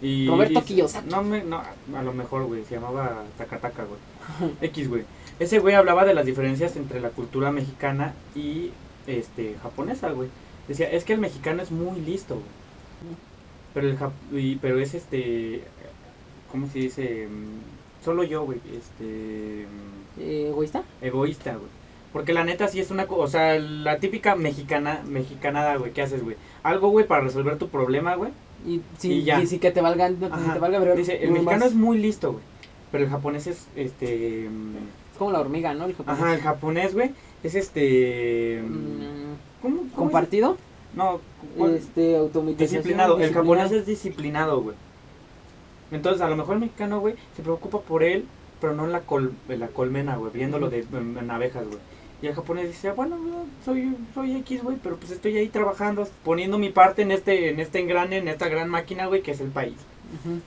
A: Y
B: Roberto
A: dice-
B: Kiyosaki.
A: No, me, no, a lo mejor, güey. Se llamaba Takataka, güey. X, güey. Ese güey hablaba de las diferencias entre la cultura mexicana y este japonesa, güey. Decía, es que el mexicano es muy listo, güey. Pero el jap- y- pero es este ¿cómo se dice? Mm, Solo yo, güey, este mm,
B: ¿Egoísta?
A: egoísta, güey. Porque la neta sí es una, co- o sea, la típica mexicana, mexicanada, güey, ¿qué haces, güey? Algo, güey, para resolver tu problema, güey.
B: Y, sin,
A: Y ya.
B: y sin que te valgan, no, te valga ver-
A: Dice, el mexicano
B: más.
A: es muy listo, güey. Pero el japonés es, este... mm,
B: Es como la hormiga, ¿no? El japonés.
A: Ajá, el japonés, güey, es este...
B: Mm,
A: ¿Cómo? es?
B: compartido,
A: No,
B: este,
A: disciplinado. El japonés es disciplinado, güey. Entonces, a lo mejor el mexicano, güey, se preocupa por él, pero no en la, col en la colmena, güey, viéndolo de, en, en abejas, güey. Y el japonés dice, bueno, no, soy, soy X, güey, pero pues estoy ahí trabajando, poniendo mi parte en este, en este engrane, en esta gran máquina, güey, que es el país,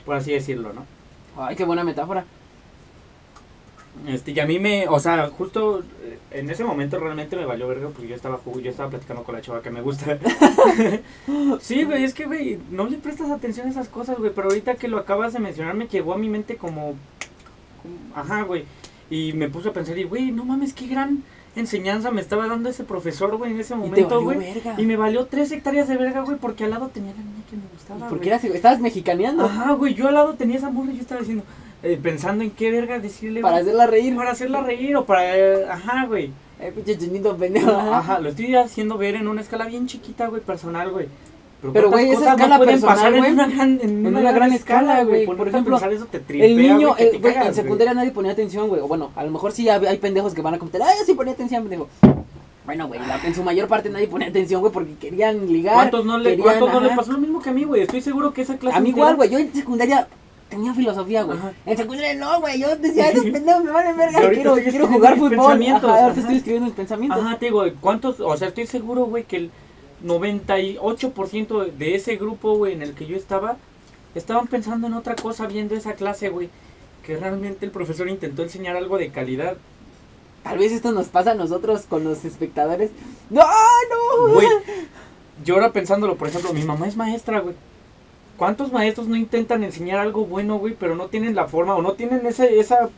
A: por así decirlo, ¿no?
B: Ay, qué buena metáfora.
A: Este, y a mí me, o sea, justo eh, en ese momento realmente me valió verga porque yo estaba yo estaba platicando con la chava que me gusta. sí, güey, es que, güey, no le prestas atención a esas cosas, güey, pero ahorita que lo acabas de mencionar me llegó a mi mente como, como- ajá, güey, y me puse a pensar y, güey, no mames, qué gran enseñanza me estaba dando ese profesor, güey, en ese momento, güey. Y me valió tres hectáreas de verga, güey, porque al lado tenía la niña que me gustaba,
B: Porque eras, estabas mexicaneando.
A: Ajá, güey, yo al lado tenía esa morra y yo estaba diciendo, eh, pensando en qué verga decirle,
B: Para hacerla reír.
A: Para hacerla reír o para... eh, ajá, güey.
B: Eh, pinche chinito pendejo. Ajá,
A: lo estoy haciendo ver en una escala bien chiquita, güey, personal, güey.
B: Pero,
A: ¿cuántas
B: güey, esa
A: no
B: escala
A: pueden
B: personal,
A: pasar en una gran, en
B: en una gran escala, güey. Por ejemplo,
A: eso te tripea,
B: El niño, el-
A: te cagas,
B: en secundaria nadie ponía atención, güey. O bueno, a lo mejor sí hay pendejos que van a comentar, ay, sí ponía atención, pendejo. Bueno, güey, en su mayor parte nadie ponía atención, güey, porque querían ligar.
A: ¿Cuántos no, le,
B: querían,
A: ¿cuántos no le
B: ajá.
A: pasó lo mismo que a mí, güey? Estoy seguro que esa clase
B: A mí igual, güey. Yo en secundaria tenía filosofía, güey. En secundaria no, güey. Yo decía, estos pendejos me van a verga. Quiero, quiero jugar fútbol.
A: pensamientos,
B: Ajá, ahorita
A: ajá.
B: estoy escribiendo mis pensamientos.
A: Ajá, te digo, ¿cuántos? O sea, estoy seguro, güey, que el 98% de ese grupo, güey, en el que yo estaba, estaban pensando en otra cosa viendo esa clase, güey. Que realmente el profesor intentó enseñar algo de calidad.
B: Tal vez esto nos pasa a nosotros con los espectadores. ¡No, no!
A: Güey, yo ahora pensándolo, por ejemplo, mi mamá es maestra, güey. ¿Cuántos maestros no intentan enseñar algo bueno, güey, pero no tienen la forma o no tienen ese, esa,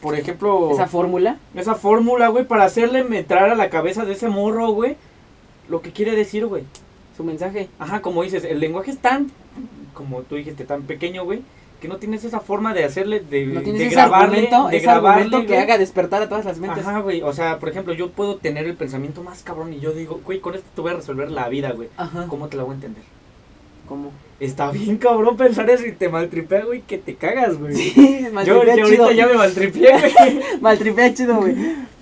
A: por ejemplo,
B: Esa fórmula.
A: esa fórmula, güey, para hacerle entrar a la cabeza de ese morro, güey, lo que quiere decir, güey.
B: Su mensaje.
A: Ajá, como dices, el lenguaje es tan, como tú dijiste, tan pequeño, güey, que no tienes esa forma de hacerle, de,
B: No tienes
A: de
B: ese
A: grabarle,
B: argumento,
A: de
B: ese
A: grabarle,
B: argumento que haga despertar a todas las mentes.
A: Ajá, güey, o sea, por ejemplo, yo puedo tener el pensamiento más cabrón y yo digo, güey, con esto te voy a resolver la vida, güey.
B: Ajá.
A: ¿Cómo te la voy a entender?
B: ¿Cómo?
A: Está bien cabrón pensar eso y te maltripea, güey, que te cagas, güey.
B: Sí,
A: yo,
B: maltripea
A: yo
B: chido.
A: ahorita ya me maltripié, güey.
B: Maltripea chido, güey.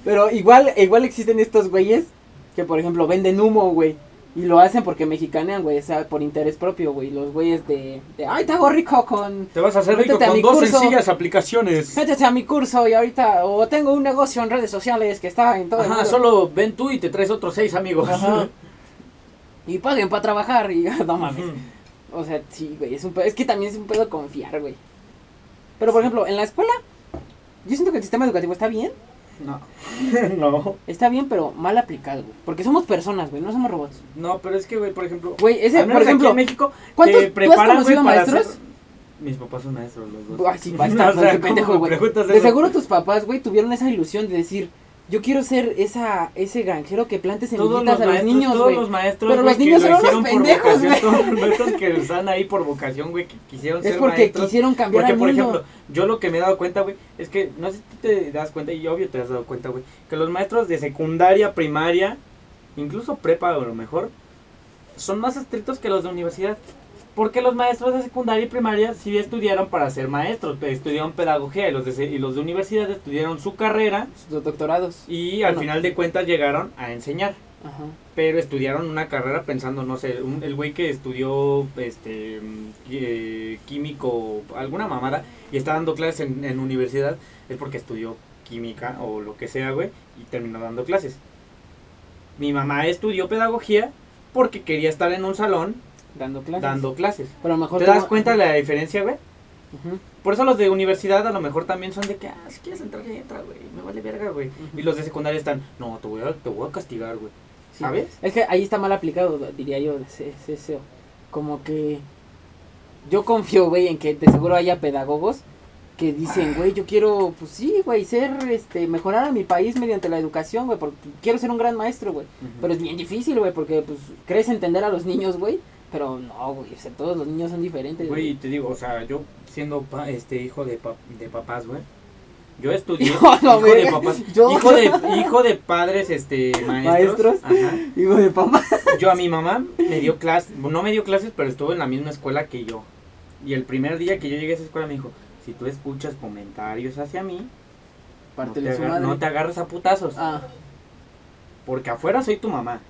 B: Pero igual, igual existen estos güeyes que, por ejemplo, venden humo, güey. Y lo hacen porque mexicanean, güey, o sea, por interés propio, güey. Los güeyes de, de, ay, te hago rico con...
A: Te vas a hacer rico con dos
B: curso.
A: sencillas aplicaciones.
B: Métete a mi curso y ahorita, o tengo un negocio en redes sociales que está en todo el
A: Ajá,
B: mundo.
A: solo ven tú y te traes otros seis amigos.
B: Ajá. Y paguen para trabajar y no mames. O sea, sí, güey, es un pedo, es que también es un pedo confiar, güey. Pero, por ejemplo, en la escuela, yo siento que el sistema educativo está bien,
A: No. no.
B: está bien, pero mal aplicado, güey. Porque somos personas, güey, no somos robots.
A: No, pero es que, güey, por ejemplo.
B: Güey, ese, por
A: aquí
B: ejemplo,
A: en México.
B: ¿cuántos-
A: te preparan, güey,
B: maestros?
A: hacer- Mis papás son maestros, los dos.
B: Sí, está,
A: O sea,
B: pendejo,
A: ¿cómo
B: güey. De seguro tus papás, güey, tuvieron esa ilusión de decir, yo quiero ser esa, ese granjero que plante
A: Todos los
B: semillitas a los
A: maestros,
B: niños,
A: todos los maestros,
B: Pero los
A: que
B: niños
A: lo
B: son unos
A: hicieron por
B: pendejos,
A: vocación. Todos los maestros que están ahí por vocación, güey, que quisieron
B: Es
A: ser
B: porque
A: maestros.
B: quisieron cambiar
A: Porque,
B: al
A: por
B: mundo.
A: ejemplo, yo lo que me he dado cuenta, güey, es que, no sé si tú te das cuenta, y obvio te has dado cuenta, güey, que los maestros de secundaria, primaria, incluso prepa a lo mejor, son más estrictos que los de universidad. Porque los maestros de secundaria y primaria sí estudiaron para ser maestros, estudiaron pedagogía y los de, y los de universidad estudiaron su carrera
B: Sus doctorados.
A: y al
B: Bueno.
A: final de cuentas llegaron a enseñar
B: Ajá.
A: pero estudiaron una carrera pensando, no sé, un- el güey que estudió este eh, químico, alguna mamada, y está dando clases en, en universidad, es porque estudió química o lo que sea, güey, y terminó dando clases. Mi mamá estudió pedagogía porque quería estar en un salón
B: Dando clases.
A: dando clases.
B: Pero a lo mejor
A: ¿Te das cuenta de la diferencia, güey? Por eso los de universidad a lo mejor también son de que, ah, si quieres entrar, entra, güey, me vale verga, güey. Y los de secundaria están, no, te voy a, te voy a castigar, güey.
B: Sí.
A: ¿Sabes?
B: Es que ahí está mal aplicado, diría yo, ese. Como que yo confío, güey, en que de seguro haya pedagogos que dicen, güey, yo quiero, pues sí, güey, ser, este, mejorar a mi país mediante la educación, güey, porque quiero ser un gran maestro, güey. Pero es bien difícil, güey, porque, pues, crees entender a los niños, güey, pero no, güey, o sea, todos los niños son diferentes.
A: Güey, te digo, o sea, yo siendo pa- este hijo de, pa- de papás, güey. Yo estudié
B: Hijo, no,
A: hijo de papás,
B: Yo-
A: hijo de hijo de padres este maestros.
B: ¿Maestros?
A: Ajá.
B: Hijo de papá.
A: Yo a mi mamá me dio clases, no me dio clases, pero estuvo en la misma escuela que yo. Y el primer día que yo llegué a esa escuela me dijo, si tú escuchas comentarios hacia mí, no te, agar- no te agarres a putazos,
B: Ah,
A: porque afuera soy tu mamá.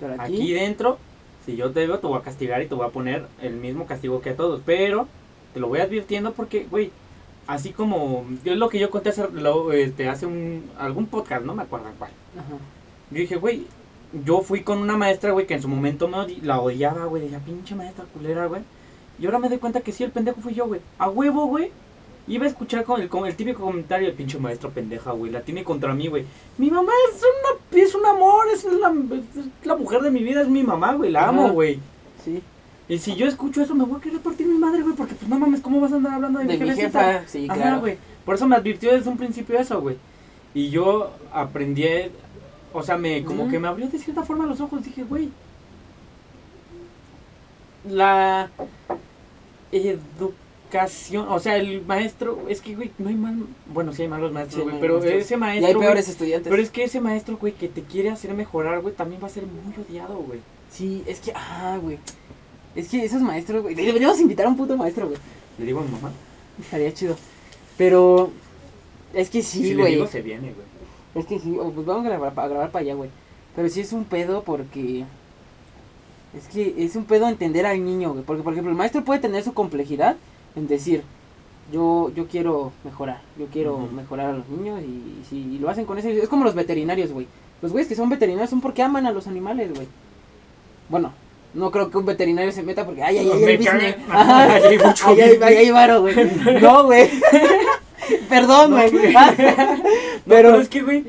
B: pero aquí...
A: Aquí dentro, si yo te veo, te voy a castigar y te voy a poner el mismo castigo que a todos. Pero te lo voy advirtiendo porque, güey, así como es lo que yo conté hace, lo- este, hace un, algún podcast, no me acuerdo cuál.
B: Ajá.
A: Yo dije, güey, yo fui con una maestra, güey, que en su momento me odi- la odiaba, güey, decía, pinche maestra culera, güey. Y ahora me doy cuenta que sí, el pendejo fui yo, güey. A huevo, güey. Iba a escuchar con el, con el típico comentario, el pinche maestra pendeja, güey, la tiene contra mí, güey. Mi mamá es una, es un amor, es la, es la mujer de mi vida, es mi mamá, güey, la amo,
B: Ajá.
A: güey.
B: Sí.
A: Y si yo escucho eso, me voy a querer partir mi madre, güey, porque pues no mames, ¿cómo vas a andar hablando de,
B: De mi
A: jefecita?
B: jefa, sí,
A: Ajá,
B: claro.
A: güey. Por eso me advirtió desde un principio eso, güey. Y yo aprendí, o sea, me como que me abrió de cierta forma los ojos. Dije, güey, la educación, o sea, el maestro, es que, güey, no hay mal, bueno, sí hay malos maestros, güey,
B: hay
A: pero
B: maestros.
A: ese
B: Y
A: maestro,
B: hay
A: güey,
B: peores estudiantes.
A: pero es que ese maestro, güey, que te quiere hacer mejorar, güey, también va a ser muy odiado, güey.
B: Sí, es que, ah, güey. Es que esos maestros, güey. Deberíamos invitar a un puto maestro, güey.
A: Le digo a mi mamá,
B: Estaría chido. Pero, es que sí,
A: si le
B: güey.
A: digo se viene, güey.
B: es que sí, pues vamos a grabar, a grabar para allá, güey. Pero sí es un pedo porque. Es que es un pedo entender al niño, güey. Porque, por ejemplo, el maestro puede tener su complejidad en decir, yo, yo quiero mejorar, yo quiero
A: Ujú.
B: mejorar a los niños y, y si y lo hacen con ese, es como los veterinarios, güey. Los güeyes que son veterinarios son porque aman a los animales, güey. Bueno, no creo que un veterinario se meta porque, ay, ay, ay,
A: Me
B: el business.
A: cagué.
B: Ajá.
A: Ay,
B: Ay, varo, güey. No, güey. Perdón,
A: No,
B: güey.
A: güey.
B: Pero,
A: pero es que, güey,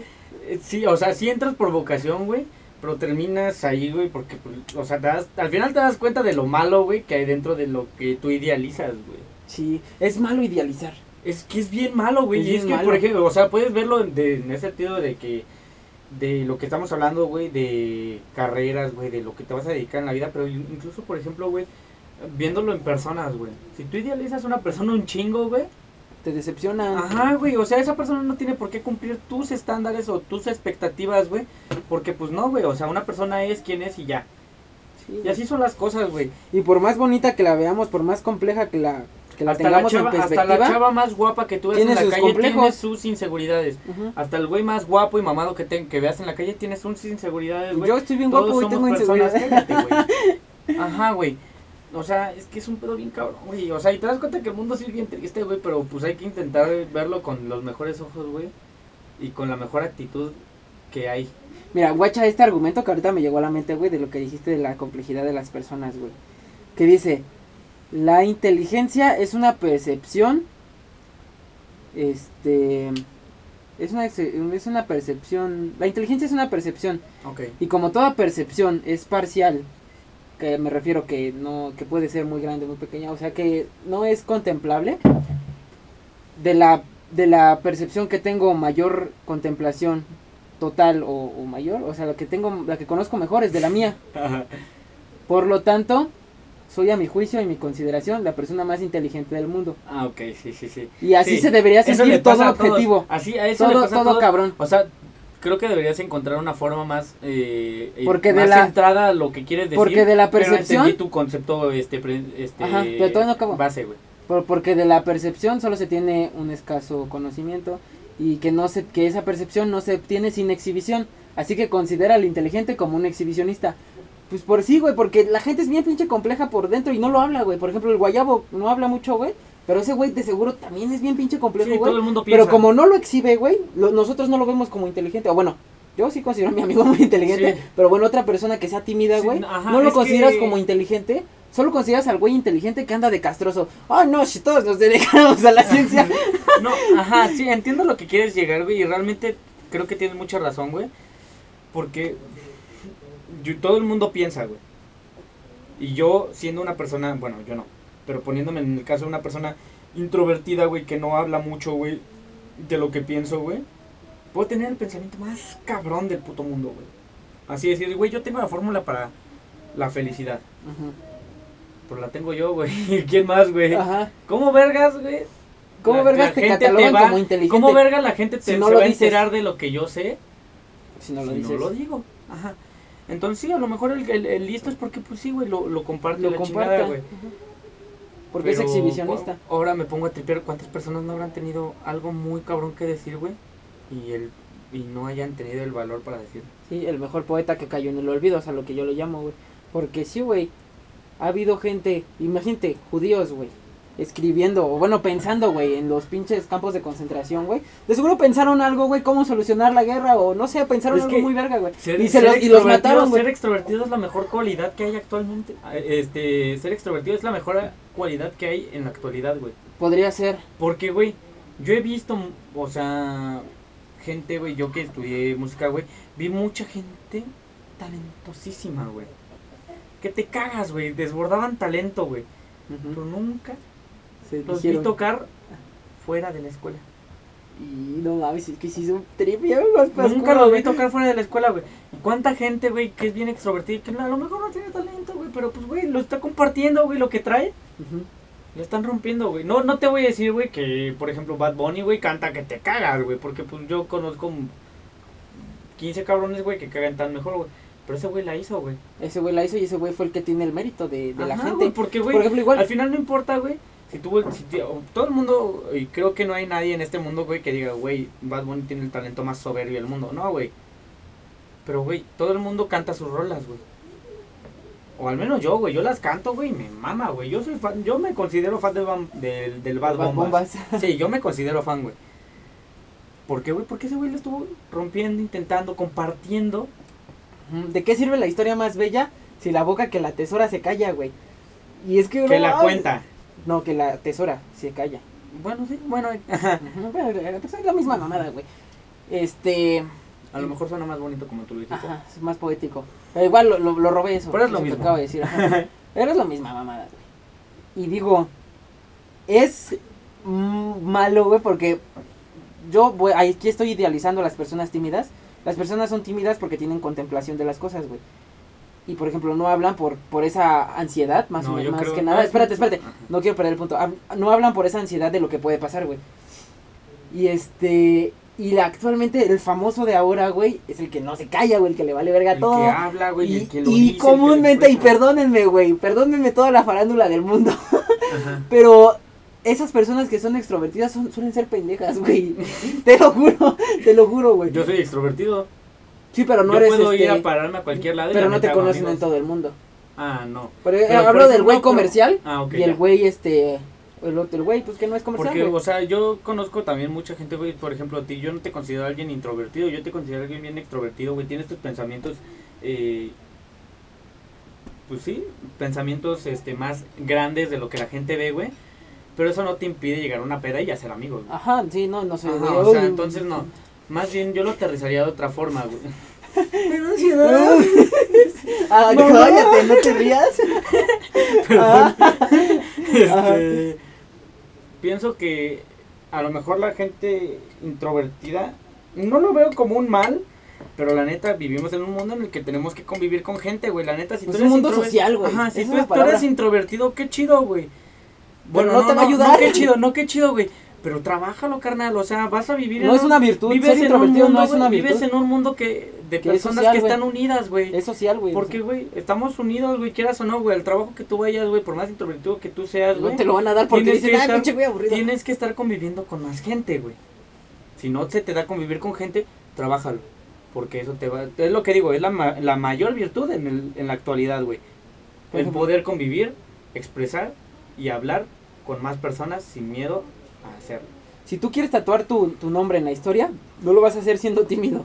A: eh, sí, o sea, sí entras por vocación, güey, pero terminas ahí, güey, porque, pues, o sea, te das- al final te das cuenta de lo malo, güey, que hay dentro de lo que tú idealizas, güey.
B: Sí, es malo idealizar.
A: Es que es bien malo, güey.
B: Es
A: Y es que,
B: malo.
A: por ejemplo, o sea, puedes verlo de- en ese sentido de que, de lo que estamos hablando, güey, de carreras, güey, de lo que te vas a dedicar en la vida, pero incluso, por ejemplo, güey, viéndolo en personas, güey. Si tú idealizas a una persona un chingo, güey,
B: Te decepcionan.
A: Ajá, güey, o sea, esa persona no tiene por qué cumplir tus estándares o tus expectativas, güey, porque pues no, güey, o sea, una persona es quien es y ya.
B: Sí,
A: Y así son las cosas, güey.
B: Y por más bonita que la veamos, por más compleja que la, que la
A: Hasta la, chava,
B: en
A: hasta
B: perspectiva.
A: la chava más guapa que tú ves en la calle
B: complejos.
A: tiene sus inseguridades. Hasta el güey más guapo y mamado que, te, que veas en la calle tiene sus inseguridades, güey.
B: Yo estoy bien
A: Todos
B: guapo y tengo
A: personas,
B: inseguridad.
A: cállate, güey. Ajá, güey. O sea, es que es un pedo bien cabrón, güey. O sea, y te das cuenta que el mundo sí es bien triste, güey, pero pues hay que intentar verlo con los mejores ojos, güey. Y con la mejor actitud que hay.
B: Mira, guacha este argumento que ahorita me llegó a la mente, güey, de lo que dijiste de la complejidad de las personas, güey. Que dice, la inteligencia es una percepción, este, es una, es una percepción, la inteligencia es una percepción,
A: Ok.
B: y como toda percepción es parcial, que me refiero que no, que puede ser muy grande, muy pequeña, o sea que no es contemplable, de la, de la percepción que tengo mayor contemplación total o, o mayor, o sea la que tengo, la que conozco mejor es de la mía. Por lo tanto, soy a mi juicio y mi consideración la persona más inteligente del mundo.
A: ah, ok, sí, sí, sí.
B: Y así
A: Sí,
B: se debería sentir
A: le
B: todo
A: pasa
B: objetivo.
A: Así, a eso le
B: Todo,
A: pasa a
B: todo cabrón.
A: O sea, creo que deberías encontrar una forma más, eh, eh,
B: Porque de la-
A: centrada a lo que quieres decir.
B: porque de la
A: pero
B: percepción-
A: entendí tu concepto, este, este
B: Ajá, pero todavía no acabo.
A: base, güey.
B: Por- porque de la percepción solo se tiene un escaso conocimiento y que no se, que esa percepción no se obtiene sin exhibición. Así que considera al inteligente como un exhibicionista. Pues por sí, güey, porque la gente es bien pinche compleja por dentro y no lo habla, güey. Por ejemplo, el guayabo no habla mucho, güey. Pero ese güey de seguro también es bien pinche complejo,
A: Sí,
B: güey.
A: todo el mundo piensa.
B: Pero como no lo exhibe, güey, lo- nosotros no lo vemos como inteligente. O bueno, yo sí considero a mi amigo muy inteligente.
A: Sí.
B: Pero bueno, otra persona que sea tímida,
A: Sí,
B: güey,
A: ajá,
B: no lo consideras
A: que-
B: como inteligente. Solo consideras al güey inteligente que anda de castroso. Ay, no, si todos nos dedicamos a la ciencia.
A: No, ajá, sí, entiendo lo que quieres llegar, güey, y realmente creo que tienes mucha razón, güey. Porque yo- todo el mundo piensa, güey. Y yo, siendo una persona, bueno, yo no, pero poniéndome en el caso de una persona introvertida, güey, que no habla mucho, güey, de lo que pienso, güey, puedo tener el pensamiento más cabrón del puto mundo, güey. Así decir, güey, yo tengo la fórmula para la felicidad. Pero la tengo yo, güey. ¿Quién más, güey?
B: Ajá.
A: ¿Cómo vergas, güey?
B: ¿Cómo
A: La-
B: vergas
A: la
B: te
A: gente
B: catalogan
A: va-
B: como inteligente?
A: ¿Cómo verga la gente te,
B: Si no
A: se
B: lo
A: va a enterar de lo que yo sé
B: Si no lo
A: si
B: dices.
A: no lo digo? Ajá. Entonces sí, a lo mejor el, el- el listo es porque pues sí, güey, lo, lo comparte
B: Lo
A: la chingada, güey.
B: Porque es exhibicionista.
A: Ahora me pongo a tripear cuántas personas no habrán tenido algo muy cabrón que decir, güey, y el y no hayan tenido el valor para decir.
B: Sí, el mejor poeta que cayó en el olvido, o sea, lo que yo lo llamo, güey. Porque sí, güey, ha habido gente, imagínate, judíos, güey, escribiendo, o bueno, pensando, güey, en los pinches campos de concentración, güey. De seguro pensaron algo, güey, cómo solucionar la guerra, o no sé, pensaron
A: Es
B: algo muy verga, güey. Y, se los, y los mataron,
A: Ser extrovertido es la mejor cualidad que hay actualmente. Ah, Este, ser extrovertido es la mejor cualidad que hay en la actualidad, güey.
B: Podría ser.
A: Porque, güey, yo he visto, o sea, gente, güey, yo que estudié música, güey, vi mucha gente talentosísima, güey. Que te cagas, güey, desbordaban talento, güey. Pero nunca
B: Se
A: los vi tocar fuera de la escuela.
B: Y no mames, es que sí son pues,
A: Nunca
B: ¿cómo,
A: los vi tocar fuera de la escuela, güey. ¿Y cuánta gente, güey, que es bien extrovertida y que a lo mejor no tiene talento, güey, pero pues, güey, lo está compartiendo, güey, lo que trae.
B: Ujú.
A: Le están rompiendo, güey. No, no te voy a decir, güey, que por ejemplo Bad Bunny, güey, canta que te cagas, güey. Porque pues yo conozco 15 cabrones, güey, que cagan tan mejor, güey. Pero ese güey la hizo, güey.
B: Ese güey la hizo y ese güey fue el que tiene el mérito de, de la gente.
A: güey, porque, güey,
B: Por ejemplo, igual.
A: al final no importa, güey. Si tú, si te- todo el mundo, y creo que no hay nadie en este mundo, güey, que diga, güey, Bad Bunny tiene el talento más soberbio del mundo. No, güey. Pero, güey, todo el mundo canta sus rolas, güey. O al menos yo, güey, yo las canto, güey, y me mama, güey. Yo soy fan, yo me considero fan del, del, del Bad,
B: Bad
A: Bombas.
B: Bombas.
A: Sí, yo me considero fan, güey. ¿Por qué, güey? Porque ese güey lo estuvo rompiendo, intentando, compartiendo.
B: ¿De qué sirve la historia más bella si la boca que la tesora se calla, güey? Y es que...
A: Que
B: no
A: la cuenta.
B: No, que la tesora se calla.
A: Bueno, sí, bueno, ajá.
B: Eh, pues es la misma mamada, güey. Este...
A: a lo mejor suena más bonito como tú lo dijiste.
B: Ajá, es más poético. Pero igual lo, lo, lo robé eso.
A: Pero es lo mismo.
B: acabo de decir. ajá. Pero es la misma mamada, güey. Y digo, es malo, güey, porque yo voy, aquí estoy idealizando a las personas tímidas. Las personas son tímidas porque tienen contemplación de las cosas, güey. Y por ejemplo, no hablan por, por esa ansiedad, más,
A: No,
B: o más
A: creo-
B: que nada.
A: es-
B: Espérate, espérate.
A: Ajá.
B: No quiero perder el punto. No hablan por esa ansiedad de lo que puede pasar, güey. Y este. Y la- actualmente el famoso de ahora, güey, es el que no se calla, güey, el que le vale verga
A: El
B: todo.
A: que habla, güey,
B: y
A: el que lo
B: y
A: dice, el que
B: comúnmente, y perdónenme, güey, perdónenme toda la farándula del mundo,
A: Ajá.
B: pero esas personas que son extrovertidas son, suelen ser pendejas, güey. te lo juro, te lo juro, güey.
A: Yo soy extrovertido.
B: Sí, pero no
A: yo
B: eres
A: puedo ir
B: este,
A: a pararme a cualquier lado.
B: pero no te conocen en todo el mundo.
A: Ah, no.
B: Pero,
A: Pero, por
B: hablo del güey
A: pero-
B: comercial
A: Ah, ok.
B: y el güey este el otro güey pues que no es comercial,
A: Porque,
B: güey.
A: o sea, yo conozco también mucha gente, güey, por ejemplo, a ti, yo no te considero alguien introvertido, yo te considero alguien bien extrovertido, güey, tienes tus pensamientos, eh, pues sí, pensamientos este más grandes de lo que la gente ve, güey, pero eso no te impide llegar a una peda y hacer amigos, güey.
B: Ajá, sí, no, no sé.
A: Ajá, o sea, entonces no, más bien yo lo aterrizaría de otra forma, güey.
B: Ah,
A: No,
B: cállate, no te rías.
A: Perdón.
B: Ajá.
A: Este, pienso que a lo mejor la gente introvertida no lo veo como un mal, pero la neta vivimos en un mundo en el que tenemos que convivir con gente, güey. La neta, si
B: Pues
A: tú
B: un
A: eres
B: mundo
A: introver-
B: social, güey.
A: Ajá, si tú,
B: es
A: tú eres introvertido, qué chido, güey. Bueno,
B: no
A: no,
B: te va a ayudar.
A: No, qué chido, no, qué chido, güey. Pero trabájalo, carnal. O sea, vas a vivir
B: No
A: en
B: es
A: un-
B: una virtud,
A: Vives
B: ser introvertido
A: mundo,
B: no es una virtud.
A: Vives en un mundo que de
B: Que es
A: personas
B: social,
A: que están unidas, güey.
B: Es social, güey.
A: Porque, güey, estamos unidos, güey, quieras o no, güey. El trabajo que tú vayas, güey, por más introvertido que tú seas,
B: no
A: güey.
B: te lo van a dar porque dicen,
A: estar-
B: pinche güey aburrido.
A: Tienes que estar conviviendo con más gente, güey. Si no se te da convivir con gente, trabájalo. Porque eso te va... Es lo que digo, es la, ma- la mayor virtud en, el, en la actualidad, güey. El poder convivir, expresar y hablar con más personas sin miedo a hacerlo.
B: Si tú quieres tatuar tu, tu nombre en la historia, no lo vas a hacer siendo tímido.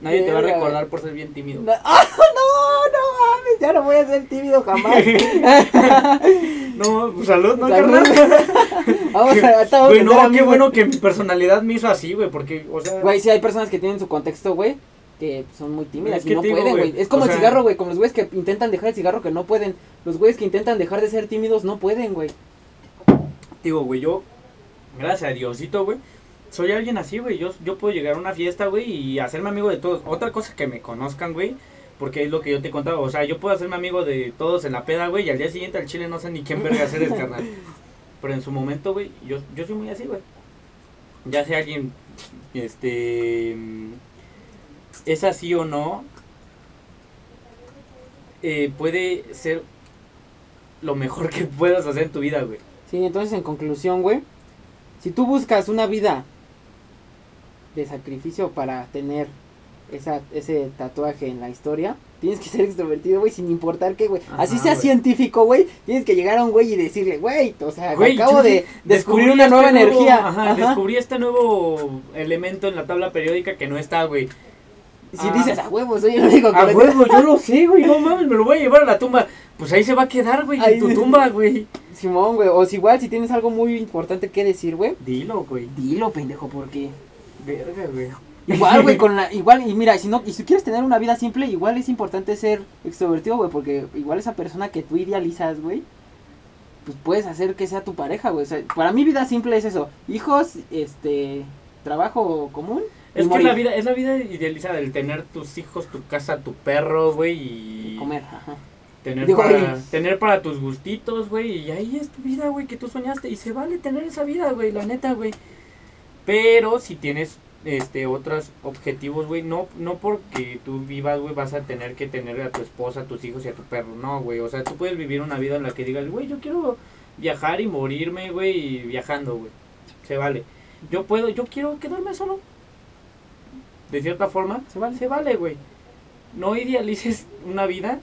A: Nadie te va a recordar por ser bien tímido.
B: No, ¡Ah, no, no mames! Ya no voy a ser tímido jamás.
A: No, pues, salud, no,
B: Salud.
A: carnal.
B: vamos a, ahorita vamos
A: Güey,
B: a
A: no, qué
B: amigos.
A: bueno que mi personalidad me hizo así, güey, porque, o sea...
B: Güey, sí hay personas que tienen su contexto, güey, que son muy tímidas
A: Es
B: y no
A: digo,
B: pueden,
A: güey,
B: güey. Es como
A: o
B: el
A: sea-
B: cigarro, güey, como los güeyes que intentan dejar el cigarro que no pueden. Los güeyes que intentan dejar de ser tímidos no pueden, güey.
A: Digo, güey, yo, gracias a Diosito, güey, soy alguien así, güey. Yo, yo puedo llegar a una fiesta, güey, y hacerme amigo de todos. Otra cosa que me conozcan, güey, porque es lo que yo te contaba. O sea, yo puedo hacerme amigo de todos en la peda, güey, y al día siguiente al chile no sé ni quién verga hacer el carnal. Pero en su momento, güey, yo, yo soy muy así, güey. Ya sea alguien, este, es así o no, eh, puede ser lo mejor que puedas hacer en tu vida, güey.
B: Sí, entonces en conclusión, güey, si tú buscas una vida de sacrificio para tener esa, ese tatuaje en la historia, tienes que ser extrovertido, güey, sin importar qué, güey. Así sea científico, güey, tienes que llegar a un güey y decirle, güey, o sea,
A: Güey,
B: acabo de
A: de-
B: descubrir una
A: este
B: nueva
A: nuevo-
B: energía.
A: Ajá,
B: Ajá.
A: descubrí este nuevo elemento en la tabla periódica que no está, güey.
B: Si
A: Ah.
B: dices, a huevo, soy el único que
A: A huevo, yo lo sé, güey, no mames, me lo voy a llevar a la tumba. Pues ahí se va a quedar, güey,
B: Ahí-
A: en tu tumba, güey.
B: Simón, güey, o si igual si tienes algo muy importante que decir, güey,
A: Dilo, güey.
B: dilo, pendejo, porque
A: Verga, güey.
B: igual, güey, con la igual y mira, si no y si quieres tener una vida simple, igual es importante ser extrovertido, güey, porque igual esa persona que tú idealizas, güey, pues puedes hacer que sea tu pareja, güey. O sea, para mí vida simple es eso, hijos, este, trabajo común.
A: Es que
B: morir.
A: la vida, es la vida idealizada, el tener tus hijos, tu casa, tu perro, güey, y
B: comer, ajá.
A: tener
B: Digo,
A: para,
B: oye.
A: tener para tus gustitos, güey, y ahí es tu vida, güey, que tú soñaste, y se vale tener esa vida, güey, la neta, güey. Pero si tienes este otros objetivos, güey, no no porque tú vivas, güey, vas a tener que tener a tu esposa, a tus hijos y a tu perro, no, güey. O sea, tú puedes vivir una vida en la que digas, güey, yo quiero viajar y morirme, güey, y viajando, güey. Se vale. Yo puedo, yo quiero quedarme solo. De cierta forma,
B: Se vale.
A: se vale, güey. no idealices una vida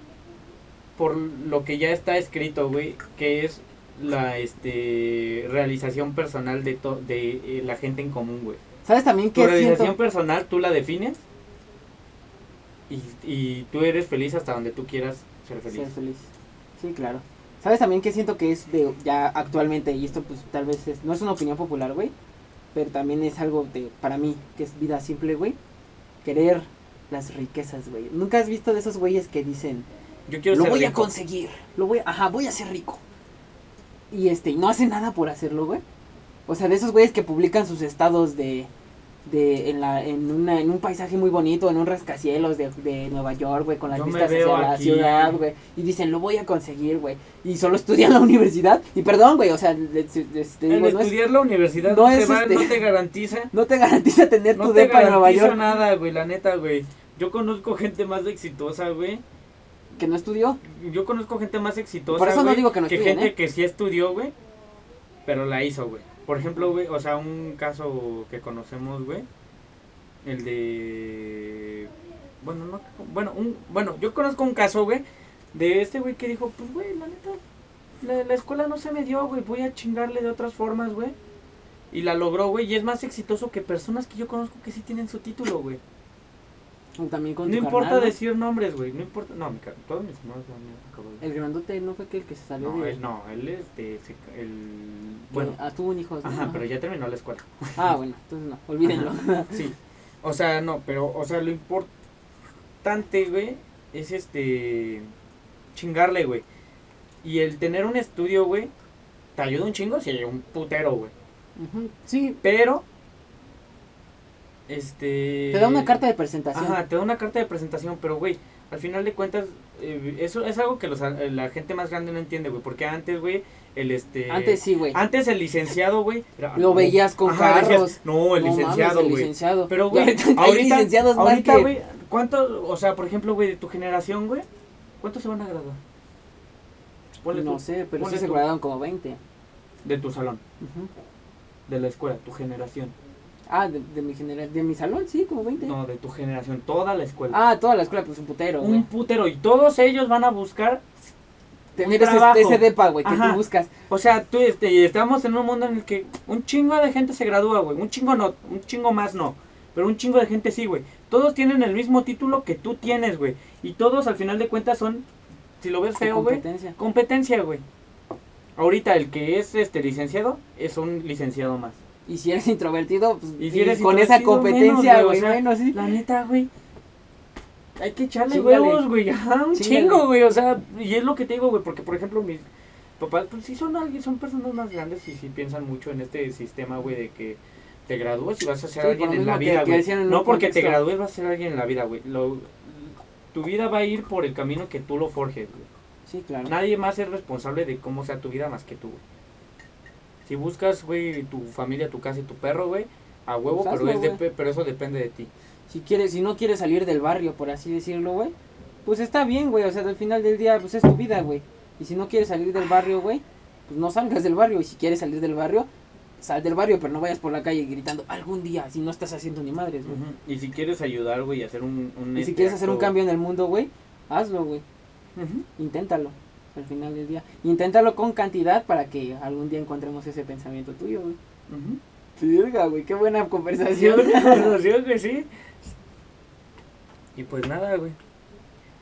A: por lo que ya está escrito, güey, que es la este realización personal de to- de eh, la gente en común, güey.
B: ¿Sabes también
A: Tu
B: que
A: realización
B: siento?
A: personal tú la defines y, y tú eres feliz hasta donde tú quieras ser feliz.
B: Ser feliz. Sí, claro. ¿Sabes también que siento que es de ya actualmente, y esto pues tal vez es, no es una opinión popular, güey, pero también es algo de, para mí, que es vida simple, güey, querer las riquezas, güey. ¿Nunca has visto de esos güeyes que dicen,
A: Yo quiero
B: lo
A: ser
B: voy a
A: rico.
B: conseguir, lo voy a, ajá, voy a ser rico? Y este, y no hace nada por hacerlo, güey. O sea, de esos güeyes que publican sus estados de, de en, la, en, una, en un paisaje muy bonito, en un rascacielos de, de Nueva York, güey, con las
A: Yo
B: vistas hacia la
A: aquí.
B: ciudad, güey. Y dicen, lo voy a conseguir, güey. Y solo estudian la universidad. Y perdón, güey, o sea, le- te- te- te
A: El
B: digo, no, es-
A: estudiar la universidad
B: no
A: no, te
B: es,
A: va-
B: este-
A: no te garantiza
B: no te garantiza tener
A: no
B: tu
A: te
B: depa en Nueva York
A: nada, güey, la neta, güey. Yo conozco gente más exitosa, güey.
B: que no estudió.
A: Yo conozco gente más exitosa,
B: Por eso no
A: güey,
B: digo que no estudien,
A: gente
B: ¿eh?
A: que sí estudió, güey, pero la hizo, güey. Por ejemplo, güey, o sea, un caso que conocemos, güey, el de bueno, no bueno, un bueno, yo conozco un caso, güey, de este güey que dijo, "Pues güey, la neta la, la escuela no se me dio, güey, voy a chingarle de otras formas, güey." Y la logró, güey, y es más exitoso que personas que yo conozco que sí tienen su título, güey.
B: O También con
A: No
B: tu
A: importa decir nombres, güey, no importa, no, mi car- todos mis hermanos son míos, cabrón.
B: El grandote no fue aquel que se salió
A: No,
B: de...
A: él no, él es de ese ca- el
B: que-
A: bueno,
B: Ah, tuvo un hijo. ¿no?
A: ajá, pero ya terminó la escuela.
B: Ah, bueno, entonces no, olvídenlo.
A: Sí. O sea, no, pero o sea, lo importante, güey, es este chingarle, güey. Y el tener un estudio, güey, te ayuda un chingo, sí, un putero, güey.
B: Ujú, Sí,
A: Pero este
B: te da una carta de presentación.
A: Ajá, te da una carta de presentación, pero güey, al final de cuentas eh, eso es algo que los, la gente más grande no entiende, güey, porque antes, güey, el este
B: Antes sí, güey.
A: Antes el licenciado, güey.
B: Lo
A: no.
B: veías con
A: Ajá, decías,
B: carros.
A: no, el
B: No
A: licenciado, güey. Pero, güey,
B: ahorita licenciados
A: ahorita,
B: que-
A: güey, ¿cuánto, o sea, por ejemplo, güey, de tu generación, güey, cuántos se van a graduar? Ponle
B: No
A: tú,
B: sé, pero sí se
A: tú.
B: guardaron como 20.
A: De tu salón, de la escuela, tu generación.
B: Ah, de, de mi genera- de mi salón, sí, como 20.
A: No, de tu generación, toda la escuela.
B: Ah, toda la escuela, pues un putero, güey.
A: un putero, y todos ellos van a buscar
B: Tener ese, ese depa, güey, que
A: Ajá.
B: tú buscas.
A: O sea, tú, este, estamos en un mundo en el que un chingo de gente se gradúa, güey. Un chingo no, un chingo más no. Pero un chingo de gente sí, güey. Todos tienen el mismo título que tú tienes, güey. Y todos al final de cuentas son, si lo ves feo, güey,
B: competencia.
A: competencia, güey. Ahorita el que es este licenciado es un licenciado más.
B: Y si eres introvertido, pues
A: Y si eres
B: con esa competencia, güey,
A: güey, o sea,
B: bueno, sí.
A: La neta, güey. Hay que echarle
B: Chíngale.
A: huevos, güey. Ajá, un
B: Chíngale.
A: chingo, güey. O sea, y es lo que te digo, güey. Porque, por ejemplo, mis papás, pues sí son alguien, son personas más grandes y sí piensan mucho en este sistema, güey, de que te gradúes y vas a ser
B: Sí,
A: alguien en la
B: que-
A: vida, güey. No porque te gradúes vas a ser alguien en la vida, güey. Lo- Tu vida va a ir por el camino que tú lo forjes, güey.
B: Sí, claro.
A: Nadie más es responsable de cómo sea tu vida más que tú, güey. Si buscas, güey, tu familia, tu casa y tu perro, güey, a huevo,
B: Pues
A: pero, es de- pero eso depende de ti.
B: Si quieres, si no quieres salir del barrio, por así decirlo, güey, pues está bien, güey. O sea, al final del día, pues es tu vida, güey. Y si no quieres salir del barrio, güey, pues no salgas del barrio. Y si quieres salir del barrio, sal del barrio, pero no vayas por la calle gritando algún día, si no estás haciendo ni madres, güey.
A: Y si quieres ayudar, güey, y hacer un... un,
B: Y si
A: este,
B: quieres hacer un cambio en el mundo, güey, hazlo, güey.
A: Ujú.
B: Inténtalo. Al final del día. Inténtalo con cantidad para que algún día encontremos ese pensamiento tuyo, güey. Verga, güey, qué buena
A: Sí,
B: conversación.
A: conversación, güey, sí. Y pues nada, güey.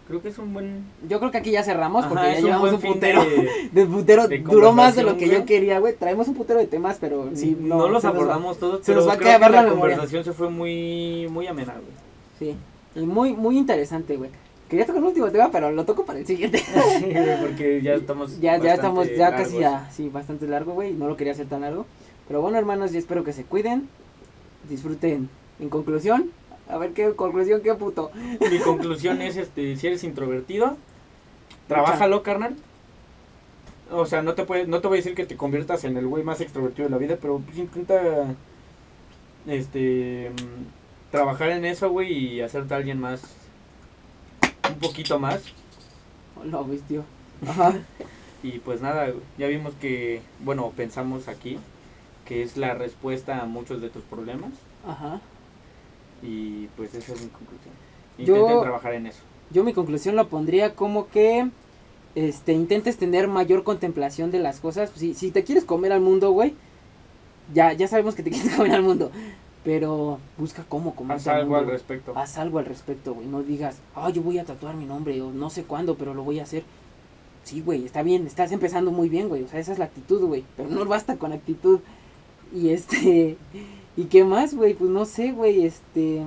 A: Creo que es un buen...
B: Yo creo que aquí ya cerramos porque
A: Ajá,
B: ya
A: un
B: llevamos
A: buen
B: un
A: fin
B: putero.
A: de-
B: De putero
A: de
B: duró más de lo que yo quería, güey. Traemos un putero de temas, pero sí,
A: no,
B: no,
A: los
B: va-
A: abordamos todos,
B: se
A: pero
B: nos va a
A: creo que
B: acabar la
A: la conversación se fue muy, muy amena, güey.
B: Sí, y muy, muy interesante, güey. Quería tocar un último tema, pero lo toco para el siguiente.
A: Sí, porque ya estamos
B: ya, ya estamos, ya casi ya, sí, bastante largo, güey. No lo quería hacer tan largo. Pero bueno, hermanos, yo espero que se cuiden. Disfruten. En conclusión, a ver qué conclusión, qué puto.
A: Mi conclusión es, este, si eres introvertido, trabájalo, carnal. O sea, no te puede, no te voy a decir que te conviertas en el güey más extrovertido de la vida, pero pues intenta, este, mm, trabajar en eso, güey, y hacerte alguien más, poquito más.
B: Ajá.
A: Y pues nada, ya vimos que, bueno, pensamos aquí que es la respuesta a muchos de tus problemas
B: Ajá.
A: y pues esa es mi conclusión.
B: Yo-
A: Intenten trabajar en eso.
B: yo mi conclusión lo pondría como que este intentes tener mayor contemplación de las cosas. Si, si te quieres comer al mundo, güey, ya, ya sabemos que te quieres comer al mundo. Pero busca cómo comer
A: Haz algo al respecto.
B: Haz algo al respecto, güey. No digas, ah, yo voy a tatuar mi nombre o no sé cuándo, pero lo voy a hacer. Sí, güey, está bien, estás empezando muy bien, güey. O sea, esa es la actitud, güey. Pero no basta con actitud. Y este. ¿Y qué más, güey? Pues no sé, güey, este.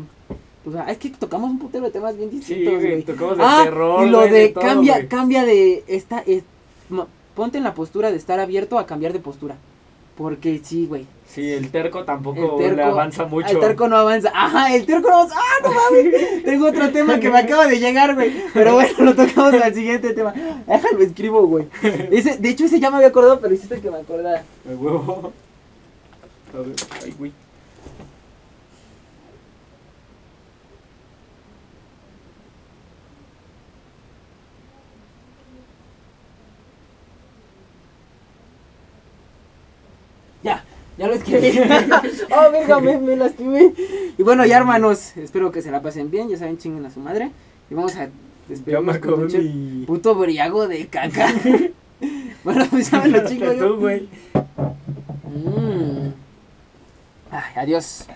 B: Pues ah, es que tocamos un putero de temas bien distintos,
A: güey, tocamos de
B: ah,
A: terror.
B: y lo de,
A: todo,
B: cambia, cambia de esta, es- ma- ponte en la postura de estar abierto a cambiar de postura. Porque sí, güey.
A: Sí, el terco tampoco
B: El terco-
A: le avanza mucho.
B: El terco no avanza. Ajá, el terco no avanza. Ah, no mames. Tengo otro tema que me acaba de llegar, güey. Pero bueno, lo tocamos al siguiente tema. Déjalo, escribo, güey. Ese, de hecho, ese ya me había acordado, pero hiciste que me acordara.
A: El huevo. A ver, ay, güey.
B: Ya, lo escribí. oh, venga, me, me lastimé. Y bueno, ya, hermanos, espero que se la pasen bien. Ya saben, chinguen a su madre. Y vamos a despedirnos con un
A: mi.
B: puto briago de caca. bueno, pues ya me lo chingo yo.
A: Tú, güey.
B: Mm. Ay, adiós.